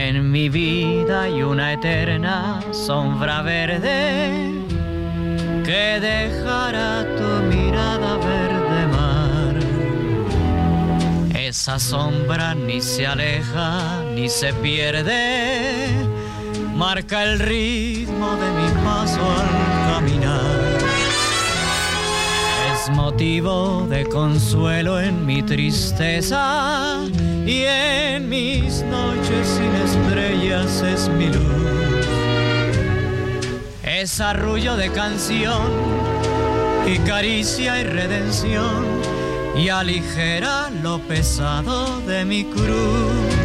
Speaker 12: En mi vida hay una eterna sombra verde que dejará tu mirada verde mar. Esa sombra ni se aleja ni se pierde, marca el ritmo de mi paso al caminar. Es motivo de consuelo en mi tristeza y en mis noches sin estrellas es mi luz. Es arrullo de canción y caricia y redención y aligera lo pesado de mi cruz.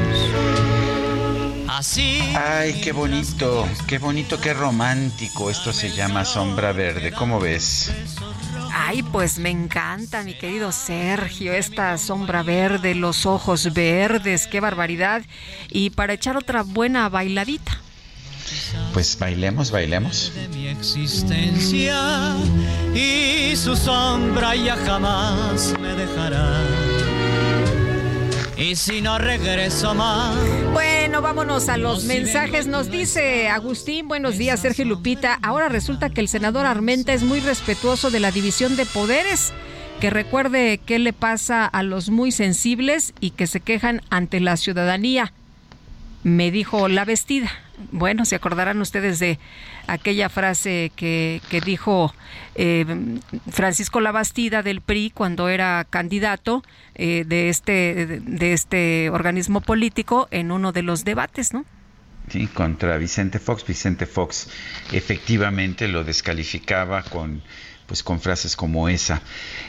Speaker 12: Así.
Speaker 1: Ay, qué bonito, qué bonito, qué romántico. Esto se llama Sombra Verde. ¿Cómo ves?
Speaker 2: Ay, pues me encanta, mi querido Sergio, esta sombra verde, los ojos verdes, qué barbaridad. Y para echar otra buena bailadita.
Speaker 1: Pues bailemos, bailemos.
Speaker 12: De mi existencia y su sombra ya jamás me dejará. Y si no regreso más.
Speaker 2: Bueno, vámonos a los mensajes. Nos dice Agustín, buenos días, Sergio Lupita. Ahora resulta que el senador Armenta es muy respetuoso de la división de poderes. Que recuerde qué le pasa a los muy sensibles y que se quejan ante la ciudadanía. Me dijo la vestida. Bueno, se acordarán ustedes de aquella frase que, que dijo eh, Francisco Labastida del PRI cuando era candidato eh, de, este, de este organismo político en uno de los debates, ¿no?
Speaker 1: Sí, contra Vicente Fox. Vicente Fox efectivamente lo descalificaba con pues con frases como esa.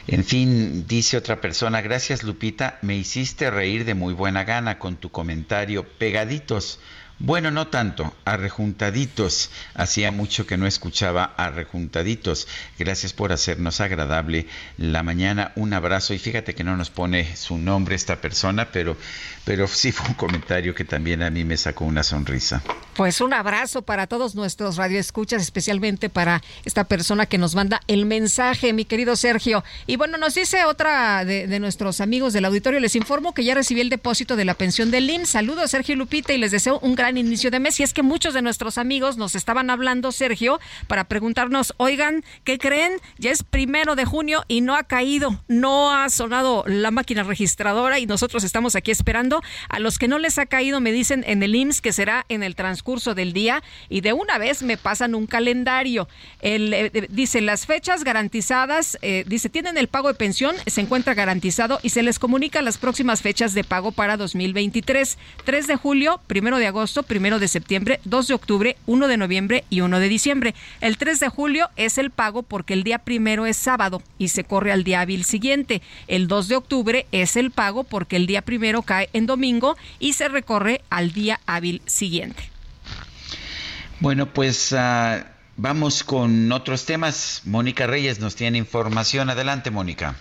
Speaker 1: En fin, dice otra persona, gracias Lupita, me hiciste reír de muy buena gana con tu comentario pegaditos Bueno, no tanto, arrejuntaditos. Hacía mucho que no escuchaba arrejuntaditos. Gracias por hacernos agradable la mañana. Un abrazo y fíjate que no nos pone su nombre esta persona, pero, pero sí fue un comentario que también a mí me sacó una sonrisa.
Speaker 2: Pues un abrazo para todos nuestros radioescuchas, especialmente para esta persona que nos manda el mensaje, mi querido Sergio. Y bueno, nos dice otra de, nuestros amigos del auditorio, les informo que ya recibí el depósito de la pensión del LIN. Saludos, Sergio Lupita, y les deseo un gran inicio de mes. Y es que muchos de nuestros amigos nos estaban hablando, Sergio, para preguntarnos, oigan, ¿qué creen? Ya es primero de junio y no ha caído, no ha sonado la máquina registradora y nosotros estamos aquí esperando. A los que no les ha caído me dicen en el IMSS que será en el transcurso curso del día y de una vez me pasan un calendario. El, eh, eh, dice, las fechas garantizadas, eh, dice, tienen el pago de pensión, se encuentra garantizado y se les comunica las próximas fechas de pago para 2023. 3 de julio, 1 de agosto, 1 de septiembre, 2 de octubre, 1 de noviembre y 1 de diciembre. El 3 de julio es el pago porque el día primero es sábado y se corre al día hábil siguiente. El 2 de octubre es el pago porque el día primero cae en domingo y se recorre al día hábil siguiente.
Speaker 1: Bueno, pues uh, vamos con otros temas. Mónica Reyes nos tiene información. Adelante, Mónica.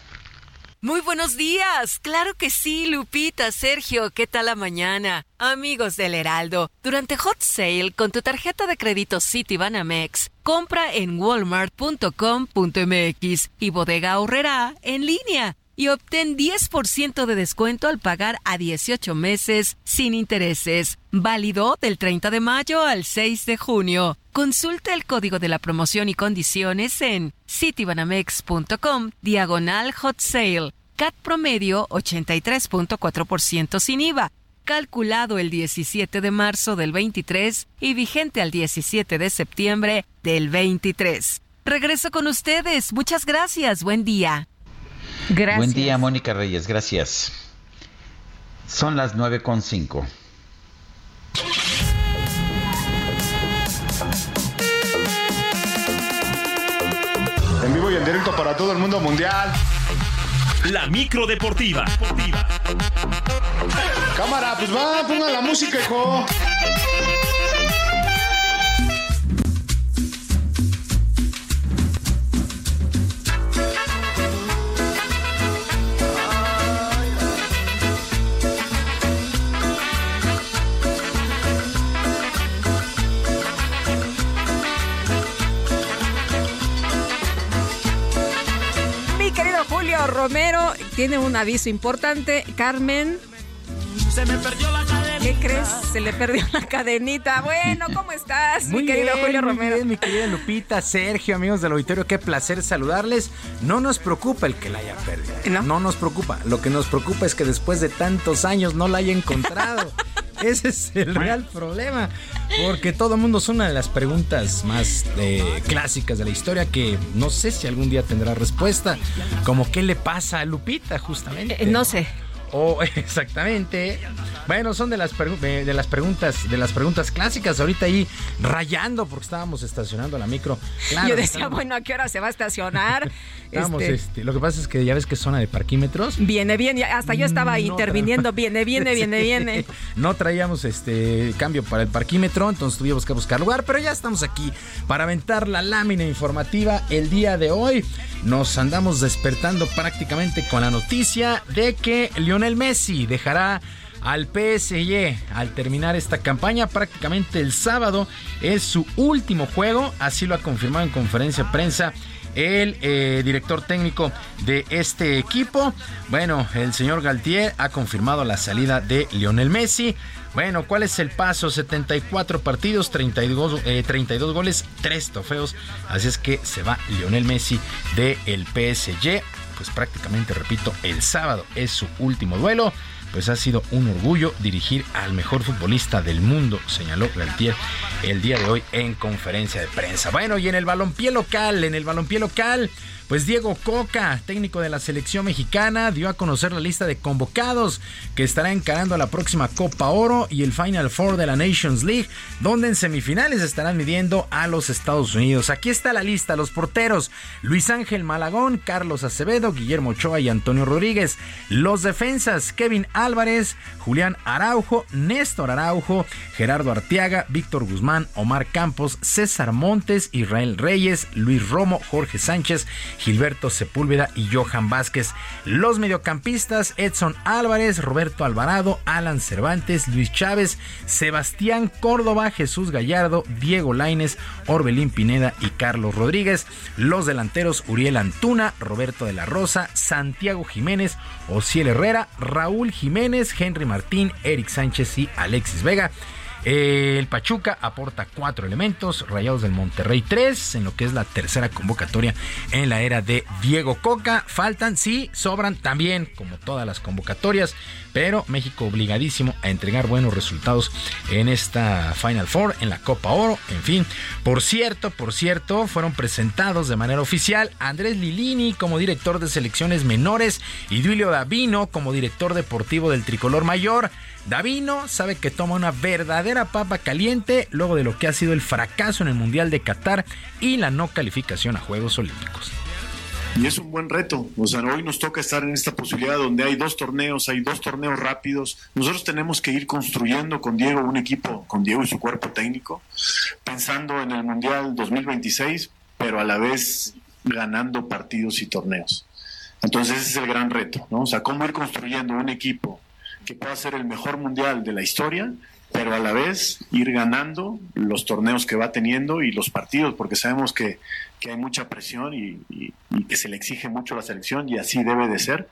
Speaker 31: Muy buenos días. Claro que sí, Lupita, Sergio, ¿qué tal la mañana? Amigos del Heraldo, durante Hot Sale con tu tarjeta de crédito Citibanamex, compra en walmart.com.mx y bodega ahorrerá en línea y obtén 10% de descuento al pagar a 18 meses sin intereses. Válido del 30 de mayo al 6 de junio. Consulta el código de la promoción y condiciones en citibanamex.com diagonal hot sale. CAT promedio 83.4% sin IVA. Calculado el 17 de marzo del 23 y vigente al 17 de septiembre del 23. Regreso con ustedes. Muchas gracias. Buen día.
Speaker 1: Gracias. Buen día, Mónica Reyes, gracias. Son las 9.5.
Speaker 34: En vivo y en directo para todo el mundo mundial.
Speaker 13: La micro deportiva.
Speaker 34: Cámara, pues va, ponga la música, hijo.
Speaker 2: Romero tiene un aviso importante. Carmen. Se me perdió la cadenita. ¿Qué crees? Se le perdió la cadenita. Bueno, ¿cómo estás,
Speaker 35: muy
Speaker 2: mi querido Julio Romero?
Speaker 35: Bien, mi querida Lupita, Sergio, amigos del auditorio, qué placer saludarles. No nos preocupa el que la haya perdido. No, no nos preocupa. Lo que nos preocupa es que después de tantos años no la haya encontrado. Ese es el real problema. Porque todo el mundo es una de las preguntas más eh, clásicas de la historia que no sé si algún día tendrá respuesta. Como qué le pasa a Lupita, justamente.
Speaker 2: Eh, no sé.
Speaker 35: Oh, exactamente. Bueno, son de las, de las preguntas de las preguntas clásicas. Ahorita ahí rayando porque estábamos estacionando la micro.
Speaker 2: Yo decía, bueno, ¿a qué hora se va a estacionar?
Speaker 35: Este, este... lo que pasa es que ya ves que zona de parquímetros.
Speaker 2: Viene, viene. Hasta yo estaba interviniendo. Viene, viene, viene, viene.
Speaker 35: no traíamos este cambio para el parquímetro, entonces tuvimos que buscar lugar, pero ya estamos aquí para aventar la lámina informativa el día de hoy. Nos andamos despertando prácticamente con la noticia de que Lionel Messi dejará al PSG al terminar esta campaña. Prácticamente el sábado es su último juego, así lo ha confirmado en conferencia de prensa el eh, director técnico de este equipo. Bueno, el señor Galtier ha confirmado la salida de Lionel Messi. Bueno, ¿cuál es el paso? 74 partidos, 32, 32 eh, goles, 3 trofeos. Así es que se va Lionel Messi del el PSG. Pues prácticamente, repito, el sábado es su último duelo pues ha sido un orgullo dirigir al mejor futbolista del mundo, señaló Galtier el día de hoy en conferencia de prensa. Bueno, y en el balompié local, en el balompié local, pues Diego Coca, técnico de la selección mexicana, dio a conocer la lista de convocados que estará encarando la próxima Copa Oro y el Final Four de la Nations League, donde en semifinales estarán midiendo a los Estados Unidos. Aquí está la lista, los porteros, Luis Ángel Malagón, Carlos Acevedo, Guillermo Ochoa y Antonio Rodríguez. Los defensas, Kevin Álvarez, Julián Araujo, Néstor Araujo, Gerardo Arteaga, Víctor Guzmán, Omar Campos, César Montes, Israel Reyes, Luis Romo, Jorge Sánchez, Gilberto Sepúlveda y Johan Vázquez. Los mediocampistas Edson Álvarez, Roberto Alvarado, Alan Cervantes, Luis Chávez, Sebastián Córdoba, Jesús Gallardo, Diego Laines, Orbelín Pineda y Carlos Rodríguez. Los delanteros Uriel Antuna, Roberto de la Rosa, Santiago Jiménez, Ociel Herrera, Raúl Jiménez, Henry Martín, Eric Sánchez y Alexis Vega. El Pachuca aporta cuatro elementos, Rayados del Monterrey tres, en lo que es la tercera convocatoria en la era de Diego Coca. Faltan, sí, sobran también, como todas las convocatorias, pero México obligadísimo a entregar buenos resultados en esta Final Four, en la Copa Oro, en fin. Por cierto, por cierto, fueron presentados de manera oficial Andrés Lilini como director de selecciones menores y Duilio Davino como director deportivo del tricolor mayor. Davino sabe que toma una verdadera papa caliente luego de lo que ha sido el fracaso en el Mundial de Qatar y la no calificación a Juegos Olímpicos.
Speaker 36: Y es un buen reto. O sea, hoy nos toca estar en esta posibilidad donde hay dos torneos, hay dos torneos rápidos. Nosotros tenemos que ir construyendo con Diego un equipo, con Diego y su cuerpo técnico, pensando en el Mundial 2026, pero a la vez ganando partidos y torneos. Entonces ese es el gran reto, ¿no? O sea, cómo ir construyendo un equipo que pueda ser el mejor mundial de la historia, pero a la vez ir ganando los torneos que va teniendo y los partidos, porque sabemos que, que hay mucha presión y, y, y que se le exige mucho a la selección y así debe de ser.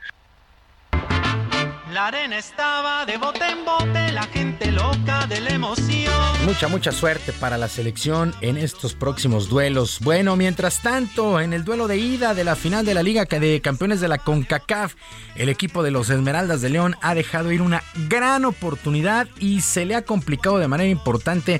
Speaker 37: La arena estaba de bote en bote, la gente loca de la emoción.
Speaker 35: Mucha, mucha suerte para la selección en estos próximos duelos. Bueno, mientras tanto, en el duelo de ida de la final de la Liga de Campeones de la CONCACAF, el equipo de los Esmeraldas de León ha dejado ir una gran oportunidad y se le ha complicado de manera importante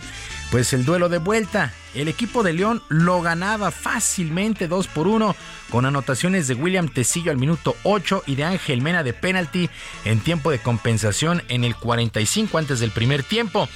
Speaker 35: pues el duelo de vuelta. El equipo de León lo ganaba fácilmente 2 por 1 con anotaciones de William Tecillo al minuto 8 y de Ángel Mena de penalti en tiempo de compensación en el 45 antes del primer tiempo.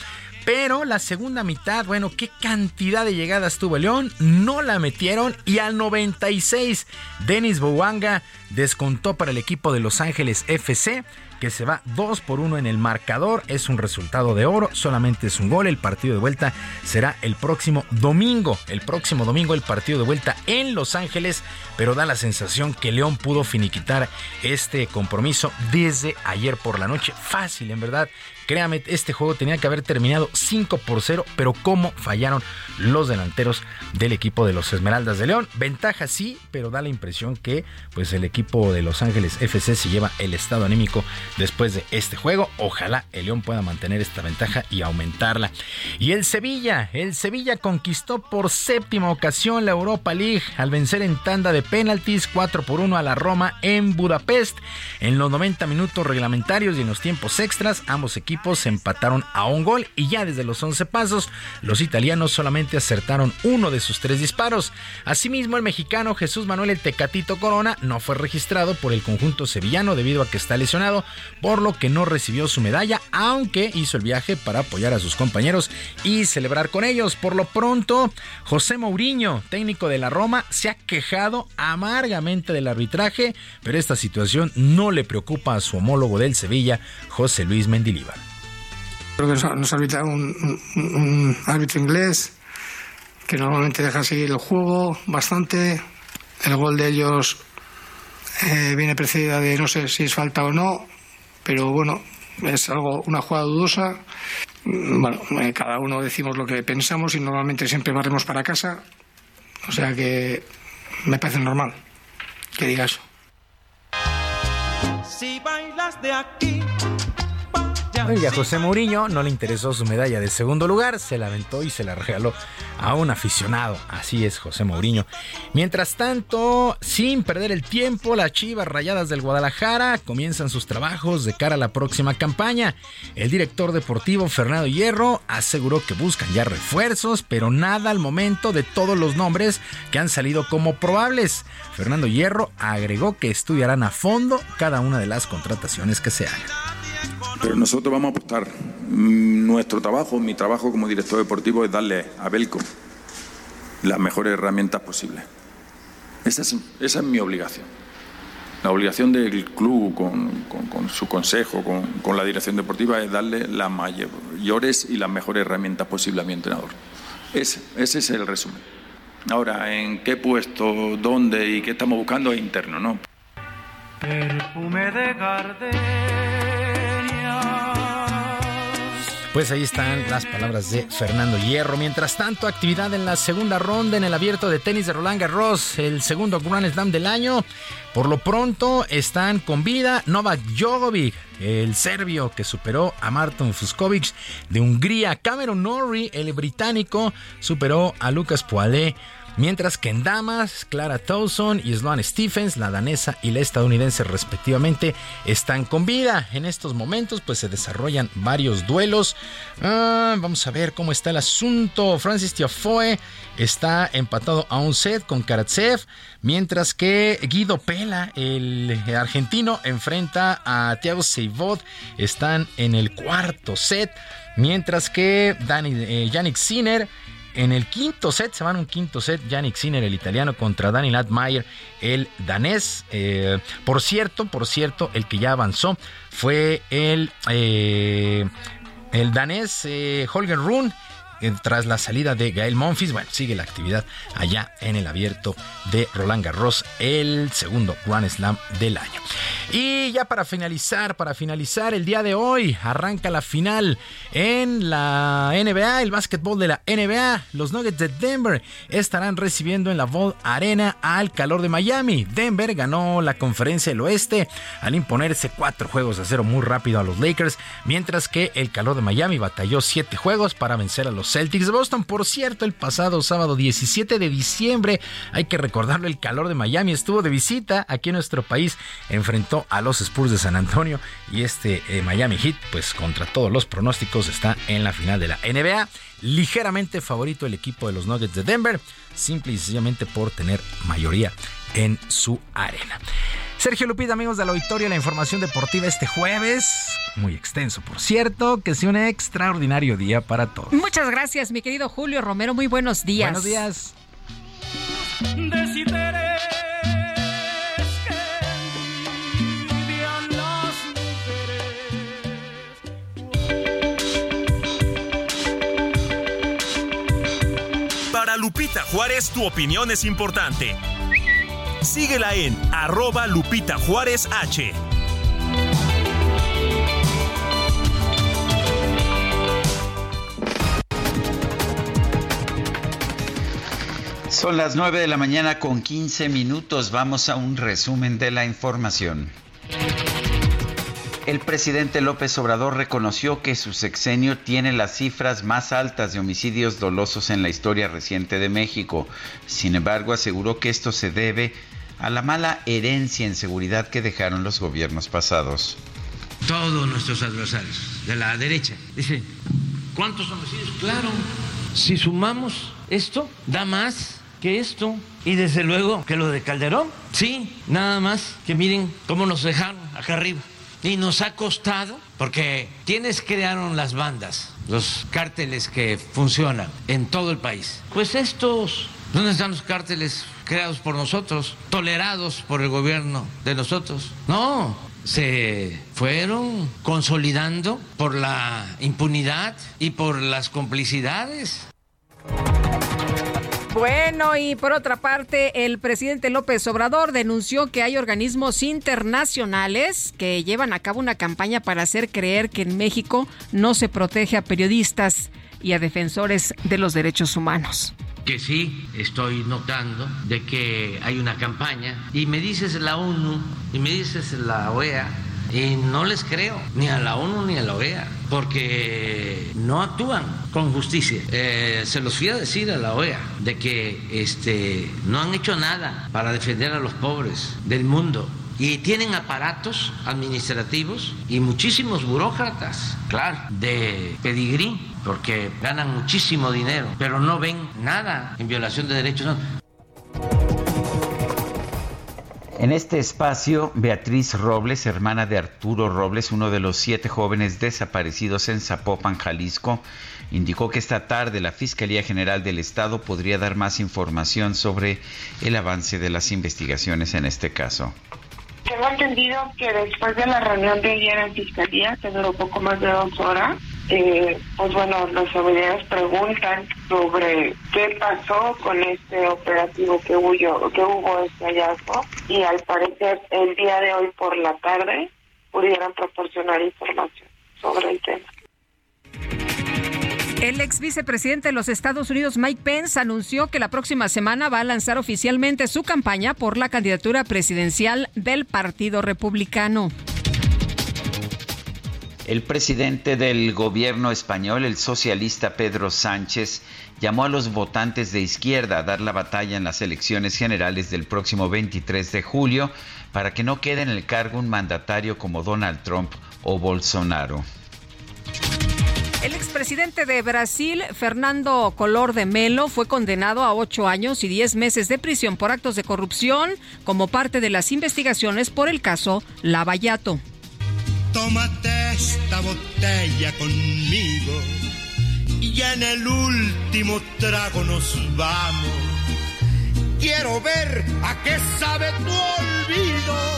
Speaker 35: Pero la segunda mitad, bueno, qué cantidad de llegadas tuvo León, no la metieron y al 96 Denis Bouanga descontó para el equipo de Los Ángeles FC que se va 2 por 1 en el marcador. Es un resultado de oro, solamente es un gol. El partido de vuelta será el próximo domingo. El próximo domingo el partido de vuelta en Los Ángeles, pero da la sensación que León pudo finiquitar este compromiso desde ayer por la noche. Fácil, en verdad. Créame, este juego tenía que haber terminado 5 por 0, pero cómo fallaron los delanteros del equipo de los Esmeraldas de León. Ventaja sí, pero da la impresión que pues el equipo de Los Ángeles FC se lleva el estado anímico después de este juego. Ojalá el León pueda mantener esta ventaja y aumentarla. Y el Sevilla, el Sevilla conquistó por séptima ocasión la Europa League al vencer en tanda de penaltis 4 por 1 a la Roma en Budapest. En los 90 minutos reglamentarios y en los tiempos extras, ambos equipos se empataron a un gol y ya desde los 11 pasos los italianos solamente acertaron uno de sus tres disparos. Asimismo, el mexicano Jesús Manuel El Tecatito Corona no fue registrado por el conjunto sevillano debido a que está lesionado, por lo que no recibió su medalla, aunque hizo el viaje para apoyar a sus compañeros y celebrar con ellos. Por lo pronto, José Mourinho, técnico de la Roma, se ha quejado amargamente del arbitraje, pero esta situación no le preocupa a su homólogo del Sevilla, José Luis Mendilibar.
Speaker 38: Creo que nos arbitra un, un, un, árbitro inglés que normalmente deja seguir el juego bastante. El gol de ellos eh, viene precedida de no sé si es falta o no, pero bueno, es algo una jugada dudosa. Bueno, eh, cada uno decimos lo que pensamos y normalmente siempre barremos para casa. O sea que me parece normal que diga eso.
Speaker 37: Si bailas de aquí
Speaker 35: y a José Mourinho no le interesó su medalla de segundo lugar, se la aventó y se la regaló a un aficionado. Así es José Mourinho. Mientras tanto, sin perder el tiempo, las Chivas Rayadas del Guadalajara comienzan sus trabajos de cara a la próxima campaña. El director deportivo Fernando Hierro aseguró que buscan ya refuerzos, pero nada al momento de todos los nombres que han salido como probables. Fernando Hierro agregó que estudiarán a fondo cada una de las contrataciones que se hagan.
Speaker 39: Pero nosotros vamos a apostar. Nuestro trabajo, mi trabajo como director deportivo es darle a Belco las mejores herramientas posibles. Esa es, mi obligación. La obligación del club con, su consejo, con, la dirección deportiva, es darle las mayores y las mejores herramientas posibles a mi entrenador. Ese, ese es el resumen. Ahora, en qué puesto, dónde y qué estamos buscando es interno, ¿no? Perfume de
Speaker 35: Pues ahí están las palabras de Fernando Hierro. Mientras tanto, actividad en la segunda ronda en el abierto de tenis de Roland Garros, el segundo Grand Slam del año. Por lo pronto están con vida Novak Djokovic, el serbio que superó a Martin Fuskovic de Hungría. Cameron Norrie, el británico, superó a Lucas Poilé Mientras que en damas, Clara Towson y Sloane Stephens, la danesa y la estadounidense respectivamente, están con vida. En estos momentos pues se desarrollan varios duelos. Ah, vamos a ver cómo está el asunto. Francis Tiafoe está empatado a un set con Karatsev, mientras que Guido Pela, el argentino, enfrenta a Thiago Seivod. Están en el cuarto set, mientras que Dani, eh, Yannick Sinner en el quinto set, se van un quinto set, Yannick Sinner, el italiano, contra Danny Ladmeyer, el danés. Eh, por cierto, por cierto, el que ya avanzó fue el, eh, el danés eh, Holger Rune tras la salida de Gael Monfils, bueno, sigue la actividad allá en el abierto de Roland Garros, el segundo Grand Slam del año. Y ya para finalizar, para finalizar el día de hoy, arranca la final en la NBA, el básquetbol de la NBA. Los Nuggets de Denver estarán recibiendo en la Ball Arena al calor de Miami. Denver ganó la conferencia del oeste al imponerse cuatro juegos a cero muy rápido a los Lakers, mientras que el calor de Miami batalló siete juegos para vencer a los Celtics de Boston. Por cierto, el pasado sábado 17 de diciembre, hay que recordarlo, el calor de Miami estuvo de visita aquí en nuestro país, enfrentó a los Spurs de San Antonio y este eh, Miami Heat, pues contra todos los pronósticos, está en la final de la NBA. Ligeramente favorito el equipo de los Nuggets de Denver, simple y sencillamente por tener mayoría en su arena. Sergio Lupita, amigos del auditorio, la información deportiva este jueves, muy extenso por cierto, que sea un extraordinario día para todos.
Speaker 2: Muchas gracias, mi querido Julio Romero, muy buenos días.
Speaker 35: Buenos días.
Speaker 13: Para Lupita Juárez, tu opinión es importante Síguela en arroba Lupita Juárez H.
Speaker 1: Son las 9 de la mañana con 15 minutos. Vamos a un resumen de la información. El presidente López Obrador reconoció que su sexenio tiene las cifras más altas de homicidios dolosos en la historia reciente de México. Sin embargo, aseguró que esto se debe a la mala herencia en seguridad que dejaron los gobiernos pasados.
Speaker 40: Todos nuestros adversarios de la derecha dicen, ¿cuántos homicidios? Claro, si sumamos esto, da más que esto. Y desde luego que lo de Calderón, sí, nada más que miren cómo nos dejaron acá arriba. Y nos ha costado, porque quienes crearon las bandas, los cárteles que funcionan en todo el país? Pues estos, ¿dónde están los cárteles creados por nosotros, tolerados por el gobierno de nosotros. No, se fueron consolidando por la impunidad y por las complicidades.
Speaker 2: Bueno, y por otra parte, el presidente López Obrador denunció que hay organismos internacionales que llevan a cabo una campaña para hacer creer que en México no se protege a periodistas y a defensores de los derechos humanos.
Speaker 40: Que sí estoy notando de que hay una campaña. Y me dices la ONU y me dices la OEA y no les creo ni a la ONU ni a la OEA porque no actúan con justicia. Eh, se los fui a decir a la OEA de que este, no han hecho nada para defender a los pobres del mundo y tienen aparatos administrativos y muchísimos burócratas, claro, de pedigrí, porque ganan muchísimo dinero, pero no ven nada en violación de derechos.
Speaker 1: En este espacio, Beatriz Robles, hermana de Arturo Robles, uno de los siete jóvenes desaparecidos en Zapopan, Jalisco, indicó que esta tarde la Fiscalía General del Estado podría dar más información sobre el avance de las investigaciones en este caso.
Speaker 27: Tengo entendido que después de la reunión de ayer en Fiscalía, que duró poco más de dos horas, eh, pues bueno, los autoridades preguntan sobre qué pasó con este operativo que hubo, que hubo este hallazgo y al parecer el día de hoy por la tarde pudieran proporcionar información sobre el tema.
Speaker 2: El ex vicepresidente de los Estados Unidos, Mike Pence, anunció que la próxima semana va a lanzar oficialmente su campaña por la candidatura presidencial del Partido Republicano.
Speaker 1: El presidente del gobierno español, el socialista Pedro Sánchez, llamó a los votantes de izquierda a dar la batalla en las elecciones generales del próximo 23 de julio para que no quede en el cargo un mandatario como Donald Trump o Bolsonaro.
Speaker 2: El expresidente de Brasil, Fernando Color de Melo, fue condenado a ocho años y diez meses de prisión por actos de corrupción como parte de las investigaciones por el caso Lavallato.
Speaker 41: Tómate esta botella conmigo y en el último trago nos vamos. Quiero ver a qué sabe tu olvido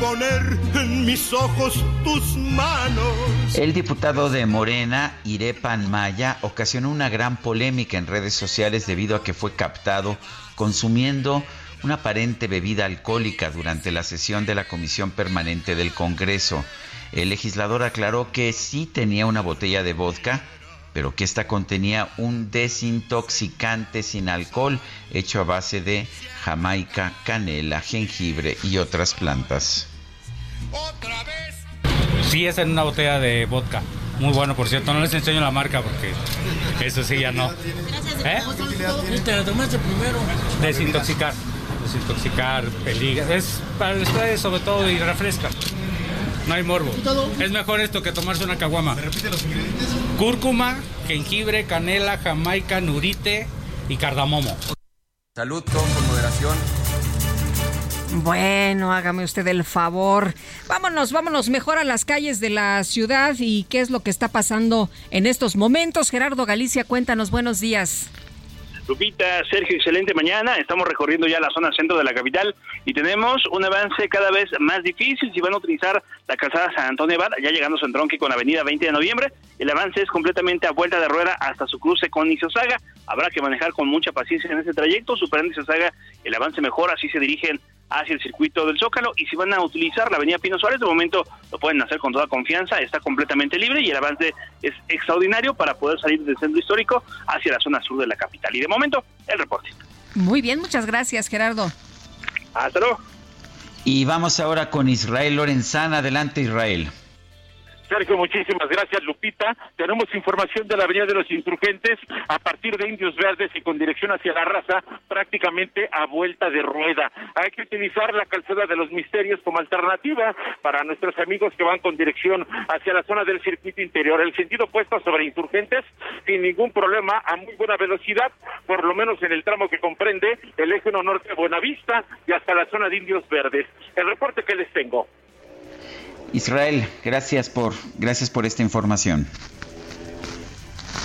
Speaker 41: poner en mis ojos tus manos.
Speaker 1: El diputado de Morena, Irepan Maya, ocasionó una gran polémica en redes sociales debido a que fue captado consumiendo una aparente bebida alcohólica durante la sesión de la Comisión Permanente del Congreso. El legislador aclaró que sí tenía una botella de vodka, pero que esta contenía un desintoxicante sin alcohol hecho a base de jamaica, canela, jengibre y otras plantas.
Speaker 42: Sí, es en una botella de vodka. Muy bueno, por cierto. No les enseño la marca porque eso sí ya no. ¿Eh?
Speaker 43: te la tomaste primero?
Speaker 42: Desintoxicar. Desintoxicar, peligra. Es para el estrés sobre todo y refresca. No hay morbo. Es mejor esto que tomarse una caguama. ¿Me repite los ingredientes? Cúrcuma, jengibre, canela, jamaica, nurite y cardamomo.
Speaker 44: Salud, con moderación.
Speaker 2: Bueno, hágame usted el favor. Vámonos, vámonos mejor a las calles de la ciudad y qué es lo que está pasando en estos momentos. Gerardo Galicia, cuéntanos, buenos días.
Speaker 45: Lupita, Sergio, excelente mañana. Estamos recorriendo ya la zona centro de la capital y tenemos un avance cada vez más difícil. Si van a utilizar la calzada San Antonio Bar, ya llegando a su entronque con Avenida 20 de Noviembre, el avance es completamente a vuelta de rueda hasta su cruce con Isosaga. Habrá que manejar con mucha paciencia en ese trayecto. Superando Isosaga, el avance mejor, así se dirigen hacia el circuito del Zócalo y si van a utilizar la avenida Pino Suárez, de momento lo pueden hacer con toda confianza, está completamente libre y el avance es extraordinario para poder salir del centro histórico hacia la zona sur de la capital. Y de momento, el reporte.
Speaker 2: Muy bien, muchas gracias Gerardo.
Speaker 45: Hasta luego.
Speaker 1: Y vamos ahora con Israel Lorenzana. Adelante Israel.
Speaker 46: Sergio, muchísimas gracias, Lupita. Tenemos información de la Avenida de los Insurgentes a partir de Indios Verdes y con dirección hacia la raza, prácticamente a vuelta de rueda. Hay que utilizar la calzada de los misterios como alternativa para nuestros amigos que van con dirección hacia la zona del circuito interior. El sentido opuesto sobre Insurgentes, sin ningún problema, a muy buena velocidad, por lo menos en el tramo que comprende el eje norte de Buenavista y hasta la zona de Indios Verdes. El reporte que les tengo.
Speaker 1: Israel, gracias por, gracias por esta información.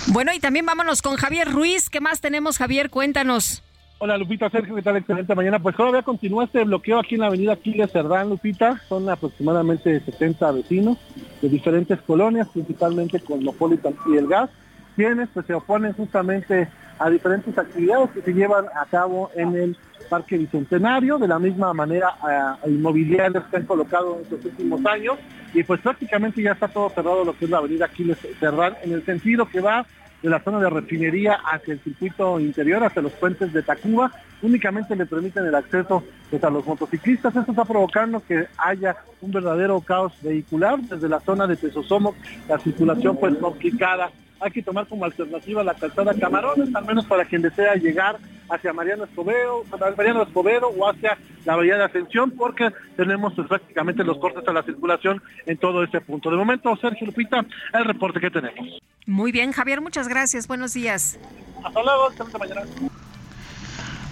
Speaker 2: Bueno, y también vámonos con Javier Ruiz. ¿Qué más tenemos, Javier? Cuéntanos.
Speaker 47: Hola Lupita, Sergio, ¿qué tal? Excelente mañana. Pues todavía continúa este bloqueo aquí en la avenida Aquiles Cerdán, Lupita. Son aproximadamente 70 vecinos de diferentes colonias, principalmente Cosmopolitan y El Gas, quienes pues se oponen justamente a diferentes actividades que se llevan a cabo en el Parque Bicentenario, de la misma manera a, inmobiliarios que han colocado en estos últimos años, y pues prácticamente ya está todo cerrado lo que es la avenida Aquiles Cerdán, en el sentido que va de la zona de refinería hacia el circuito interior, hacia los puentes de Tacuba, únicamente le permiten el acceso pues, a los motociclistas. Esto está provocando que haya un verdadero caos vehicular desde la zona de Tesosomo, la circulación pues complicada hay que tomar como alternativa la calzada Camarones, al menos para quien desea llegar hacia Mariano Escobedo, Mariano Escobedo o hacia la Bahía de Ascensión, porque tenemos pues, prácticamente los cortes a la circulación en todo ese punto. De momento, Sergio Lupita, el reporte que tenemos.
Speaker 2: Muy bien, Javier, muchas gracias. Buenos días.
Speaker 47: Hasta luego, hasta mañana.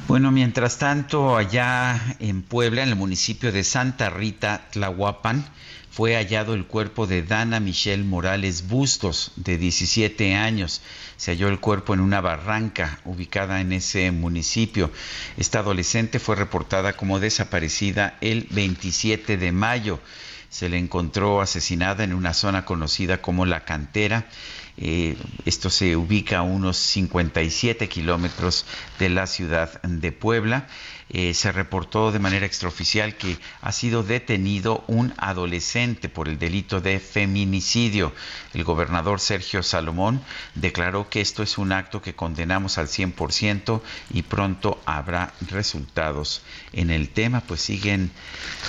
Speaker 1: Bueno, mientras tanto, allá en Puebla, en el municipio de Santa Rita, Tlahuapan, fue hallado el cuerpo de Dana Michelle Morales Bustos, de 17 años. Se halló el cuerpo en una barranca ubicada en ese municipio. Esta adolescente fue reportada como desaparecida el 27 de mayo. Se le encontró asesinada en una zona conocida como La Cantera eh, esto se ubica a unos 57 kilómetros de la ciudad de Puebla. Eh, se reportó de manera extraoficial que ha sido detenido un adolescente por el delito de feminicidio. El gobernador Sergio Salomón declaró que esto es un acto que condenamos al 100% y pronto habrá resultados. En el tema, pues siguen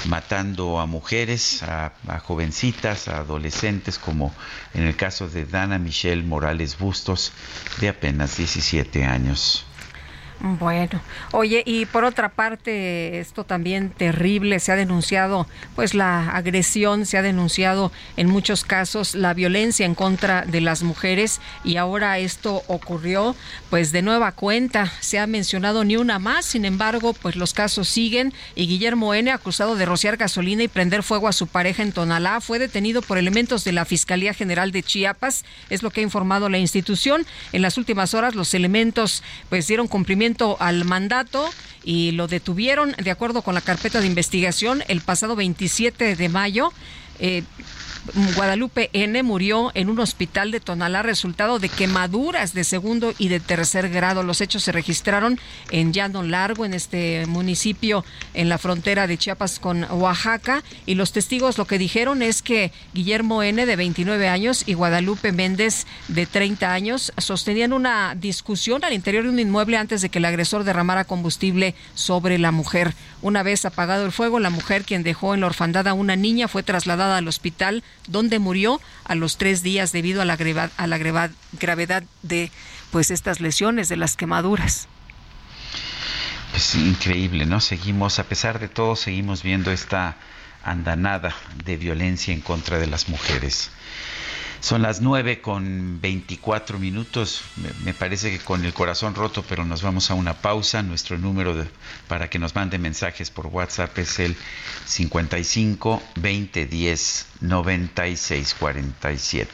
Speaker 1: matando a mujeres, a, a jovencitas, a adolescentes, como en el caso de Dana Michelle Morales Bustos, de apenas 17 años.
Speaker 2: Bueno, oye, y por otra parte, esto también terrible, se ha denunciado pues la agresión, se ha denunciado en muchos casos la violencia en contra de las mujeres y ahora esto ocurrió pues de nueva cuenta, se ha mencionado ni una más, sin embargo, pues los casos siguen y Guillermo N, acusado de rociar gasolina y prender fuego a su pareja en Tonalá, fue detenido por elementos de la Fiscalía General de Chiapas, es lo que ha informado la institución. En las últimas horas los elementos pues dieron cumplimiento al mandato y lo detuvieron de acuerdo con la carpeta de investigación el pasado 27 de mayo. Eh, Guadalupe N. murió en un hospital de Tonalá resultado de quemaduras de segundo y de tercer grado. Los hechos se registraron en Llano Largo, en este municipio en la frontera de Chiapas con Oaxaca. Y los testigos lo que dijeron es que Guillermo N., de 29 años, y Guadalupe Méndez, de 30 años, sostenían una discusión al interior de un inmueble antes de que el agresor derramara combustible sobre la mujer. Una vez apagado el fuego, la mujer, quien dejó en la orfandad a una niña, fue trasladada al hospital donde murió a los tres días debido a la, gravedad, de pues estas lesiones de las quemaduras.
Speaker 1: Pues increíble, ¿no? Seguimos, a pesar de todo, seguimos viendo esta andanada de violencia en contra de las mujeres. Son las 9 con 24 minutos. Me, parece que con el corazón roto, pero nos vamos a una pausa. Nuestro número para que nos manden mensajes por WhatsApp es el 55 20 10 96 47.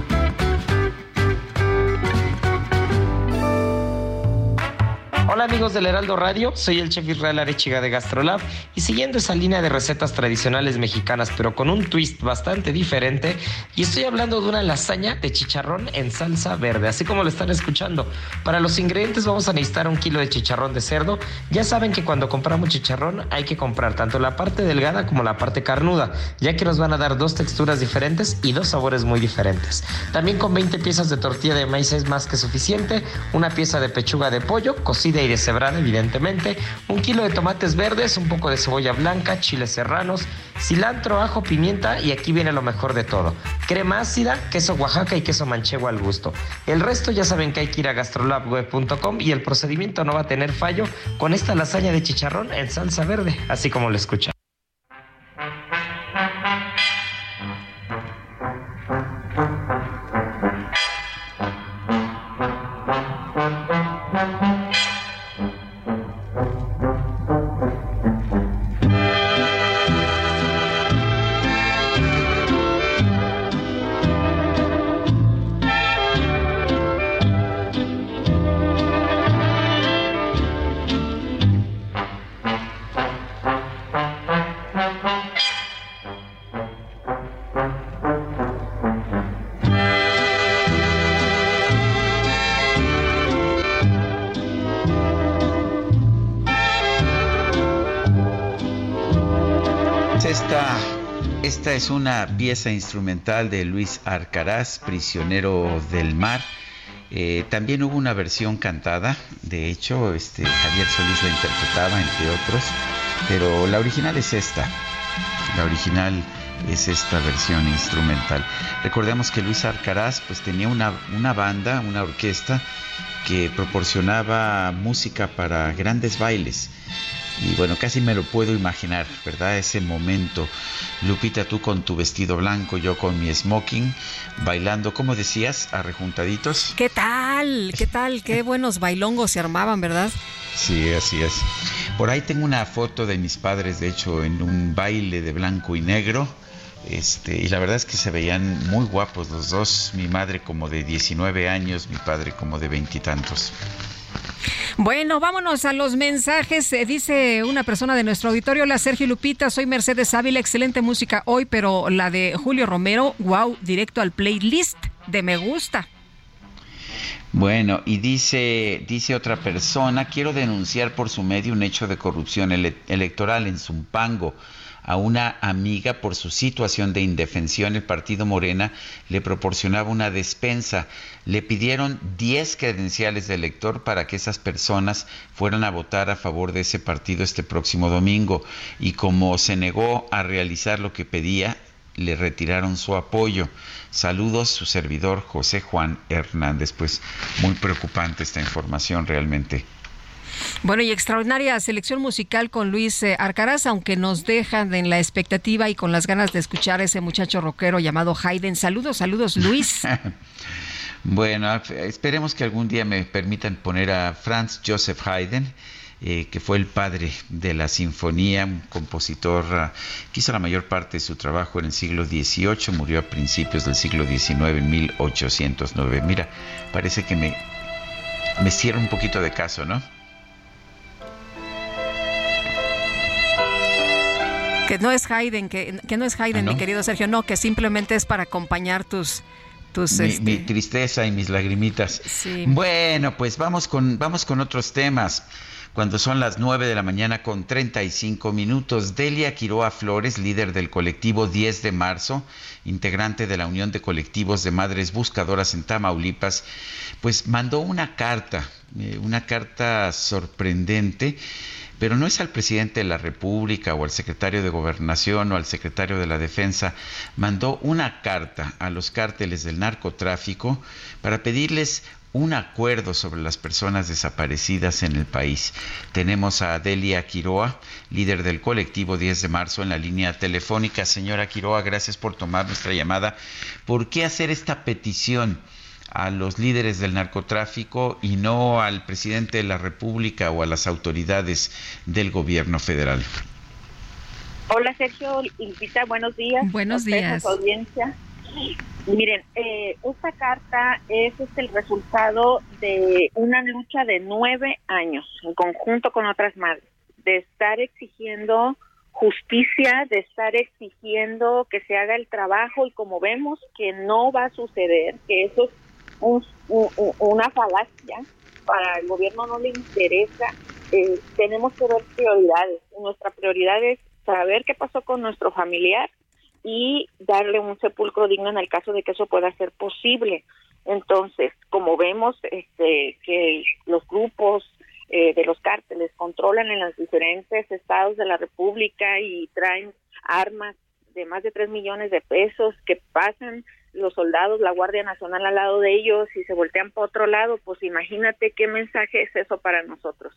Speaker 48: Hola amigos del Heraldo Radio, soy el chef Israel Arechiga de Gastrolab y siguiendo esa línea de recetas tradicionales mexicanas pero con un twist bastante diferente y estoy hablando de una lasaña de chicharrón en salsa verde, así como lo están escuchando. Para los ingredientes vamos a necesitar un kilo de chicharrón de cerdo. Ya saben que cuando compramos chicharrón hay que comprar tanto la parte delgada como la parte carnuda, ya que nos van a dar dos texturas diferentes y dos sabores muy diferentes. También con 20 piezas de tortilla de maíz es más que suficiente, una pieza de pechuga de pollo cocida y deshebrada, evidentemente, un kilo de tomates verdes, un poco de cebolla blanca, chiles serranos, cilantro, ajo, pimienta y aquí viene lo mejor de todo. Crema ácida, queso Oaxaca y queso manchego al gusto. El resto ya saben que hay que ir a gastrolabweb.com y el procedimiento no va a tener fallo con esta lasaña de chicharrón en salsa verde, así como lo escuchan.
Speaker 1: Es una pieza instrumental de Luis Arcaraz, Prisionero del Mar. Eh, también hubo una versión cantada, de hecho, este, Javier Solís la interpretaba, entre otros, pero la original es esta. La original es esta versión instrumental. Recordemos que Luis Arcaraz pues tenía una, una banda, una orquesta que proporcionaba música para grandes bailes. Y bueno, casi me lo puedo imaginar, ¿verdad? Ese momento. Lupita, tú con tu vestido blanco, yo con mi smoking, bailando, ¿cómo decías? Arrejuntaditos.
Speaker 2: ¿Qué tal? ¿Qué tal? Qué buenos bailongos se armaban, ¿verdad?
Speaker 1: Sí, así es. Por ahí tengo una foto de mis padres, de hecho, en un baile de blanco y negro. Este, y la verdad es que se veían muy guapos los dos, mi madre como de 19 años, mi padre como de veintitantos.
Speaker 2: Bueno, vámonos a los mensajes. Eh, dice una persona de nuestro auditorio, la Sergio Lupita, soy Mercedes Ávila, excelente música hoy, pero la de Julio Romero, wow, directo al playlist de me gusta.
Speaker 1: Bueno, y dice, dice otra persona, quiero denunciar por su medio un hecho de corrupción electoral en Zumpango a una amiga por su situación de indefensión, el partido Morena le proporcionaba una despensa. Le pidieron 10 credenciales de elector para que esas personas fueran a votar a favor de ese partido este próximo domingo. Y como se negó a realizar lo que pedía, le retiraron su apoyo. Saludos, su servidor José Juan Hernández. Pues muy preocupante esta información realmente.
Speaker 2: Bueno, y extraordinaria selección musical con Luis eh, Arcaraz, aunque nos dejan en la expectativa y con las ganas de escuchar a ese muchacho rockero llamado Hayden. Saludos, saludos, Luis.
Speaker 1: bueno, esperemos que algún día me permitan poner a Franz Joseph Haydn. Eh, que fue el padre de la sinfonía, un compositor ah, que hizo la mayor parte de su trabajo en el siglo XVIII, murió a principios del siglo XIX, en 1809. Mira, parece que me, me cierra un poquito de caso, ¿no?
Speaker 2: Que no es Haydn, que, no es Haydn, ah, mi querido Sergio, no, que simplemente es para acompañar tus... tus
Speaker 1: mi, este tristeza y mis lagrimitas. Bueno, pues vamos con, vamos con otros temas cuando son las 9 de la mañana con 35 minutos. Delia Quiroa Flores, líder del colectivo 10 de marzo, integrante de la Unión de Colectivos de Madres Buscadoras en Tamaulipas, pues mandó una carta, eh, una carta sorprendente pero no es al presidente de la República o al secretario de Gobernación o al secretario de la Defensa, mandó una carta a los cárteles del narcotráfico para pedirles un acuerdo sobre las personas desaparecidas en el país. Tenemos a Delia Quiroa, líder del colectivo 10 de marzo, en la línea telefónica. Señora Quiroa, gracias por tomar nuestra llamada. ¿Por qué hacer esta petición? A los líderes del narcotráfico y no al presidente de la República o a las autoridades del gobierno federal.
Speaker 49: Hola Sergio Lupita, buenos días.
Speaker 2: Buenos días.
Speaker 49: audiencia. Miren, eh, esta carta es, es el resultado de una lucha de nueve años en conjunto con otras madres, de estar exigiendo justicia, de estar exigiendo que se haga el trabajo y como vemos que no va a suceder, que esos una falacia, para el gobierno no le interesa, eh, tenemos que ver prioridades. Nuestra prioridad es saber qué pasó con nuestro familiar y darle un sepulcro digno en el caso de que eso pueda ser posible. Entonces, como vemos este, que los grupos eh, de los cárteles controlan en los diferentes estados de la República y traen armas de más de 3 millones de pesos que pasan los soldados, la Guardia Nacional al lado de ellos y se voltean para otro lado, pues imagínate qué mensaje es eso para nosotros.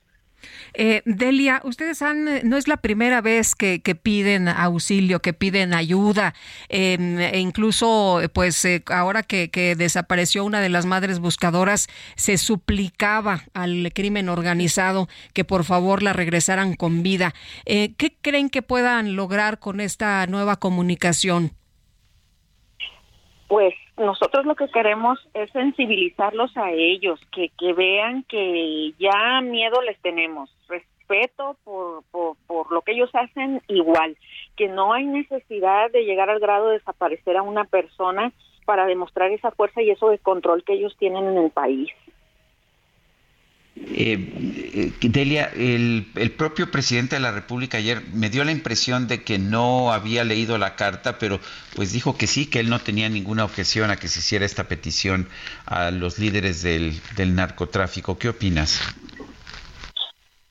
Speaker 2: Eh, Delia, ustedes han, eh, no es la primera vez que, piden auxilio, que piden ayuda, em, e incluso, pues eh, ahora que, que, desapareció una de las madres buscadoras, se suplicaba al crimen organizado que por favor la regresaran con vida. ¿Qué creen que puedan lograr con esta nueva comunicación?
Speaker 49: Pues nosotros lo que queremos es sensibilizarlos a ellos, que, que vean que ya miedo les tenemos, respeto por, por, por lo que ellos hacen igual, que no hay necesidad de llegar al grado de desaparecer a una persona para demostrar esa fuerza y eso de control que ellos tienen en el país.
Speaker 1: Eh, eh, Delia, el, el, propio presidente de la República ayer me dio la impresión de que no había leído la carta, pero pues dijo que sí, que él no tenía ninguna objeción a que se hiciera esta petición a los líderes del, del narcotráfico. ¿Qué opinas?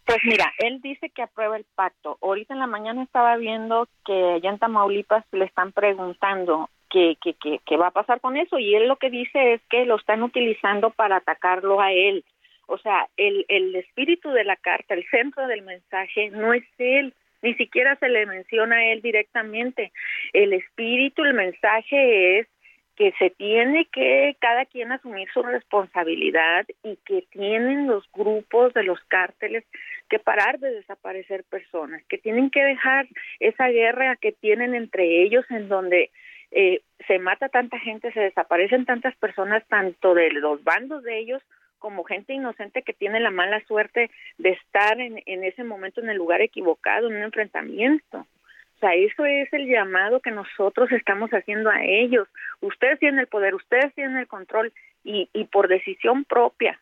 Speaker 49: Pues mira, él dice que aprueba el pacto. Ahorita en la mañana estaba viendo que allá en Tamaulipas le están preguntando qué, qué, qué, qué va a pasar con eso y él lo que dice es que lo están utilizando para atacarlo a él. O sea, el, el espíritu de la carta, el centro del mensaje no es él, ni siquiera se le menciona a él directamente. El espíritu, el mensaje es que se tiene que cada quien asumir su responsabilidad y que tienen los grupos de los cárteles que parar de desaparecer personas, que tienen que dejar esa guerra que tienen entre ellos en donde eh, se mata tanta gente, se desaparecen tantas personas, tanto de los bandos de ellos como gente inocente que tiene la mala suerte de estar en, en ese momento en el lugar equivocado, en un enfrentamiento sea, eso es el llamado que nosotros estamos haciendo a ellos. Ustedes tienen el poder, ustedes tienen el control y, y por decisión propia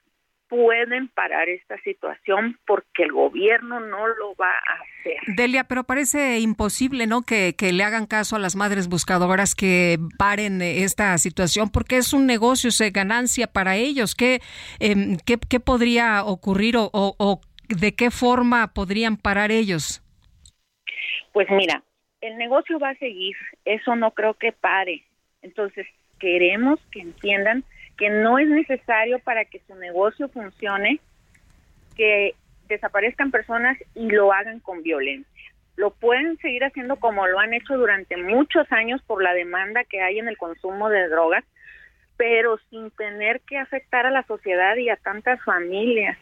Speaker 49: pueden parar esta situación porque el gobierno no lo va a hacer.
Speaker 2: Delia, pero parece imposible, ¿no? Que, que le hagan caso a las madres buscadoras que paren esta situación porque es un negocio, es ganancia para ellos. ¿Qué, eh, qué, qué podría ocurrir o, o, o de qué forma podrían parar ellos?
Speaker 49: Pues mira, el negocio va a seguir, eso no creo que pare. Entonces, queremos que entiendan que no es necesario para que su negocio funcione que desaparezcan personas y lo hagan con violencia. Lo pueden seguir haciendo como lo han hecho durante muchos años por la demanda que hay en el consumo de drogas, pero sin tener que afectar a la sociedad y a tantas familias.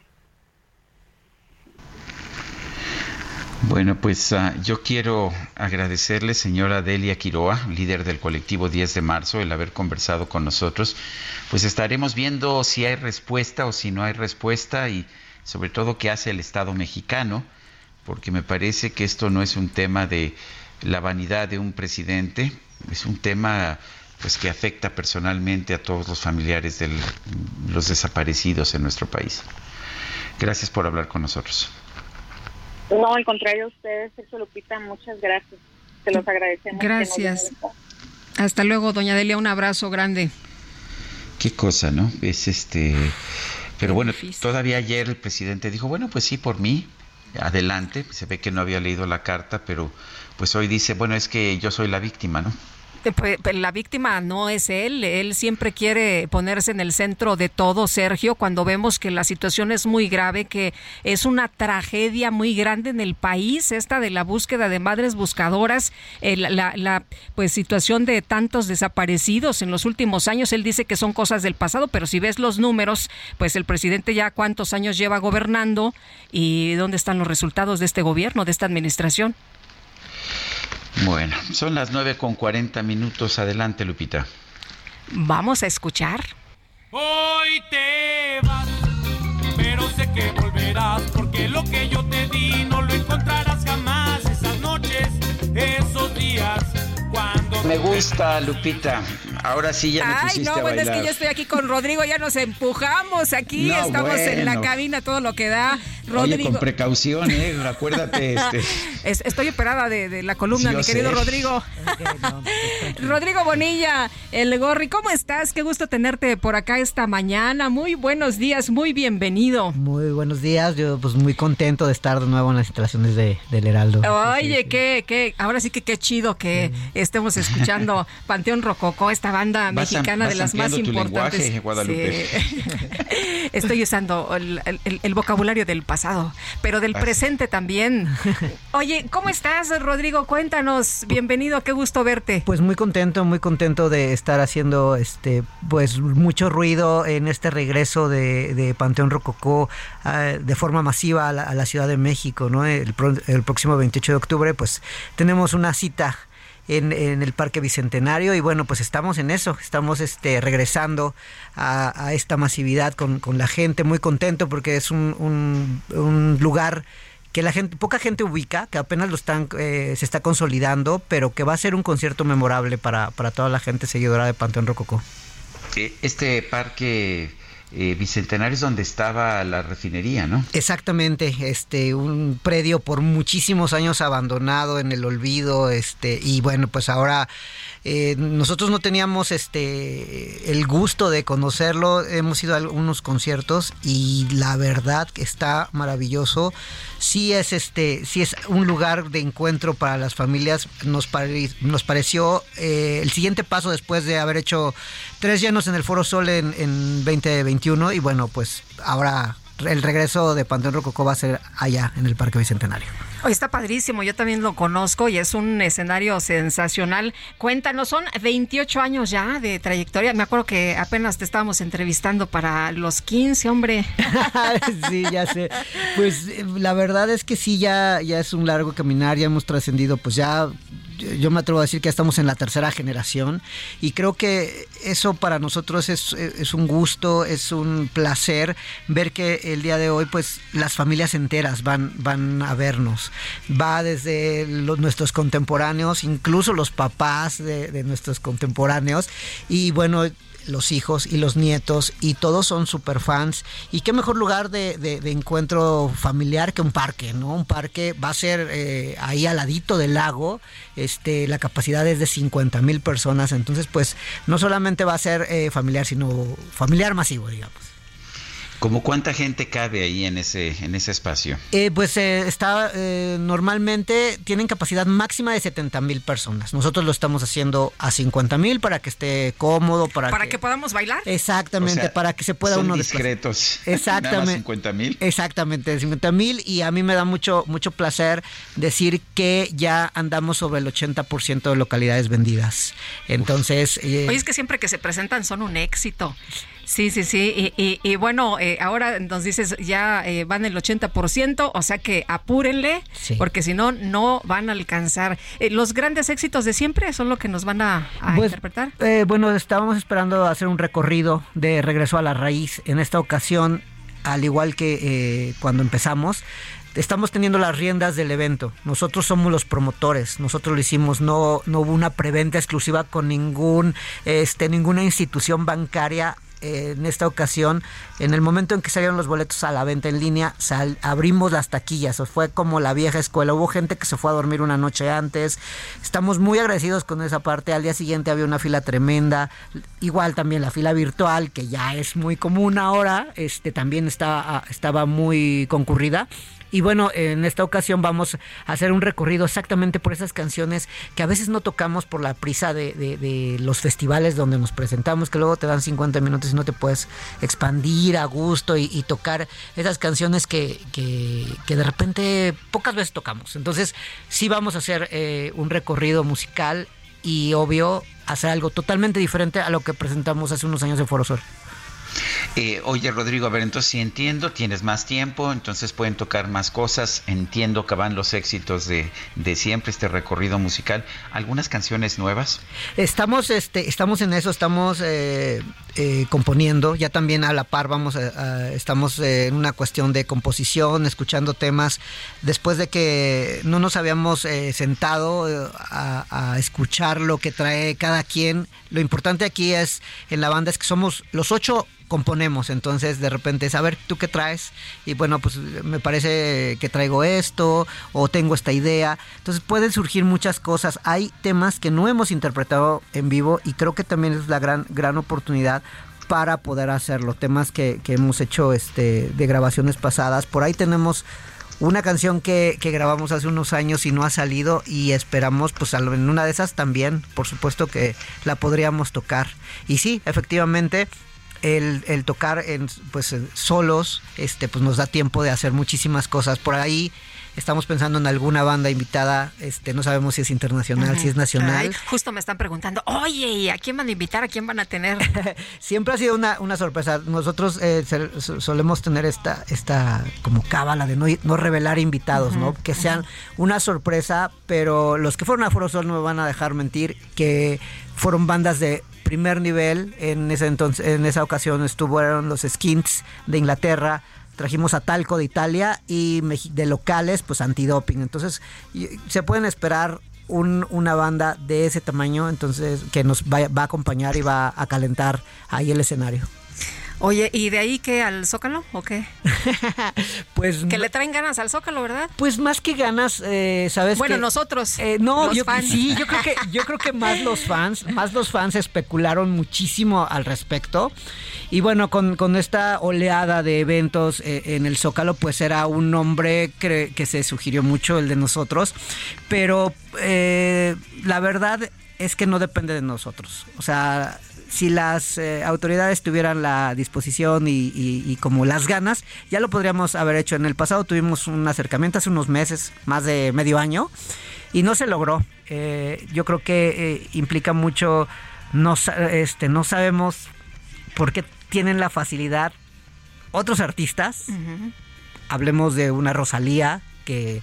Speaker 1: Bueno, pues uh, yo quiero agradecerle, señora Delia Quiroa, líder del colectivo 10 de marzo, el haber conversado con nosotros. Pues estaremos viendo si hay respuesta o si no hay respuesta y sobre todo qué hace el Estado mexicano, porque me parece que esto no es un tema de la vanidad de un presidente, es un tema pues que afecta personalmente a todos los familiares de los desaparecidos en nuestro país. Gracias por hablar con nosotros.
Speaker 49: No, al contrario, ustedes, Sergio Lupita, muchas gracias. Se los agradecemos.
Speaker 2: Gracias. Hasta luego, doña Delia, un abrazo grande.
Speaker 1: Qué cosa, ¿no? Es este... Pero bueno, todavía ayer el presidente dijo, bueno, pues sí, por mí, adelante. Se ve que no había leído la carta, pero pues hoy dice, bueno, es que yo soy la víctima, ¿no?
Speaker 2: Eh, pues, pues, la víctima no es él, él siempre quiere ponerse en el centro de todo, Sergio, cuando vemos que la situación es muy grave, que es una tragedia muy grande en el país, esta de la búsqueda de madres buscadoras, eh, la, la, pues situación de tantos desaparecidos en los últimos años, él dice que son cosas del pasado, pero si ves los números, pues el presidente ya cuántos años lleva gobernando y dónde están los resultados de este gobierno, de esta administración.
Speaker 1: Bueno, son las nueve con cuarenta minutos. Adelante, Lupita.
Speaker 2: Vamos a escuchar.
Speaker 50: Hoy te vas, pero sé que volverás, porque lo que yo te di no lo encontrarás jamás. Esas noches, esos días.
Speaker 1: Me gusta, Lupita. Ahora sí ya me
Speaker 2: Ay,
Speaker 1: pusiste
Speaker 2: no,
Speaker 1: a
Speaker 2: bueno,
Speaker 1: bailar.
Speaker 2: es que yo estoy aquí con Rodrigo, ya nos empujamos aquí,
Speaker 1: No,
Speaker 2: estamos en la cabina, todo lo que da.
Speaker 1: Oye,
Speaker 2: Rodrigo.
Speaker 1: con precaución, ¿eh? Acuérdate. Este.
Speaker 2: Es- estoy operada de, de la columna, mi querido
Speaker 1: sé.
Speaker 2: Rodrigo. Rodrigo Bonilla, el Gorri, ¿cómo estás? Qué gusto tenerte por acá esta mañana. Muy buenos días, muy bienvenido.
Speaker 51: Muy buenos días, yo pues muy contento de estar de nuevo en las instalaciones de, del Heraldo.
Speaker 2: Oye, qué, qué, ahora sí que qué chido que estemos escuchando Panteón Rococó, esta banda
Speaker 1: Vas am-
Speaker 2: mexicana de las más importantes.
Speaker 1: lenguaje, Guadalupe.
Speaker 2: Sí. Estoy usando el, el- el vocabulario del pasado, pero del
Speaker 51: Así.
Speaker 2: presente también. Oye, ¿cómo estás, Rodrigo? Cuéntanos. Bienvenido, qué gusto verte.
Speaker 51: Pues muy contento, muy contento de estar haciendo este pues mucho ruido en este regreso de, de Panteón Rococó ah, de forma masiva a la, a la Ciudad de México, ¿no? El, pro- el próximo 28 de octubre pues tenemos una cita en, el Parque Bicentenario y bueno, pues estamos en eso, estamos este, regresando a, esta masividad con, con la gente, muy contento porque es un, un- lugar que la gente, poca gente ubica, que apenas lo están, eh, se está consolidando, pero que va a ser un concierto memorable para, para toda la gente seguidora de Panteón Rococó.
Speaker 1: Este parque eh, Bicentenario es donde estaba la refinería, ¿no?
Speaker 51: Exactamente, este, un predio por muchísimos años abandonado en el olvido, este, y bueno, pues ahora eh, nosotros no teníamos este el gusto de conocerlo, hemos ido a algunos conciertos y la verdad que está maravilloso. Sí es este, sí es un lugar de encuentro para las familias. Nos, nos pareció eh, el siguiente paso después de haber hecho tres llenos en el Foro Sol en, en 2021 y bueno, pues ahora el regreso de Panteón Rococó va a ser allá en el Parque Bicentenario.
Speaker 2: Hoy está padrísimo, yo también lo conozco y es un escenario sensacional. Cuéntanos, son 28 años ya de trayectoria. Me acuerdo que apenas te estábamos entrevistando para los 15, hombre.
Speaker 51: sí, ya sé. Pues eh, la verdad es que sí, ya, ya es un largo caminar, ya hemos trascendido, pues ya yo me atrevo a decir que estamos en la tercera generación y creo que eso para nosotros es, un gusto, es un placer ver que el día de hoy pues las familias enteras van, van a vernos. Va desde nuestros contemporáneos, incluso los papás de, de nuestros contemporáneos y bueno, los hijos y los nietos y todos son super fans y qué mejor lugar de, encuentro familiar que un parque, ¿no? Un parque va a ser eh, ahí al ladito del lago, este, la capacidad es de 50 mil personas, entonces pues no solamente va a ser eh, familiar, sino familiar masivo, digamos.
Speaker 1: ¿Cómo cuánta gente cabe ahí en ese, en ese espacio?
Speaker 51: Eh, pues eh, está eh, normalmente tienen capacidad máxima de 70 mil personas. Nosotros lo estamos haciendo a 50 mil para que esté cómodo, para,
Speaker 2: para que, podamos bailar.
Speaker 51: Exactamente, para que se pueda
Speaker 1: son
Speaker 51: uno
Speaker 1: discretos.
Speaker 51: Exactamente.
Speaker 1: 50 mil.
Speaker 51: Exactamente, 50 mil y a mí me da mucho mucho placer decir que ya andamos sobre el 80% de localidades vendidas. Entonces,
Speaker 2: oye es que siempre que se presentan son un éxito. Sí, sí, sí. Y, bueno, eh, ahora nos dices, ya eh, van el 80%, o sea que apúrenle, porque si no, no van a alcanzar. Eh, ¿Los grandes éxitos de siempre son lo que nos van a, pues, interpretar?
Speaker 51: bueno, estábamos esperando hacer un recorrido de regreso a la raíz. En esta ocasión, al igual que cuando empezamos, estamos teniendo las riendas del evento. Nosotros somos los promotores. Nosotros lo hicimos. No, no hubo una preventa exclusiva con ningún, este, ninguna institución bancaria en esta ocasión, en el momento en que salieron los boletos a la venta en línea, abrimos las taquillas. Fue como la vieja escuela. Hubo gente que se fue a dormir una noche antes. Estamos muy agradecidos con esa parte. Al día siguiente había una fila tremenda. Igual también la fila virtual, que ya es muy común ahora, este, también estaba, estaba muy concurrida. Y bueno, en esta ocasión vamos a hacer un recorrido exactamente por esas canciones que a veces no tocamos por la prisa de, los festivales donde nos presentamos, que luego te dan 50 minutos y no te puedes expandir a gusto y, tocar esas canciones que, de repente pocas veces tocamos. Entonces, sí vamos a hacer eh, un recorrido musical y obvio hacer algo totalmente diferente a lo que presentamos hace unos años en Foro Sol.
Speaker 1: Eh, oye, Rodrigo, a ver, entonces si entiendo, tienes más tiempo, entonces pueden tocar más cosas. Entiendo que van los éxitos de, siempre, este recorrido musical. ¿Algunas canciones nuevas?
Speaker 51: Estamos, este, estamos en eso, estamos eh, eh, componiendo. Ya también a la par vamos, estamos en una cuestión de composición, escuchando temas. Después de que no nos habíamos sentado a, a escuchar lo que trae cada quien, lo importante aquí es en la banda es que somos los ocho componemos, entonces de repente es, a ver, ¿tú qué traes? Y bueno, pues me parece que traigo esto o tengo esta idea. Entonces pueden surgir muchas cosas. Hay temas que no hemos interpretado en vivo y creo que también es la gran, gran oportunidad para poder hacerlo. Temas que, que hemos hecho este, de grabaciones pasadas. Por ahí tenemos una canción que, que, grabamos hace unos años y no ha salido y esperamos pues en una de esas también, por supuesto que la podríamos tocar. Y sí, efectivamente, el, tocar en pues solos este pues nos da tiempo de hacer muchísimas cosas. Por ahí estamos pensando en alguna banda invitada este no sabemos si es internacional si es nacional.
Speaker 2: Justo me están preguntando oye a quién van a invitar a quién van a tener
Speaker 51: siempre ha sido una, una sorpresa. Nosotros eh, solemos tener esta esta como cábala de no, no revelar invitados no que sean una sorpresa pero los que fueron a Foro Sol no me van a dejar mentir que fueron bandas de primer nivel. En ese entonces, en esa ocasión estuvieron los Skins de Inglaterra, trajimos a Talco de Italia y de locales, pues antidoping. Entonces, se pueden esperar una banda de ese tamaño, entonces, que nos va, va a acompañar y va a calentar ahí el escenario.
Speaker 2: Oye, ¿y de ahí qué? ¿Al Zócalo o qué?
Speaker 51: pues
Speaker 2: que le traen ganas al Zócalo, ¿verdad?
Speaker 51: Pues más que ganas, eh, ¿sabes?
Speaker 2: Bueno,
Speaker 51: que-
Speaker 2: nosotros.
Speaker 51: Eh, no,
Speaker 2: los
Speaker 51: yo,
Speaker 2: fans.
Speaker 51: sí, yo creo que yo creo que más los fans, más los fans especularon muchísimo al respecto. Y bueno, con, con esta oleada de eventos eh, en el Zócalo, pues era un nombre que, que se sugirió mucho, el de nosotros. Pero eh, la verdad es que no depende de nosotros. O sea, si las eh, autoridades tuvieran la disposición y, y- y como las ganas, ya lo podríamos haber hecho. En el pasado tuvimos un acercamiento hace unos meses, más de medio año, y no se logró. Eh, yo creo que eh, implica mucho, no, este, no sabemos por qué tienen la facilidad otros artistas, hablemos de una Rosalía que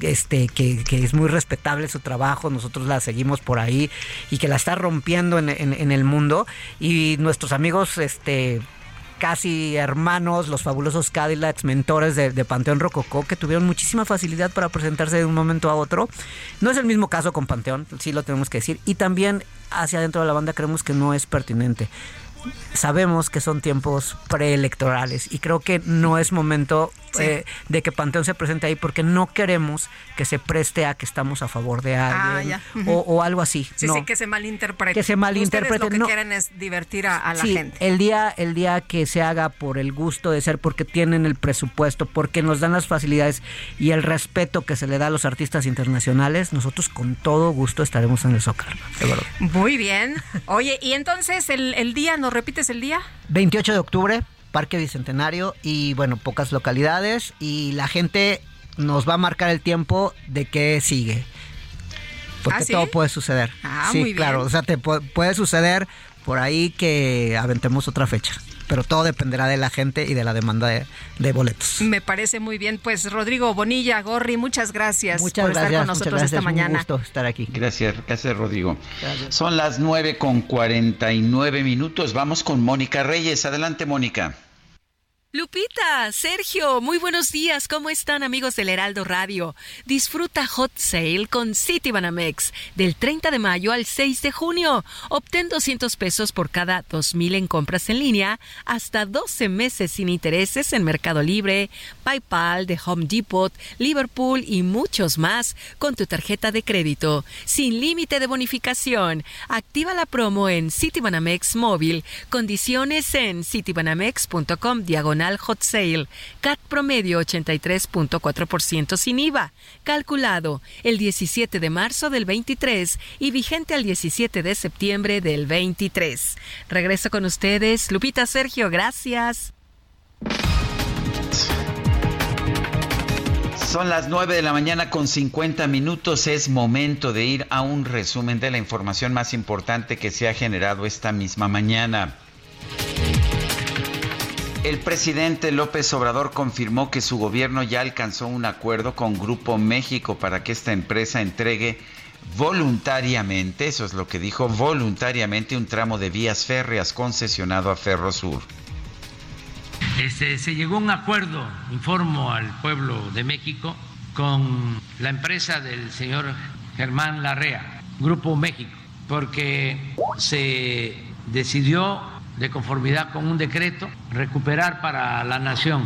Speaker 51: este que, es muy respetable su trabajo, nosotros la seguimos por ahí y que la está rompiendo en, en- en el mundo y nuestros amigos este casi hermanos, los fabulosos Cadillacs, mentores de, de Panteón Rococó, que tuvieron muchísima facilidad para presentarse de un momento a otro. No es el mismo caso con Panteón, sí lo tenemos que decir. Y también hacia adentro de la banda creemos que no es pertinente sabemos que son tiempos preelectorales y creo que no es momento
Speaker 2: Sí.
Speaker 51: eh, de que Panteón se presente ahí porque no queremos que se preste a que estamos a favor de
Speaker 2: Ah,
Speaker 51: alguien o, algo así.
Speaker 2: Sí,
Speaker 51: no.
Speaker 2: sí, que se malinterprete.
Speaker 51: Que se malinterprete,
Speaker 2: Ustedes lo que
Speaker 51: no.
Speaker 2: quieren es divertir a, a la
Speaker 51: Sí,
Speaker 2: gente.
Speaker 51: el día, el día que se haga por el gusto de ser, porque tienen el presupuesto, porque nos dan las facilidades y el respeto que se le da a los artistas internacionales, nosotros con todo gusto estaremos en el Zócalo, de verdad.
Speaker 2: Muy bien. Oye, y entonces el, el día, ¿nos repites el día?
Speaker 51: 28 de octubre, Parque Bicentenario y bueno, pocas localidades y la gente nos va a marcar el tiempo de que sigue. Porque
Speaker 2: ¿Ah, sí?
Speaker 51: todo puede suceder.
Speaker 2: Ah,
Speaker 51: sí,
Speaker 2: muy bien.
Speaker 51: claro, o sea, te pu- puede suceder por ahí que aventemos otra fecha, pero todo dependerá de la gente y de la demanda de, de boletos.
Speaker 2: Me parece muy bien. Pues Rodrigo Bonilla, Gorri, muchas gracias
Speaker 51: Muchas
Speaker 2: por
Speaker 51: gracias,
Speaker 2: estar con
Speaker 51: muchas
Speaker 2: nosotros
Speaker 51: gracias,
Speaker 2: esta
Speaker 51: un
Speaker 2: mañana.
Speaker 51: gusto estar aquí.
Speaker 1: Gracias, gracias Rodrigo.
Speaker 51: Gracias.
Speaker 1: Son las 9 con 49 minutos. Vamos con Mónica Reyes. Adelante, Mónica.
Speaker 52: Lupita, Sergio, muy buenos días. ¿Cómo están amigos del Heraldo Radio? Disfruta Hot Sale con City Banamex del 30 de mayo al 6 de junio. Obtén 200 pesos por cada 2000 en compras en línea, hasta 12 meses sin intereses en Mercado Libre, PayPal, de Home Depot, Liverpool y muchos más con tu tarjeta de crédito, sin límite de bonificación. Activa la promo en Citibanamex móvil. Condiciones en citibanamex.com diagonal hot sale. CAT promedio 83.4% sin IVA. Calculado el 17 de marzo del 23 y vigente al 17 de septiembre del 23. Regreso con ustedes. Lupita Sergio, gracias.
Speaker 1: Son las 9 de la mañana con 50 minutos. Es momento de ir a un resumen de la información más importante que se ha generado esta misma mañana. El presidente López Obrador confirmó que su gobierno ya alcanzó un acuerdo con Grupo México para que esta empresa entregue voluntariamente, eso es lo que dijo, voluntariamente un tramo de vías férreas concesionado a Ferrosur.
Speaker 40: Este, se llegó a un acuerdo, informo al pueblo de México, con la empresa del señor Germán Larrea, Grupo México, porque se decidió, de conformidad con un decreto, recuperar para la nación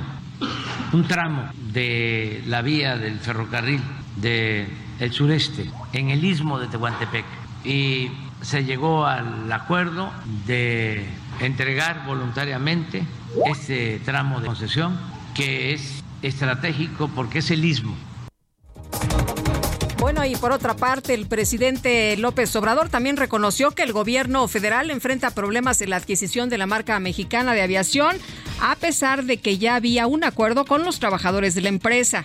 Speaker 40: un tramo de la vía del ferrocarril del sureste en el istmo de Tehuantepec. Y se llegó al acuerdo de entregar voluntariamente este tramo de concesión que es estratégico porque es el istmo.
Speaker 2: Bueno, y por otra parte, el presidente López Obrador también reconoció que el gobierno federal enfrenta problemas en la adquisición de la marca mexicana de aviación, a pesar de que ya había un acuerdo con los trabajadores de la empresa.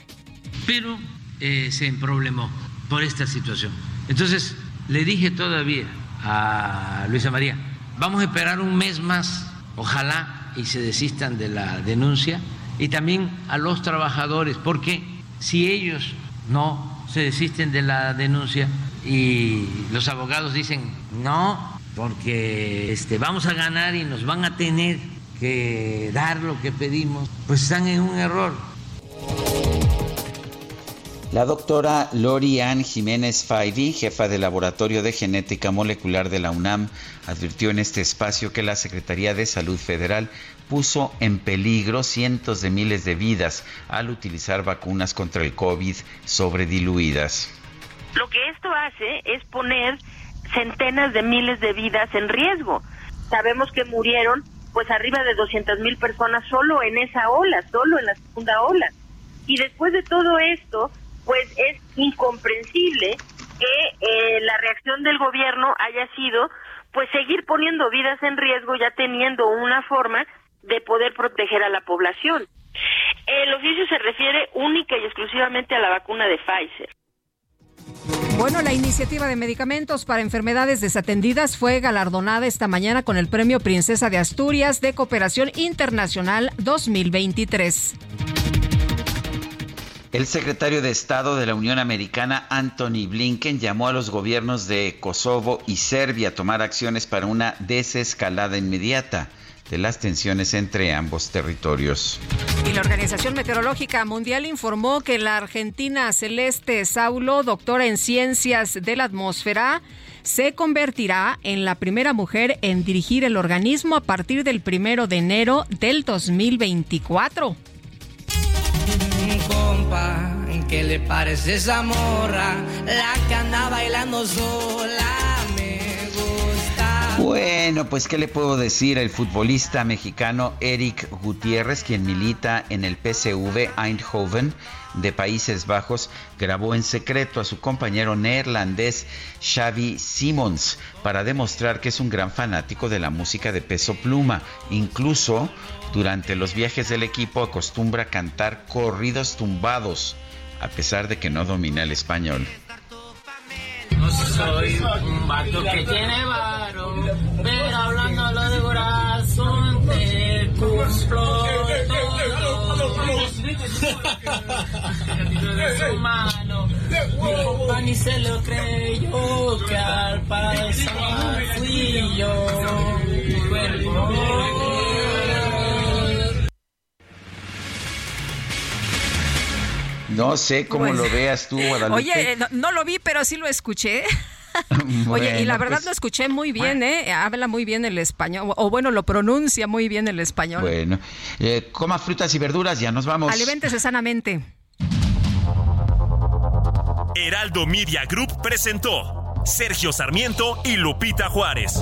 Speaker 40: Pero eh, se emproblemó por esta situación. Entonces, le dije todavía a Luisa María, vamos a esperar un mes más, ojalá y se desistan de la denuncia, y también a los trabajadores, porque si ellos no se desisten de la denuncia y los abogados dicen no, porque este, vamos a ganar y nos van a tener que dar lo que pedimos, pues están en un error.
Speaker 1: La doctora Lori Ann Jiménez Faidy, jefa del Laboratorio de Genética Molecular de la UNAM, advirtió en este espacio que la Secretaría de Salud Federal puso en peligro cientos de miles de vidas al utilizar vacunas contra el COVID sobrediluidas.
Speaker 30: Lo que esto hace es poner centenas de miles de vidas en riesgo. Sabemos que murieron pues arriba de 200 mil personas solo en esa ola, solo en la segunda ola. Y después de todo esto, pues es incomprensible que eh, la reacción del gobierno haya sido pues seguir poniendo vidas en riesgo ya teniendo una forma de poder proteger a la población. El oficio se refiere única y exclusivamente a la vacuna de Pfizer.
Speaker 2: Bueno, la iniciativa de medicamentos para enfermedades desatendidas fue galardonada esta mañana con el Premio Princesa de Asturias de Cooperación Internacional 2023.
Speaker 1: El secretario de Estado de la Unión Americana, Anthony Blinken, llamó a los gobiernos de Kosovo y Serbia a tomar acciones para una desescalada inmediata de las tensiones entre ambos territorios.
Speaker 2: Y la Organización Meteorológica Mundial informó que la argentina Celeste Saulo, doctora en ciencias de la atmósfera, se convertirá en la primera mujer en dirigir el organismo a partir del primero de enero del 2024
Speaker 53: compa, ¿qué le parece esa morra? La que anda bailando sola.
Speaker 1: Bueno, pues qué le puedo decir al futbolista mexicano Eric Gutiérrez, quien milita en el PSV Eindhoven de Países Bajos, grabó en secreto a su compañero neerlandés Xavi Simons para demostrar que es un gran fanático de la música de peso pluma. Incluso durante los viajes del equipo acostumbra cantar corridos tumbados, a pesar de que no domina el español.
Speaker 53: No soy un vato que tiene varo, pero hablando lo de corazón te cumplo todo. ni se lo creyó que al pasar fui yo.
Speaker 1: No sé cómo
Speaker 2: Pues,
Speaker 1: lo veas tú, Guadalupe.
Speaker 2: Oye, no, no lo vi, pero sí lo escuché. Oye, y la verdad
Speaker 1: pues,
Speaker 2: lo escuché muy bien, ¿eh? Habla muy bien el español, o, o bueno, lo pronuncia muy bien el español.
Speaker 1: Bueno, eh, coma frutas y verduras, ya nos vamos.
Speaker 2: Aliméntese sanamente.
Speaker 13: Heraldo Media Group presentó Sergio Sarmiento y Lupita Juárez.